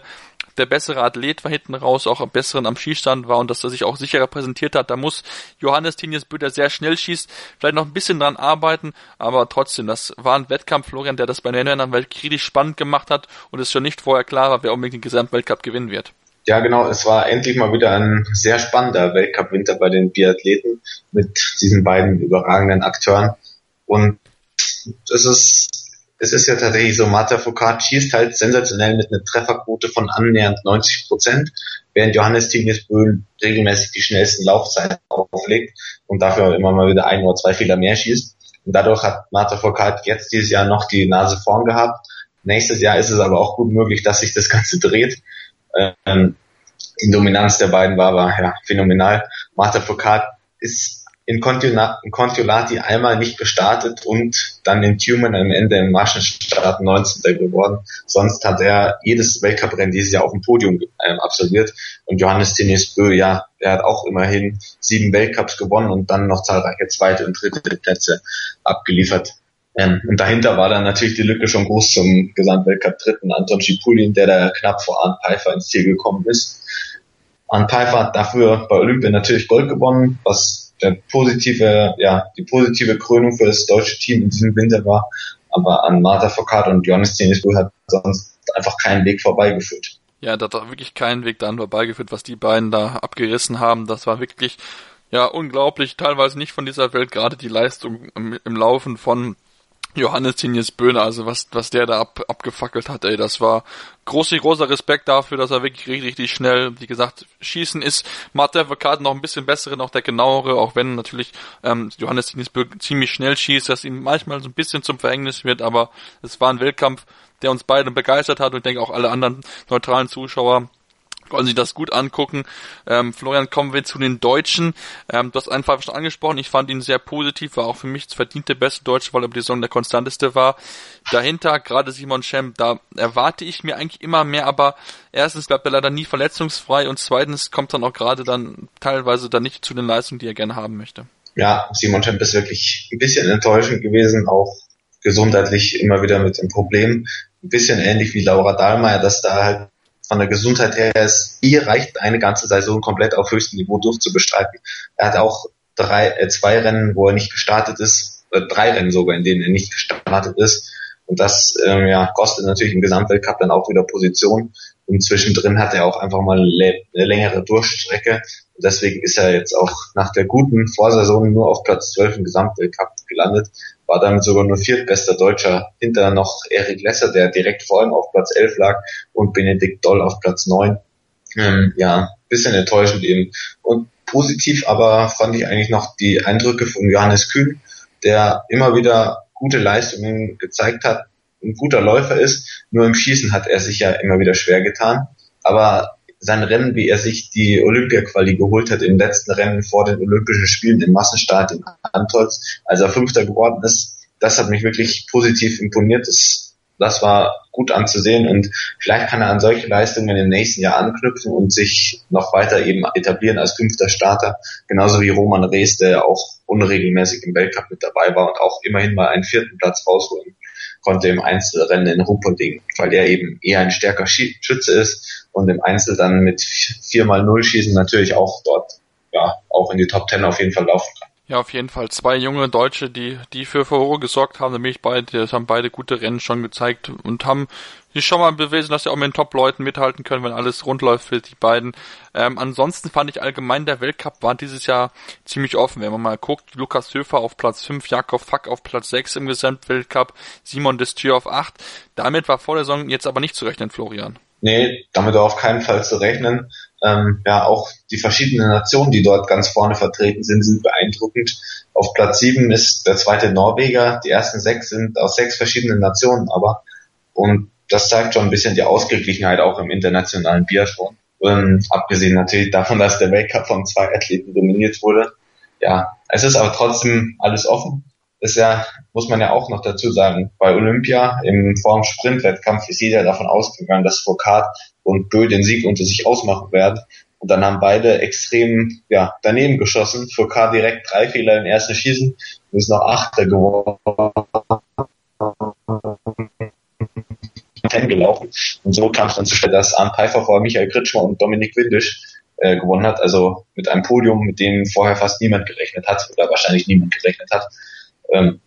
der bessere Athlet war hinten raus, auch am besseren am Schießstand war und dass er sich auch sicherer präsentiert hat. Da muss Johannes Tinius Böder sehr schnell schießt, vielleicht noch ein bisschen dran arbeiten, aber trotzdem, das war ein Wettkampf, Florian, der das bei der Männern Welt richtig spannend gemacht hat und es schon nicht vorher klar war, wer unbedingt den Gesamtweltcup gewinnen wird. Ja, genau. Es war endlich mal wieder ein sehr spannender Weltcup-Winter bei den Biathleten mit diesen beiden überragenden Akteuren. Und es ist es ist ja tatsächlich so, Marta Foucault schießt halt sensationell mit einer Trefferquote von annähernd 90 Prozent, während Johannes Tignes Böhl regelmäßig die schnellsten Laufzeiten auflegt und dafür immer mal wieder ein oder zwei Fehler mehr schießt. Und dadurch hat Marta Foucault jetzt dieses Jahr noch die Nase vorn gehabt. Nächstes Jahr ist es aber auch gut möglich, dass sich das Ganze dreht. Ähm, die Dominanz der beiden war aber ja, phänomenal. Marta Foucault ist in, Contiolati einmal nicht gestartet und dann in Tumen am Ende im Maschenstart 19. geworden. Sonst hat er jedes Weltcuprennen dieses Jahr auf dem Podium ähm, absolviert. Und Johannes Tinius Bö, ja, er hat auch immerhin sieben Weltcups gewonnen und dann noch zahlreiche zweite und dritte Plätze abgeliefert. Ähm, und dahinter war dann natürlich die Lücke schon groß zum Gesamtweltcup dritten Anton Schipulin, der da knapp vor Arndt Pfeiffer ins Ziel gekommen ist. Arndt Pfeiffer hat dafür bei Olympia natürlich Gold gewonnen, was der positive, ja, die positive Krönung für das deutsche Team in diesem Winter war. Aber an Marta Foucault und Johannes Tenisbull hat sonst einfach keinen Weg vorbeigeführt. Ja, da hat wirklich keinen Weg daran vorbeigeführt, was die beiden da abgerissen haben. Das war wirklich, ja, unglaublich, teilweise nicht von dieser Welt, gerade die Leistung im, im Laufen von Johannes Tinius Böhne, also was, was der da ab, abgefackelt hat, ey, das war großer, großer Respekt dafür, dass er wirklich richtig, richtig schnell, wie gesagt, schießen ist. Martin Advokat noch ein bisschen bessere, noch der genauere, auch wenn natürlich ähm, Johannes Tinius Böhne ziemlich schnell schießt, dass ihm manchmal so ein bisschen zum Verhängnis wird, aber es war ein Weltkampf, der uns beide begeistert hat und ich denke auch alle anderen neutralen Zuschauer wollen sich das gut angucken. Ähm, Florian, kommen wir zu den Deutschen. Ähm, du hast einfach schon angesprochen, ich fand ihn sehr positiv, war auch für mich das verdiente beste Deutsche, weil er die Saison der konstanteste war. Dahinter, gerade Simon Schem, da erwarte ich mir eigentlich immer mehr, aber erstens bleibt er leider nie verletzungsfrei und zweitens kommt dann auch gerade dann teilweise dann nicht zu den Leistungen, die er gerne haben möchte. Ja, Simon Schem ist wirklich ein bisschen enttäuschend gewesen, auch gesundheitlich immer wieder mit dem Problem. Ein bisschen ähnlich wie Laura Dahlmeier, dass da halt von der Gesundheit her ist, ihr reicht eine ganze Saison komplett auf höchstem Niveau durchzubestreiten. Er hat auch drei, äh, zwei Rennen, wo er nicht gestartet ist, äh, drei Rennen sogar, in denen er nicht gestartet ist. Und das ähm, ja, kostet natürlich im Gesamtweltcup dann auch wieder Position. Und zwischendrin hat er auch einfach mal eine längere Durchstrecke. Und deswegen ist er jetzt auch nach der guten Vorsaison nur auf Platz 12 im Gesamtweltcup gelandet war damit sogar nur viertbester Deutscher, hinter noch Erik Lesser, der direkt vor ihm auf Platz 11 lag und Benedikt Doll auf Platz 9. Ähm, ja, bisschen enttäuschend eben. Und positiv aber fand ich eigentlich noch die Eindrücke von Johannes Kühn, der immer wieder gute Leistungen gezeigt hat, ein guter Läufer ist, nur im Schießen hat er sich ja immer wieder schwer getan. Aber sein Rennen, wie er sich die Olympia-Quali geholt hat im letzten Rennen vor den Olympischen Spielen im Massenstart in Antolz, als er Fünfter geworden ist, das hat mich wirklich positiv imponiert. Das, das war gut anzusehen und vielleicht kann er an solche Leistungen im nächsten Jahr anknüpfen und sich noch weiter eben etablieren als fünfter Starter, genauso wie Roman Rees, der auch unregelmäßig im Weltcup mit dabei war und auch immerhin mal einen vierten Platz rausholen konnte im Einzelrennen in Rupperding, weil er eben eher ein stärker Schütze ist und im Einzel dann mit 4 mal 0 schießen natürlich auch dort ja auch in die Top 10 auf jeden Fall laufen kann. Ja, auf jeden Fall. Zwei junge Deutsche, die, die für Furore gesorgt haben, nämlich beide, das haben beide gute Rennen schon gezeigt und haben sich schon mal bewiesen, dass sie auch mit den Top-Leuten mithalten können, wenn alles rund läuft für die beiden. Ähm, ansonsten fand ich allgemein, der Weltcup war dieses Jahr ziemlich offen. Wenn man mal guckt, Lukas Höfer auf Platz 5, Jakob Fack auf Platz 6 im Gesamtweltcup, Simon Destier auf 8. Damit war vor der Saison jetzt aber nicht zu rechnen, Florian. Nee, damit auf keinen Fall zu rechnen. Ähm, ja, auch die verschiedenen Nationen, die dort ganz vorne vertreten sind, sind beeindruckend. Auf Platz sieben ist der zweite Norweger. Die ersten sechs sind aus sechs verschiedenen Nationen, aber und das zeigt schon ein bisschen die Ausgeglichenheit auch im internationalen Biathlon. Ähm, abgesehen natürlich davon, dass der Weltcup von zwei Athleten dominiert wurde. Ja, es ist aber trotzdem alles offen ist ja, muss man ja auch noch dazu sagen, bei Olympia im Form Sprintwettkampf ist jeder davon ausgegangen, dass Foucault und Bö den Sieg unter sich ausmachen werden. Und dann haben beide extrem ja, daneben geschossen. Foucault direkt drei Fehler im ersten Schießen und ist noch Achter geworden. gelaufen. Und so kam es dann zustande, dass Arndt Pfeiffer vor Michael Kritschmer und Dominik Windisch äh, gewonnen hat. Also mit einem Podium, mit dem vorher fast niemand gerechnet hat oder wahrscheinlich niemand gerechnet hat. Ähm,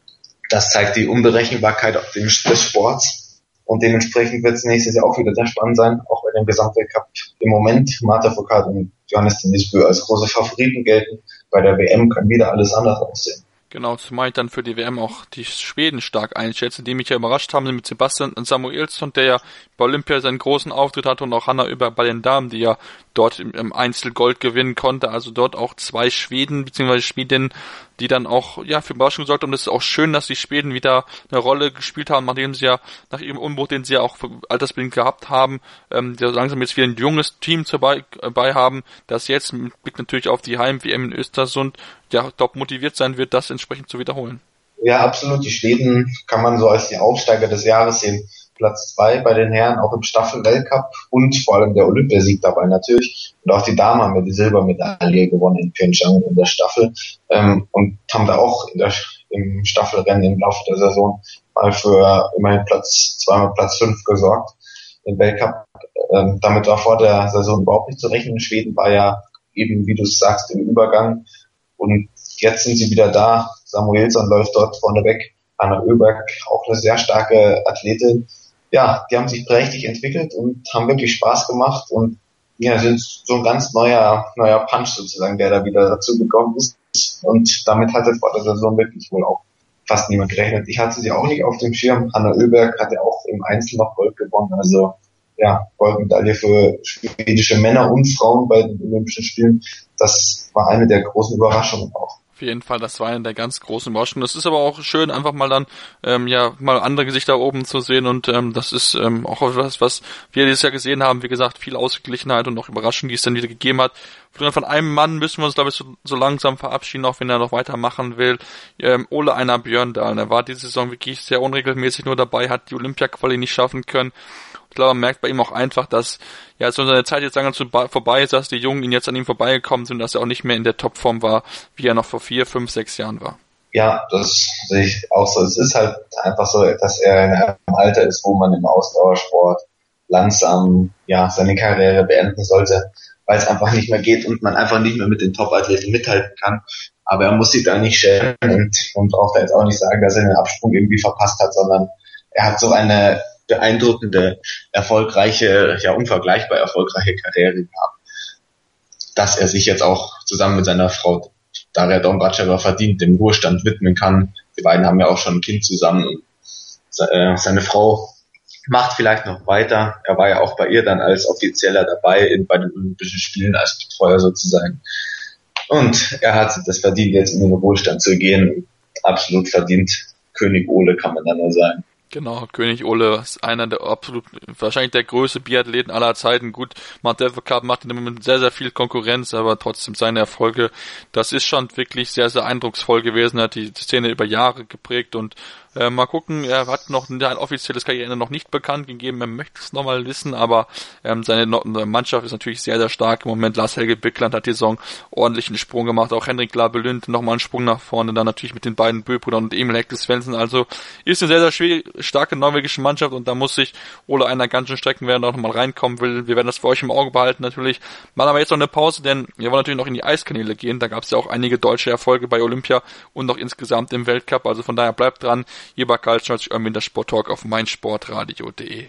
das zeigt die Unberechenbarkeit des Sports. Und dementsprechend wird es nächstes Jahr auch wieder sehr spannend sein, auch bei dem Gesamtweltcup im Moment Marta Foucault und Johannes Denisbö als große Favoriten gelten. Bei der WM kann wieder alles anders aussehen. Genau, zumal ich dann für die WM auch die Schweden stark einschätze, die mich ja überrascht haben mit Sebastian Samuelsson, der ja bei Olympia seinen großen Auftritt hatte und auch Hanna über bei den Damen, die ja dort im, Einzel Gold gewinnen konnte. Also dort auch zwei Schweden bzw. Schwedinnen, die dann auch ja für Überraschung haben. Und es ist auch schön, dass die Schweden wieder eine Rolle gespielt haben, nachdem sie ja nach ihrem Umbruch, den sie ja auch altersbedingt gehabt haben, ähm, die langsam jetzt wieder ein junges Team dabei, dabei haben, das jetzt mit Blick natürlich auf die Heim-WM in Östersund ja top motiviert sein wird, das entsprechend zu wiederholen. Ja, absolut. Die Schweden kann man so als die Aufsteiger des Jahres sehen. Platz zwei bei den Herren, auch im Staffel-Weltcup und vor allem der Olympiasieg dabei natürlich. Und auch die Damen haben ja die Silbermedaille gewonnen in Pyeongchang in der Staffel ähm, und haben da auch der, im Staffelrennen im Laufe der Saison mal für immerhin Platz, zweimal Platz fünf gesorgt im Weltcup. Ähm, damit war vor der Saison überhaupt nicht zu rechnen. Schweden war ja eben, wie du es sagst, im Übergang. Und jetzt sind sie wieder da. Samuelsson läuft dort vorne weg. Anna Oeberg, auch eine sehr starke Athletin. Ja, die haben sich prächtig entwickelt und haben wirklich Spaß gemacht und ja, sind so ein ganz neuer, neuer Punch sozusagen, der da wieder dazu gekommen ist. Und damit hatte vor der Saison wirklich wohl auch fast niemand gerechnet. Ich hatte sie auch nicht auf dem Schirm. Hanna Oeberg hatte auch im Einzel noch Gold gewonnen. Also ja, Goldmedaille für schwedische Männer und Frauen bei den Olympischen Spielen. Das war eine der großen Überraschungen auch. Auf jeden Fall, das war eine der ganz großen Überraschungen. Das ist aber auch schön, einfach mal dann ähm, ja mal andere Gesichter oben zu sehen und ähm, das ist ähm, auch was, was wir dieses Jahr gesehen haben. Wie gesagt, viel Ausgeglichenheit und auch Überraschungen, die es dann wieder gegeben hat. Von einem Mann müssen wir uns, glaube ich, so, so langsam verabschieden, auch wenn er noch weitermachen will. Ähm, Ole Einer Björndal, er war diese Saison wirklich sehr unregelmäßig nur dabei, hat die Olympia-Quali nicht schaffen können ich glaube, man merkt bei ihm auch einfach, dass ja so seine Zeit jetzt langsam vorbei ist, dass die Jungen ihn jetzt an ihm vorbeigekommen sind, dass er auch nicht mehr in der Topform war, wie er noch vor vier, fünf, sechs Jahren war. Ja, das sehe ich auch so. Es ist halt einfach so, dass er in einem Alter ist, wo man im Ausdauersport langsam ja seine Karriere beenden sollte, weil es einfach nicht mehr geht und man einfach nicht mehr mit den Top-Athleten mithalten kann. Aber er muss sich da nicht schämen und man braucht da jetzt auch nicht sagen, dass er den Absprung irgendwie verpasst hat, sondern er hat so eine beeindruckende, erfolgreiche, ja unvergleichbar erfolgreiche Karriere gehabt, dass er sich jetzt auch zusammen mit seiner Frau Daria Dombracheva verdient dem Ruhestand widmen kann. Die beiden haben ja auch schon ein Kind zusammen und äh, seine Frau macht vielleicht noch weiter. Er war ja auch bei ihr dann als Offizieller dabei in, bei den Olympischen Spielen als Betreuer sozusagen. Und er hat das verdient, jetzt in den Ruhestand zu gehen. Absolut verdient. König Ole kann man dann nur sagen. Genau, König Ole ist einer der absolut, wahrscheinlich der größte Biathleten aller Zeiten. Gut, Mount Cup macht im Moment sehr, sehr viel Konkurrenz, aber trotzdem seine Erfolge, das ist schon wirklich sehr, sehr eindrucksvoll gewesen, hat die Szene über Jahre geprägt und äh, mal gucken, er hat noch ein offizielles Karriereende noch nicht bekannt gegeben, er möchte es nochmal wissen, aber ähm, seine Mannschaft ist natürlich sehr, sehr stark. Im Moment Lars Helge Bickland hat die Saison ordentlichen Sprung gemacht, auch Henrik Labelünd nochmal einen Sprung nach vorne, dann natürlich mit den beiden Böbrüdern und Emil Hector Svensson, also ist eine sehr, sehr starke norwegische Mannschaft und da muss sich Ole einer ganzen Strecken werden auch nochmal reinkommen will. Wir werden das für euch im Auge behalten natürlich. Machen aber jetzt noch eine Pause, denn wir wollen natürlich noch in die Eiskanäle gehen. Da gab es ja auch einige deutsche Erfolge bei Olympia und noch insgesamt im Weltcup. Also von daher bleibt dran. Hier bei Karl Schnolz, Irmin, der Sporttalk auf meinsportradio.de.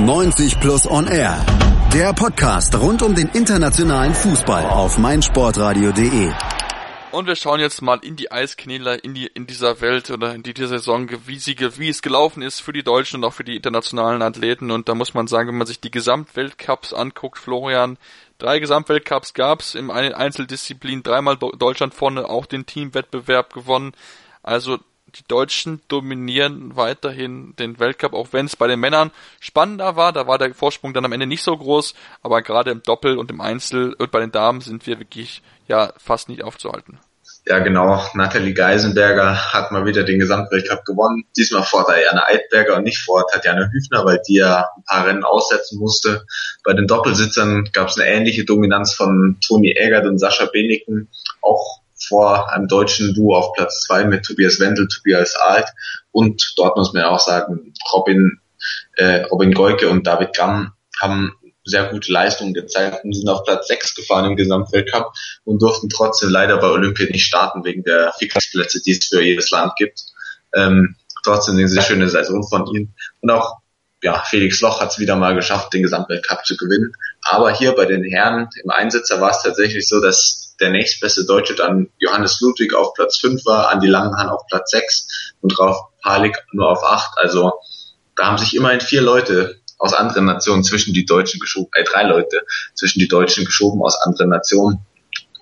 90 Plus On Air. Der Podcast rund um den internationalen Fußball auf meinsportradio.de. Und wir schauen jetzt mal in die Eiskanäle in die in dieser Welt oder in dieser Saison, wie, sie, wie es gelaufen ist für die Deutschen und auch für die internationalen Athleten. Und da muss man sagen, wenn man sich die Gesamtweltcups anguckt, Florian, drei Gesamtweltcups gab's im Einzeldisziplin, dreimal Deutschland vorne, auch den Teamwettbewerb gewonnen. Also die Deutschen dominieren weiterhin den Weltcup, auch wenn es bei den Männern spannender war. Da war der Vorsprung dann am Ende nicht so groß, aber gerade im Doppel und im Einzel und bei den Damen sind wir wirklich ja fast nicht aufzuhalten. Ja, genau. Nathalie Geisenberger hat mal wieder den Gesamtweltcup gewonnen. Diesmal vor Diana Eidberger und nicht vor Tatjana Hüfner, weil die ja ein paar Rennen aussetzen musste. Bei den Doppelsitzern gab es eine ähnliche Dominanz von Toni Egert und Sascha Beneken. Auch vor einem deutschen Duo auf Platz zwei mit Tobias Wendel, Tobias Alt und dort muss man ja auch sagen, Robin, äh, Robin Goike und David Gamm haben sehr gute Leistungen gezeigt und sind auf Platz sechs gefahren im Gesamtweltcup und durften trotzdem leider bei Olympia nicht starten wegen der Fixplätze, die es für jedes Land gibt. Ähm, trotzdem eine sehr schöne Saison von ihnen und auch ja, Felix Loch hat es wieder mal geschafft, den Gesamtweltcup zu gewinnen. Aber hier bei den Herren im Einsitzer war es tatsächlich so, dass der nächstbeste Deutsche dann Johannes Ludwig auf Platz 5 war, Andi Langenhahn auf Platz 6 und Rauf Palik nur auf 8. Also da haben sich immerhin vier Leute aus anderen Nationen zwischen die Deutschen geschoben, äh, drei Leute zwischen die Deutschen geschoben aus anderen Nationen.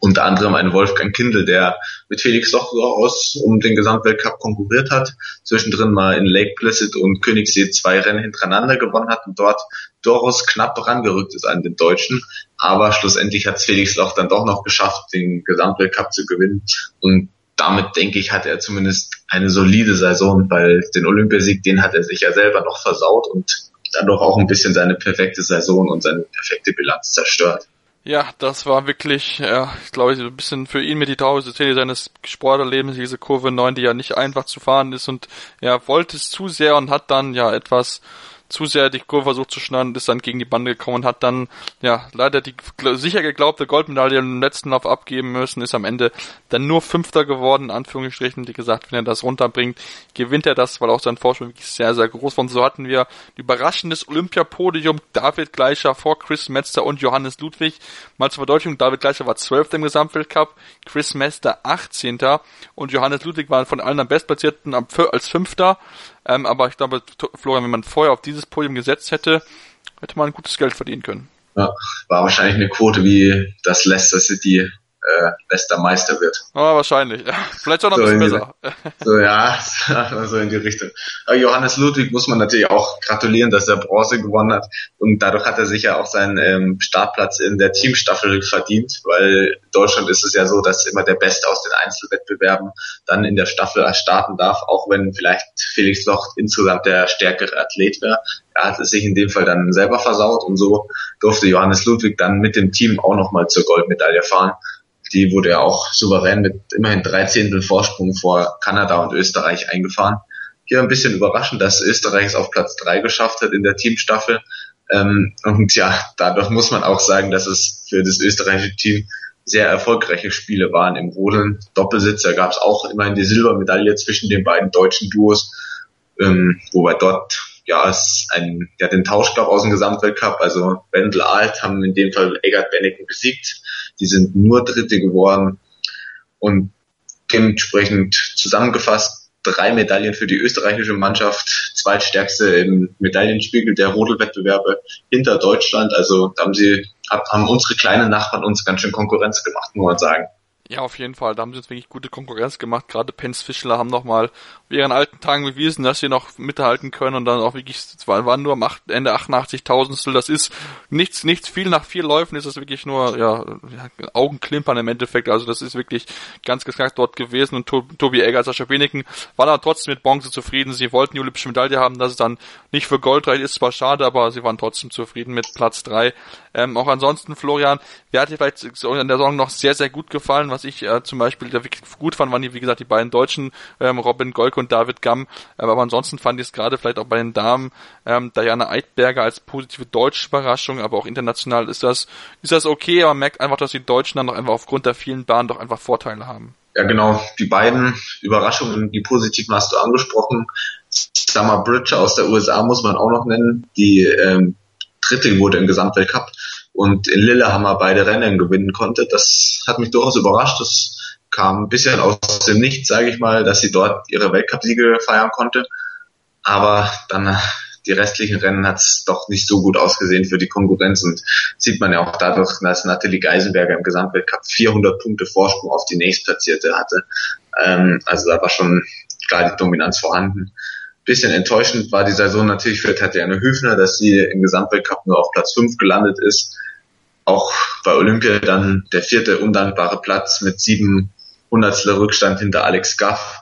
unter anderem ein Wolfgang Kindl, der mit Felix doch durchaus um den Gesamtweltcup konkurriert hat, zwischendrin mal in Lake Placid und Königssee zwei Rennen hintereinander gewonnen hat und dort durchaus knapp rangerückt ist an den Deutschen. Aber schlussendlich hat Felix Loch dann doch noch geschafft, den Gesamtweltcup zu gewinnen. Und damit denke ich, hat er zumindest eine solide Saison, weil den Olympiasieg, den hat er sich ja selber noch versaut und dadurch auch ein bisschen seine perfekte Saison und seine perfekte Bilanz zerstört. Ja, das war wirklich, ja, ich glaube, ein bisschen für ihn mit die traurigste Szene seines Sporterlebens, diese Kurve 9, die ja nicht einfach zu fahren ist und er wollte es zu sehr und hat dann ja etwas zu sehr die Kurve versucht zu schneiden, ist dann gegen die Bande gekommen und hat dann ja leider die sicher geglaubte Goldmedaille im letzten Lauf abgeben müssen, ist am Ende dann nur Fünfter geworden, in Anführungsstrichen, wie gesagt, wenn er das runterbringt, gewinnt er das, weil auch sein Vorsprung wirklich sehr, sehr groß war. Und so hatten wir ein überraschendes Olympiapodium, David Gleicher vor Chris Metzger und Johannes Ludwig. Mal zur Verdeutlichung, David Gleicher war Zwölfter im Gesamtweltcup, Chris Metzger 18. und Johannes Ludwig war von allen am bestplatzierten als Fünfter. Ähm, aber ich glaube, Florian, wenn man vorher auf dieses Podium gesetzt hätte, hätte man gutes Geld verdienen können. Ja, war wahrscheinlich eine Quote wie das Leicester City äh, bester Meister wird. Ah, wahrscheinlich. Vielleicht auch noch so ein bisschen besser. Die, so, ja, so in die Richtung. Aber Johannes Ludwig muss man natürlich auch gratulieren, dass er Bronze gewonnen hat. Und dadurch hat er sich ja auch seinen ähm, Startplatz in der Teamstaffel verdient, weil in Deutschland ist es ja so, dass immer der Beste aus den Einzelwettbewerben dann in der Staffel starten darf, auch wenn vielleicht Felix Loch insgesamt der stärkere Athlet wäre. Er hat es sich in dem Fall dann selber versaut und so durfte Johannes Ludwig dann mit dem Team auch nochmal zur Goldmedaille fahren die wurde ja auch souverän mit immerhin drei Zehntel Vorsprung vor Kanada und Österreich eingefahren. Hier ein bisschen überraschend, dass Österreich es auf Platz drei geschafft hat in der Teamstaffel. Ähm, und ja, dadurch muss man auch sagen, dass es für das österreichische Team sehr erfolgreiche Spiele waren im Rodeln. Doppelsitzer gab es auch immerhin die Silbermedaille zwischen den beiden deutschen Duos, ähm, wobei dort ja es ein, ja, den Tausch gab aus dem Gesamtweltcup. Also Wendel Alt haben in dem Fall Eggert Benneken besiegt die sind nur Dritte geworden und dementsprechend zusammengefasst drei Medaillen für die österreichische Mannschaft, zweitstärkste im Medaillenspiegel der Rodelwettbewerbe hinter Deutschland. Also da haben sie, haben unsere kleinen Nachbarn uns ganz schön Konkurrenz gemacht, muss man sagen. Ja, auf jeden Fall. Da haben sie jetzt wirklich gute Konkurrenz gemacht. Gerade Pence Fischler haben nochmal ihren alten Tagen bewiesen, dass sie noch mithalten können und dann auch wirklich, es waren nur am Ende 88 Tausendstel. Das ist nichts, nichts viel. Nach vier Läufen ist das wirklich nur, ja, Augenklimpern im Endeffekt. Also das ist wirklich ganz gesagt dort gewesen und Tobi Egger, Sascha Beneken waren aber trotzdem mit Bronze zufrieden. Sie wollten die olympische Medaille haben, dass es dann nicht für Gold reicht, ist zwar schade, aber sie waren trotzdem zufrieden mit Platz drei. Ähm, auch ansonsten, Florian, wer hat dir vielleicht in der Saison noch sehr, sehr gut gefallen? Was ich äh, zum Beispiel da wirklich gut fand, waren die, wie gesagt, die beiden Deutschen, ähm, Robin Golke und David Gamm. Ähm, aber ansonsten fand ich es gerade vielleicht auch bei den Damen ähm, Diana Eidberger als positive deutsche Überraschung, aber auch international ist das, ist das okay, aber man merkt einfach, dass die Deutschen dann doch einfach aufgrund der vielen Bahnen doch einfach Vorteile haben. Ja, genau. Die beiden Überraschungen, die positiven hast du angesprochen. Summer Bridge aus der USA muss man auch noch nennen, die ähm, Dritte wurde im Gesamtweltcup und in Lillehammer beide Rennen gewinnen konnte. Das hat mich durchaus überrascht. Das kam ein bisschen aus dem Nichts, sage ich mal, dass sie dort ihre Weltcupsiege feiern konnte. Aber dann die restlichen Rennen hat es doch nicht so gut ausgesehen für die Konkurrenz und sieht man ja auch dadurch, dass Nathalie Geisenberger im Gesamtweltcup 400 Punkte Vorsprung auf die nächstplatzierte hatte. Ähm, also da war schon klar die Dominanz vorhanden bisschen enttäuschend war die Saison natürlich für Tatjana Hüfner, dass sie im Gesamtweltcup nur auf Platz 5 gelandet ist. Auch bei Olympia dann der vierte undankbare Platz mit sieben Hundertstel Rückstand hinter Alex Gaff.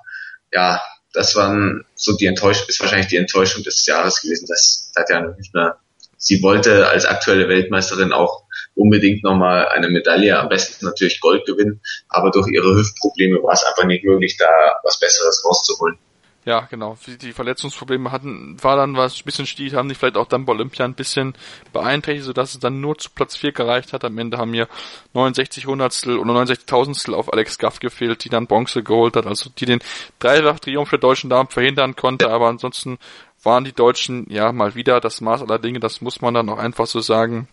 Ja, das waren so die Enttäuschung, ist wahrscheinlich die Enttäuschung des Jahres gewesen, dass Tatjana Hüfner, sie wollte als aktuelle Weltmeisterin auch unbedingt nochmal eine Medaille, am besten natürlich Gold gewinnen, aber durch ihre Hüftprobleme war es einfach nicht möglich, da was Besseres rauszuholen. Ja, genau. Die Verletzungsprobleme hatten, war dann was ein bisschen stief, haben die vielleicht auch dann bei Olympia ein bisschen beeinträchtigt, sodass es dann nur zu Platz 4 gereicht hat. Am Ende haben mir 69 Hundertstel oder 69 Tausendstel auf Alex Gaff gefehlt, die dann Bronze geholt hat, also die den Dreifach-Triumph der deutschen Damen verhindern konnte, aber ansonsten waren die Deutschen ja mal wieder das Maß aller Dinge, das muss man dann auch einfach so sagen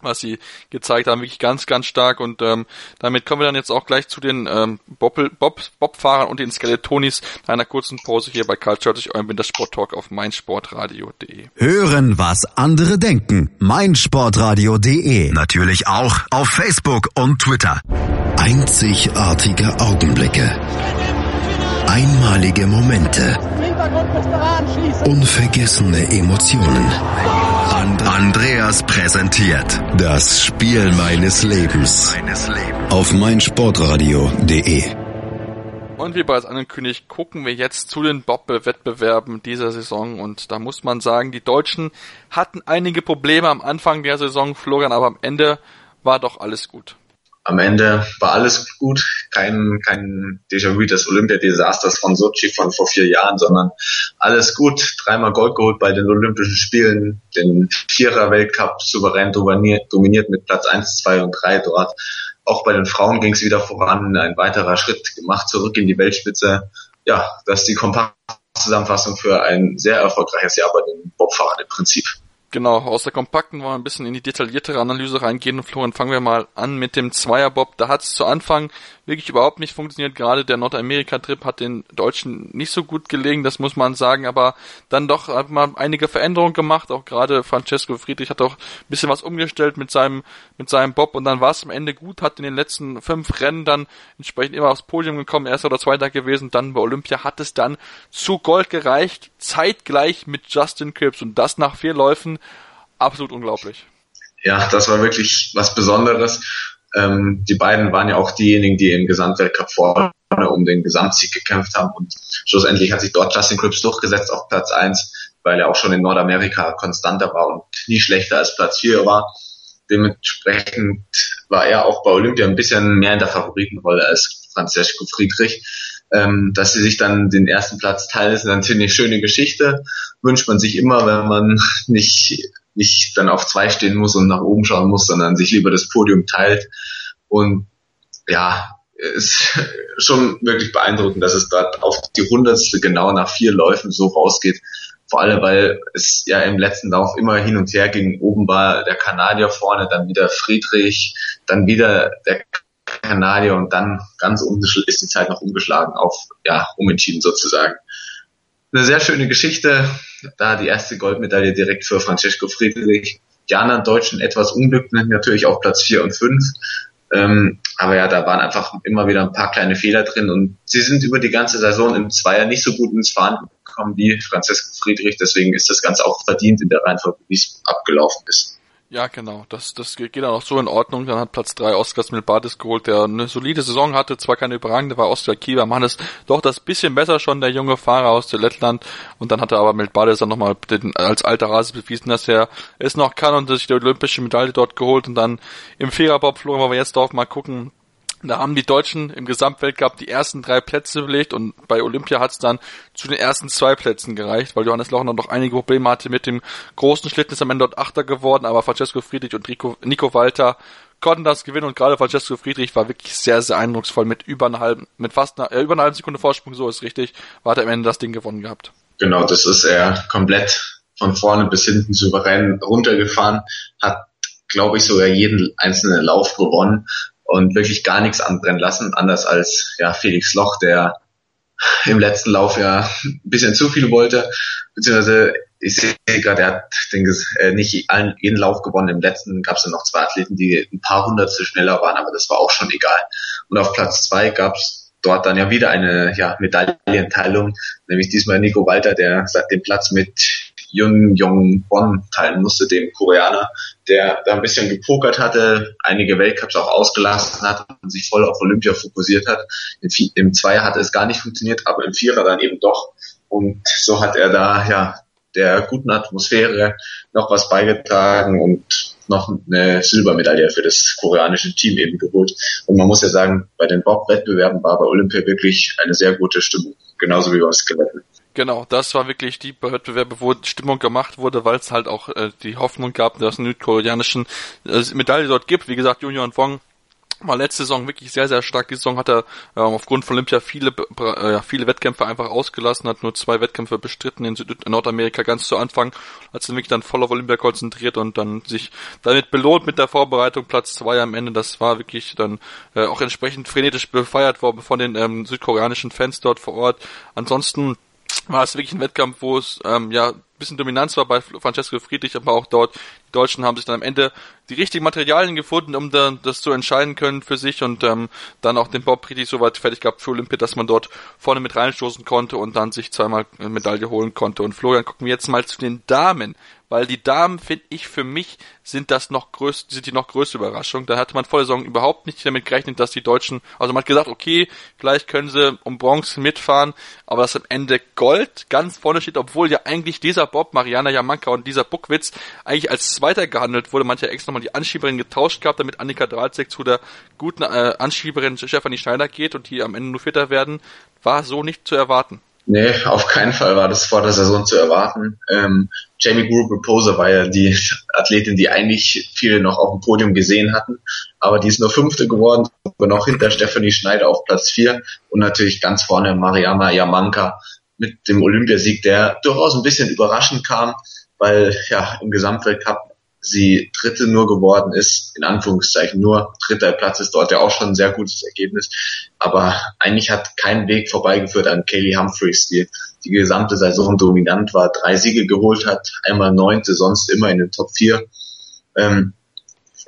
was sie gezeigt haben, wirklich ganz, ganz stark. Und ähm, damit kommen wir dann jetzt auch gleich zu den ähm, Bob-Fahrern Bob, und den Skeletonis nach einer kurzen Pause hier bei Culture durch euren Wintersport Talk auf meinsportradio.de. Hören, was andere denken. meinsportradio.de. Natürlich auch auf Facebook und Twitter. Einzigartige Augenblicke. Einmalige Momente. Unvergessene Emotionen. And Andreas präsentiert das Spiel meines Lebens auf meinsportradio.de. Und wie bereits angekündigt, gucken wir jetzt zu den Bob-Wettbewerben dieser Saison. Und da muss man sagen, die Deutschen hatten einige Probleme am Anfang der Saison, Florian, aber am Ende war doch alles gut am Ende war alles gut, kein, kein Déjà-vu des Olympiadesasters von Sochi von vor vier Jahren, sondern alles gut. Dreimal Gold geholt bei den Olympischen Spielen, den Vierer-Weltcup souverän dominiert, mit Platz eins, zwei und drei dort. Auch bei den Frauen ging es wieder voran, ein weiterer Schritt gemacht zurück in die Weltspitze. Ja, das ist die kompakte Zusammenfassung für ein sehr erfolgreiches Jahr bei den Bobfahrern im Prinzip. Genau, aus der kompakten wollen wir ein bisschen in die detailliertere Analyse reingehen. Florian, fangen wir mal an mit dem Zweierbob. Da hat es zu Anfang wirklich überhaupt nicht funktioniert. Gerade der Nordamerika-Trip hat den Deutschen nicht so gut gelegen, das muss man sagen, aber dann doch hat man einige Veränderungen gemacht. Auch gerade Francesco Friedrich hat auch ein bisschen was umgestellt mit seinem, mit seinem Bob und dann war es am Ende gut, hat in den letzten fünf Rennen dann entsprechend immer aufs Podium gekommen, erster oder zweiter gewesen. Dann bei Olympia hat es dann zu Gold gereicht, zeitgleich mit Justin Cripps und das nach vier Läufen absolut unglaublich. Ja, das war wirklich was Besonderes. Ähm, die beiden waren ja auch diejenigen, die im Gesamtweltcup vorne um den Gesamtsieg gekämpft haben und schlussendlich hat sich dort Justin Cripps durchgesetzt auf Platz eins, weil er auch schon in Nordamerika konstanter war und nie schlechter als Platz vier war. Dementsprechend war er auch bei Olympia ein bisschen mehr in der Favoritenrolle als Francesco Friedrich. Ähm, dass sie sich dann den ersten Platz teilen, ist natürlich eine schöne Geschichte. Wünscht man sich immer, wenn man nicht nicht dann auf zwei stehen muss und nach oben schauen muss, sondern sich lieber das Podium teilt. Und ja, ist schon wirklich beeindruckend, dass es dort auf die hundertste genau nach vier Läufen so rausgeht. Vor allem, weil es ja im letzten Lauf immer hin und her ging. Oben war der Kanadier vorne, dann wieder Friedrich, dann wieder der Kanadier und dann ganz ist die Zeit noch umgeschlagen auf, ja, umentschieden sozusagen eine sehr schöne Geschichte. Da die erste Goldmedaille direkt für Francesco Friedrich. Die anderen Deutschen etwas unglücklich, natürlich auf Platz 4 und 5. Ähm, aber ja, da waren einfach immer wieder ein paar kleine Fehler drin und sie sind über die ganze Saison im Zweier nicht so gut ins Fahren gekommen wie Francesco Friedrich. Deswegen ist das Ganze auch verdient in der Reihenfolge, wie es abgelaufen ist. Ja, genau. Das, das geht dann auch so in Ordnung. Dann hat Platz drei Oscar Milbadis geholt, der eine solide Saison hatte, zwar keine überragende, war Oscar Kiewer, machen es doch das bisschen besser schon, der junge Fahrer aus der Lettland. Und dann hat er aber Milbadis dann nochmal als alter Rase bewiesen, dass er es noch kann und sich die olympische Medaille dort geholt. Und dann im Viererbob flogen wir jetzt drauf mal gucken, da haben die Deutschen im Gesamtweltcup die ersten drei Plätze belegt und bei Olympia hat es dann zu den ersten zwei Plätzen gereicht, weil Johannes Lochner noch einige Probleme hatte mit dem großen Schlitten, ist am Ende dort Achter geworden, aber Francesco Friedrich und Rico, Nico Walter konnten das gewinnen und gerade Francesco Friedrich war wirklich sehr, sehr eindrucksvoll mit über einer halben, mit fast einer, äh, über einer halben Sekunde Vorsprung, so ist richtig, war er am Ende das Ding gewonnen gehabt. Genau, das ist er komplett von vorne bis hinten souverän runtergefahren, hat glaube ich sogar jeden einzelnen Lauf gewonnen und wirklich gar nichts anbrennen lassen, anders als ja Felix Loch, der im letzten Lauf ja ein bisschen zu viel wollte, beziehungsweise ich sehe gerade, er hat den, äh, nicht allen, jeden Lauf gewonnen. Im letzten gab es dann noch zwei Athleten, die ein paar Hundertstel schneller waren, aber das war auch schon egal. Und auf Platz zwei gab es dort dann ja wieder eine ja, Medaillenteilung, nämlich diesmal Nico Walter, der den Platz mit Yun Yong Bon teilen musste, dem Koreaner, der da ein bisschen gepokert hatte, einige Weltcups auch ausgelassen hat und sich voll auf Olympia fokussiert hat. Im, Im Zweier hatte es gar nicht funktioniert, aber im Vierer dann eben doch. Und so hat er da ja der guten Atmosphäre noch was beigetragen und noch eine Silbermedaille für das koreanische Team eben geholt. Und man muss ja sagen, bei den Bob-Wettbewerben war bei Olympia wirklich eine sehr gute Stimmung, genauso wie beim Skeletten. Genau, das war wirklich die Wettbewerbe, wo Stimmung gemacht wurde, weil es halt auch äh, die Hoffnung gab, dass es eine südkoreanischen äh, Medaille dort gibt. Wie gesagt, Junior Wong war letzte Saison wirklich sehr, sehr stark. Die Saison hat er äh, aufgrund von Olympia viele, äh, viele Wettkämpfe einfach ausgelassen, hat nur zwei Wettkämpfe bestritten in, Süd in Nordamerika ganz zu Anfang, hat sich wirklich dann voll auf Olympia konzentriert und dann sich damit belohnt mit der Vorbereitung Platz zwei am Ende. Das war wirklich dann äh, auch entsprechend frenetisch befeiert worden von den ähm, südkoreanischen Fans dort vor Ort. Ansonsten war es wirklich ein Wettkampf, wo es ähm, ja bisschen Dominanz war bei Francesco Friedrich, aber auch dort Die Deutschen haben sich dann am Ende die richtigen Materialien gefunden, um dann das zu entscheiden können für sich und ähm, dann auch den Bob richtig so weit fertig gehabt für Olympia, dass man dort vorne mit reinstoßen konnte und dann sich zweimal eine Medaille holen konnte. Und Florian, gucken wir jetzt mal zu den Damen weil die Damen, finde ich, für mich sind das noch größte, sind die noch größte Überraschung. Da hatte man vor der Saison überhaupt nicht damit gerechnet, dass die Deutschen, also man hat gesagt, okay, vielleicht können sie um Bronze mitfahren, aber dass am Ende Gold ganz vorne steht, obwohl ja eigentlich dieser Bob, Mariana Jamanka und dieser Buckwitz eigentlich als Zweiter gehandelt wurde. Manche extra nochmal die Anschieberin getauscht gehabt, damit Annika Dralzek zu der guten äh, Anschieberin Stefanie Schneider geht und die am Ende nur Vierter werden, war so nicht zu erwarten. Nee, auf keinen Fall war das vor der Saison zu erwarten. Ähm, Jamie Group Reposer war ja die Athletin, die eigentlich viele noch auf dem Podium gesehen hatten, aber die ist nur Fünfte geworden, aber noch hinter Stephanie Schneider auf Platz vier und natürlich ganz vorne Mariama Yamanka mit dem Olympiasieg, der durchaus ein bisschen überraschend kam, weil ja im Gesamtweltcup sie Dritte nur geworden ist, in Anführungszeichen nur dritter Platz ist dort ja auch schon ein sehr gutes Ergebnis. Aber eigentlich hat kein Weg vorbeigeführt an Kaylee Humphreys, die die gesamte Saison dominant war, drei Siege geholt hat, einmal neunte, sonst immer in den Top vier. Ähm,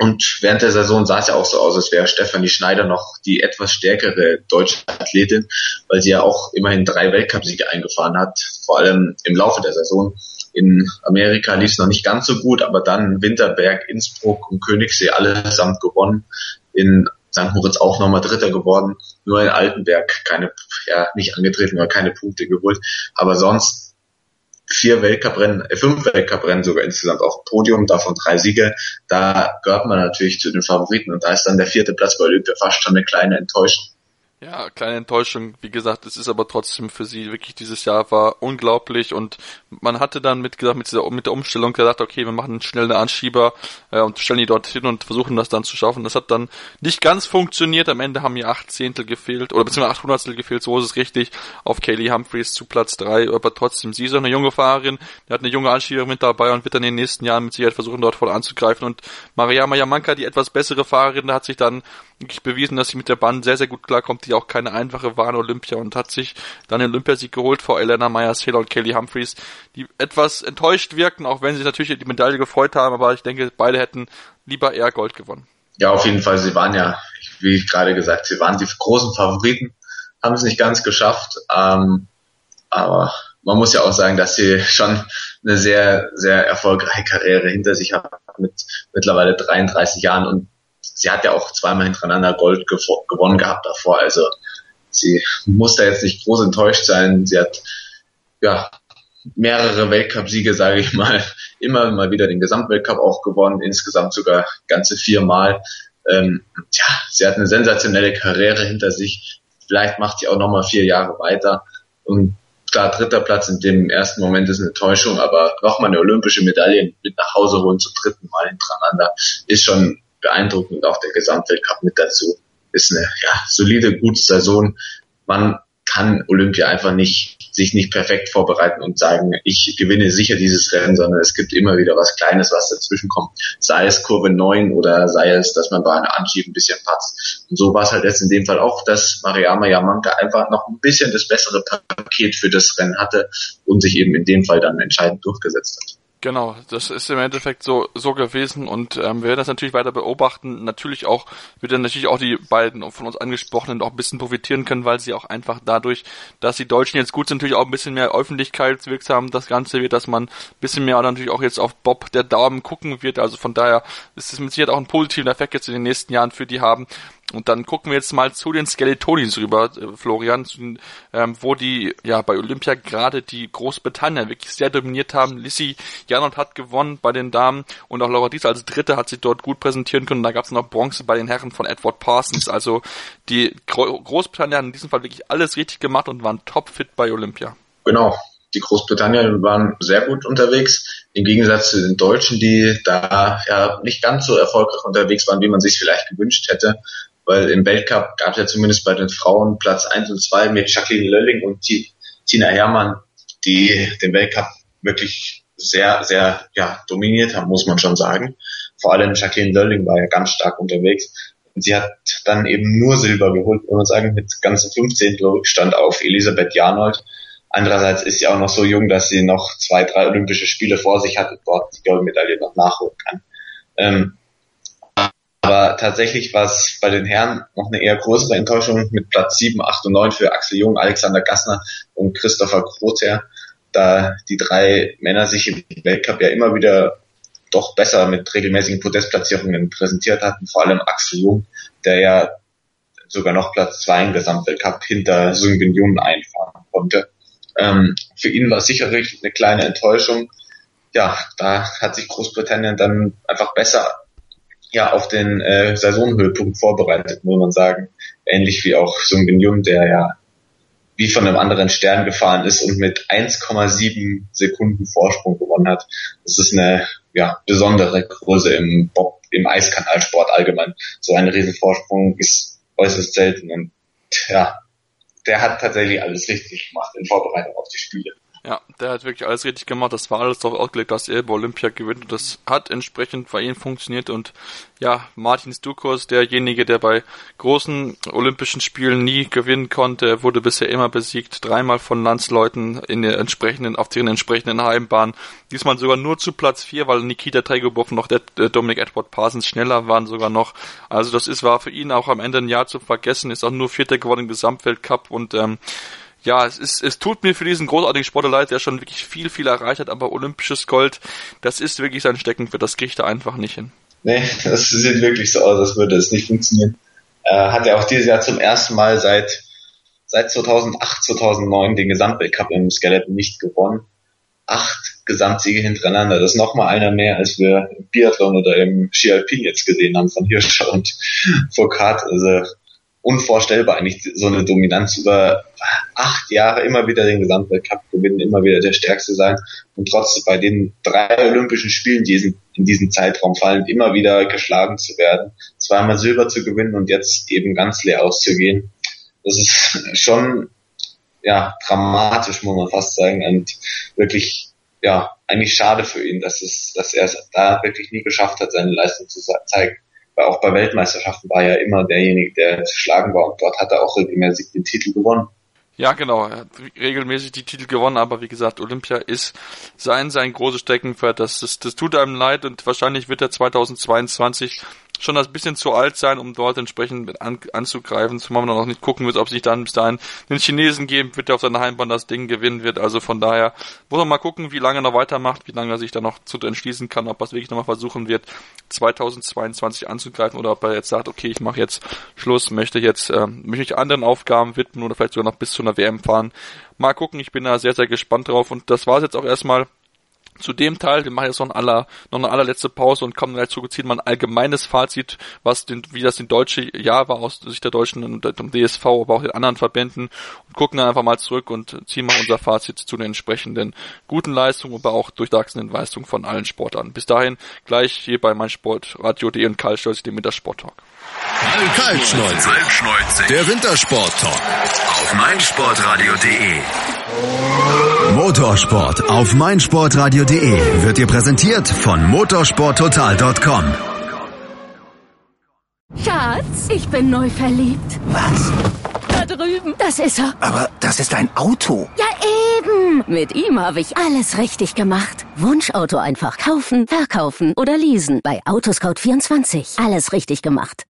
und während der Saison sah es ja auch so aus, als wäre Stefanie Schneider noch die etwas stärkere deutsche Athletin, weil sie ja auch immerhin drei Weltcupsiege eingefahren hat, vor allem im Laufe der Saison. In Amerika lief es noch nicht ganz so gut, aber dann Winterberg, Innsbruck und Königssee allesamt gewonnen. In St. Moritz auch nochmal Dritter geworden. Nur in Altenberg keine, ja, nicht angetreten oder keine Punkte geholt. Aber sonst vier Weltcuprennen, äh, fünf Weltcuprennen sogar insgesamt auf Podium, davon drei Siege. Da gehört man natürlich zu den Favoriten und da ist dann der vierte Platz bei Olympia fast schon eine kleine Enttäuschung. Ja, kleine Enttäuschung. Wie gesagt, es ist aber trotzdem für sie wirklich dieses Jahr war unglaublich und man hatte dann mit gesagt mit dieser mit der Umstellung gesagt, okay, wir machen schnell eine Anschieber äh, und stellen die dorthin und versuchen das dann zu schaffen. Das hat dann nicht ganz funktioniert. Am Ende haben mir acht Zehntel gefehlt oder beziehungsweise acht Hundertstel gefehlt. So ist es richtig. Auf Kaylee Humphreys zu Platz drei, aber trotzdem sie ist auch eine junge Fahrerin. Die hat eine junge Anschieberin mit dabei und wird dann in den nächsten Jahren mit Sicherheit versuchen dort voll anzugreifen. Und Mariama Yamanka, die etwas bessere Fahrerin, hat sich dann wirklich bewiesen, dass sie mit der Bahn sehr sehr gut klarkommt die auch keine einfache war in Olympia und hat sich dann den Olympiasieg geholt vor Elena Myers-Hill und Kelly Humphreys, die etwas enttäuscht wirken, auch wenn sie natürlich die Medaille gefreut haben, aber ich denke, beide hätten lieber eher Gold gewonnen. Ja, auf jeden Fall. Sie waren ja, wie ich gerade gesagt, sie waren die großen Favoriten, haben es nicht ganz geschafft, ähm, aber man muss ja auch sagen, dass sie schon eine sehr, sehr erfolgreiche Karriere hinter sich haben mit mittlerweile 33 Jahren und sie hat ja auch zweimal hintereinander Gold gewonnen gehabt davor. Also sie muss da jetzt nicht groß enttäuscht sein. Sie hat ja mehrere Weltcupsiege, sage ich mal, immer mal wieder den Gesamtweltcup auch gewonnen, insgesamt sogar ganze viermal. Ähm, ja, sie hat eine sensationelle Karriere hinter sich. Vielleicht macht sie auch noch mal vier Jahre weiter. Und klar, dritter Platz in dem ersten Moment ist eine Täuschung, aber nochmal eine olympische Medaille mit nach Hause holen zum dritten Mal hintereinander ist schon beeindruckend. Auch der Gesamtweltcup mit dazu ist eine ja, solide, gute Saison. Man kann Olympia einfach nicht sich nicht perfekt vorbereiten und sagen, ich gewinne sicher dieses Rennen, sondern es gibt immer wieder was Kleines, was dazwischen kommt. Sei es Kurve 9 oder sei es, dass man bei einer Anschieben ein bisschen patzt. Und so war es halt jetzt in dem Fall auch, dass Mariama Yamanka einfach noch ein bisschen das bessere Paket für das Rennen hatte und sich eben in dem Fall dann entscheidend durchgesetzt hat. Genau, das ist im Endeffekt so so gewesen und ähm, wir werden das natürlich weiter beobachten. Natürlich auch wird dann natürlich auch die beiden von uns angesprochenen auch ein bisschen profitieren können, weil sie auch einfach dadurch, dass die Deutschen jetzt gut sind, natürlich auch ein bisschen mehr öffentlichkeitswirksam das Ganze wird, dass man ein bisschen mehr natürlich auch jetzt auf Bob der Daumen gucken wird. Also von daher ist es mit Sicherheit auch ein positiven Effekt jetzt in den nächsten Jahren für die haben. Und dann gucken wir jetzt mal zu den Skeletonis rüber, äh, Florian, zu, ähm, wo die ja bei Olympia gerade die Großbritannien wirklich sehr dominiert haben. Lissy Janot hat gewonnen bei den Damen und auch Laura Dies als Dritte hat sich dort gut präsentieren können. Da gab es noch Bronze bei den Herren von Edward Parsons. Also die Gro Großbritannien haben in diesem Fall wirklich alles richtig gemacht und waren topfit bei Olympia. Genau. Die Großbritannien waren sehr gut unterwegs, im Gegensatz zu den Deutschen, die da ja nicht ganz so erfolgreich unterwegs waren, wie man sich vielleicht gewünscht hätte weil im Weltcup gab es ja zumindest bei den Frauen Platz 1 und 2 mit Jacqueline Lölling und Tina Hermann, die den Weltcup wirklich sehr, sehr ja, dominiert haben, muss man schon sagen. Vor allem Jacqueline Lölling war ja ganz stark unterwegs. Und sie hat dann eben nur Silber geholt, muss man sagen, mit ganzen 15 Rückstand auf Elisabeth Janold. Andererseits ist sie auch noch so jung, dass sie noch zwei, drei Olympische Spiele vor sich hat und dort die Goldmedaille noch nachholen kann. Ähm, aber tatsächlich war es bei den Herren noch eine eher größere Enttäuschung mit Platz 7, 8 und 9 für Axel Jung, Alexander Gassner und Christopher Grother, da die drei Männer sich im Weltcup ja immer wieder doch besser mit regelmäßigen Podestplatzierungen präsentiert hatten, vor allem Axel Jung, der ja sogar noch Platz 2 im Gesamtweltcup hinter Sung Bin Yun einfahren konnte. Ähm, für ihn war es sicherlich eine kleine Enttäuschung. Ja, da hat sich Großbritannien dann einfach besser ja auf den äh, Saisonhöhepunkt vorbereitet, muss man sagen. Ähnlich wie auch Sung Yun, der ja wie von einem anderen Stern gefahren ist und mit 1,7 Sekunden Vorsprung gewonnen hat. Das ist eine ja, besondere Größe im Bob, im Eiskanalsport allgemein. So ein Riesenvorsprung ist äußerst selten und ja, der hat tatsächlich alles richtig gemacht in Vorbereitung auf die Spiele. Ja, der hat wirklich alles richtig gemacht. Das war alles darauf ausgelegt, dass er bei Olympia gewinnt. Und das hat entsprechend bei ihm funktioniert. Und ja, Martin Stukos, derjenige, der bei großen Olympischen Spielen nie gewinnen konnte, wurde bisher immer besiegt. Dreimal von Landsleuten in der entsprechenden, auf deren entsprechenden Heimbahn. Diesmal sogar nur zu Platz 4, weil Nikita Tregobov noch der äh, Dominic Edward Parsons schneller waren sogar noch. Also das ist, war für ihn auch am Ende ein Jahr zu vergessen. Ist auch nur Vierter geworden im Gesamtweltcup und ähm, ja, es ist, es tut mir für diesen großartigen Sportler leid, der schon wirklich viel, viel erreicht hat, aber olympisches Gold, das ist wirklich sein Steckenpferd, das kriegt er einfach nicht hin. Nee, das sieht wirklich so aus, als würde es nicht funktionieren. Äh, hat er auch dieses Jahr zum ersten Mal seit, seit 2008, 2009 den Gesamtweltcup im Skeleton nicht gewonnen. Acht Gesamtsiege hintereinander. Das ist nochmal einer mehr, als wir im Biathlon oder im Alpin jetzt gesehen haben von Hirscher und Foucault. Also unvorstellbar eigentlich so eine Dominanz über acht Jahre immer wieder den Gesamtweltcup gewinnen, immer wieder der Stärkste sein und trotzdem bei den drei Olympischen Spielen, die in diesem Zeitraum fallen, immer wieder geschlagen zu werden, zweimal Silber zu gewinnen und jetzt eben ganz leer auszugehen. Das ist schon ja dramatisch, muss man fast sagen, und wirklich ja eigentlich schade für ihn, dass es, dass er es da wirklich nie geschafft hat, seine Leistung zu zeigen auch bei Weltmeisterschaften war er immer derjenige, der zu schlagen war und dort hat er auch regelmäßig den Titel gewonnen. Ja, genau. Er hat regelmäßig die Titel gewonnen, aber wie gesagt, Olympia ist sein, sein großes Steckenpferd. Das, das, das tut einem leid und wahrscheinlich wird er 2022 schon ein bisschen zu alt sein, um dort entsprechend an, anzugreifen, zumal man noch nicht gucken wird, ob sich dann bis dahin den Chinesen geben wird, der auf seiner Heimbahn das Ding gewinnen wird. Also von daher muss man mal gucken, wie lange er noch weitermacht, wie lange er sich dann noch zu entschließen kann, ob er es wirklich nochmal versuchen wird, 2022 anzugreifen oder ob er jetzt sagt, okay, ich mache jetzt Schluss, möchte jetzt ähm, mich anderen Aufgaben widmen oder vielleicht sogar noch bis zu einer WM fahren. Mal gucken, ich bin da sehr, sehr gespannt drauf und das war es jetzt auch erstmal zu dem Teil. Wir machen jetzt noch, ein aller, noch eine allerletzte Pause und kommen dazu, ziehen mal ein allgemeines Fazit, was den, wie das in deutsche Jahr war aus Sicht der Deutschen und dem DSV, aber auch den anderen Verbänden und gucken dann einfach mal zurück und ziehen mal unser Fazit zu den entsprechenden guten Leistungen, aber auch durchwachsenen Leistungen von allen Sportarten. Bis dahin gleich hier bei meinsportradio.de und Karl Stolz, dem Wintersport-Talk. Der Wintersport-Talk auf meinsportradio.de. Motorsport auf meinsportradio.de wird dir präsentiert von motorsporttotal.com. Schatz, ich bin neu verliebt. Was? Da drüben. Das ist er. Aber das ist ein Auto. Ja, eben. Mit ihm habe ich alles richtig gemacht. Wunschauto einfach kaufen, verkaufen oder leasen. Bei Autoscout24. Alles richtig gemacht.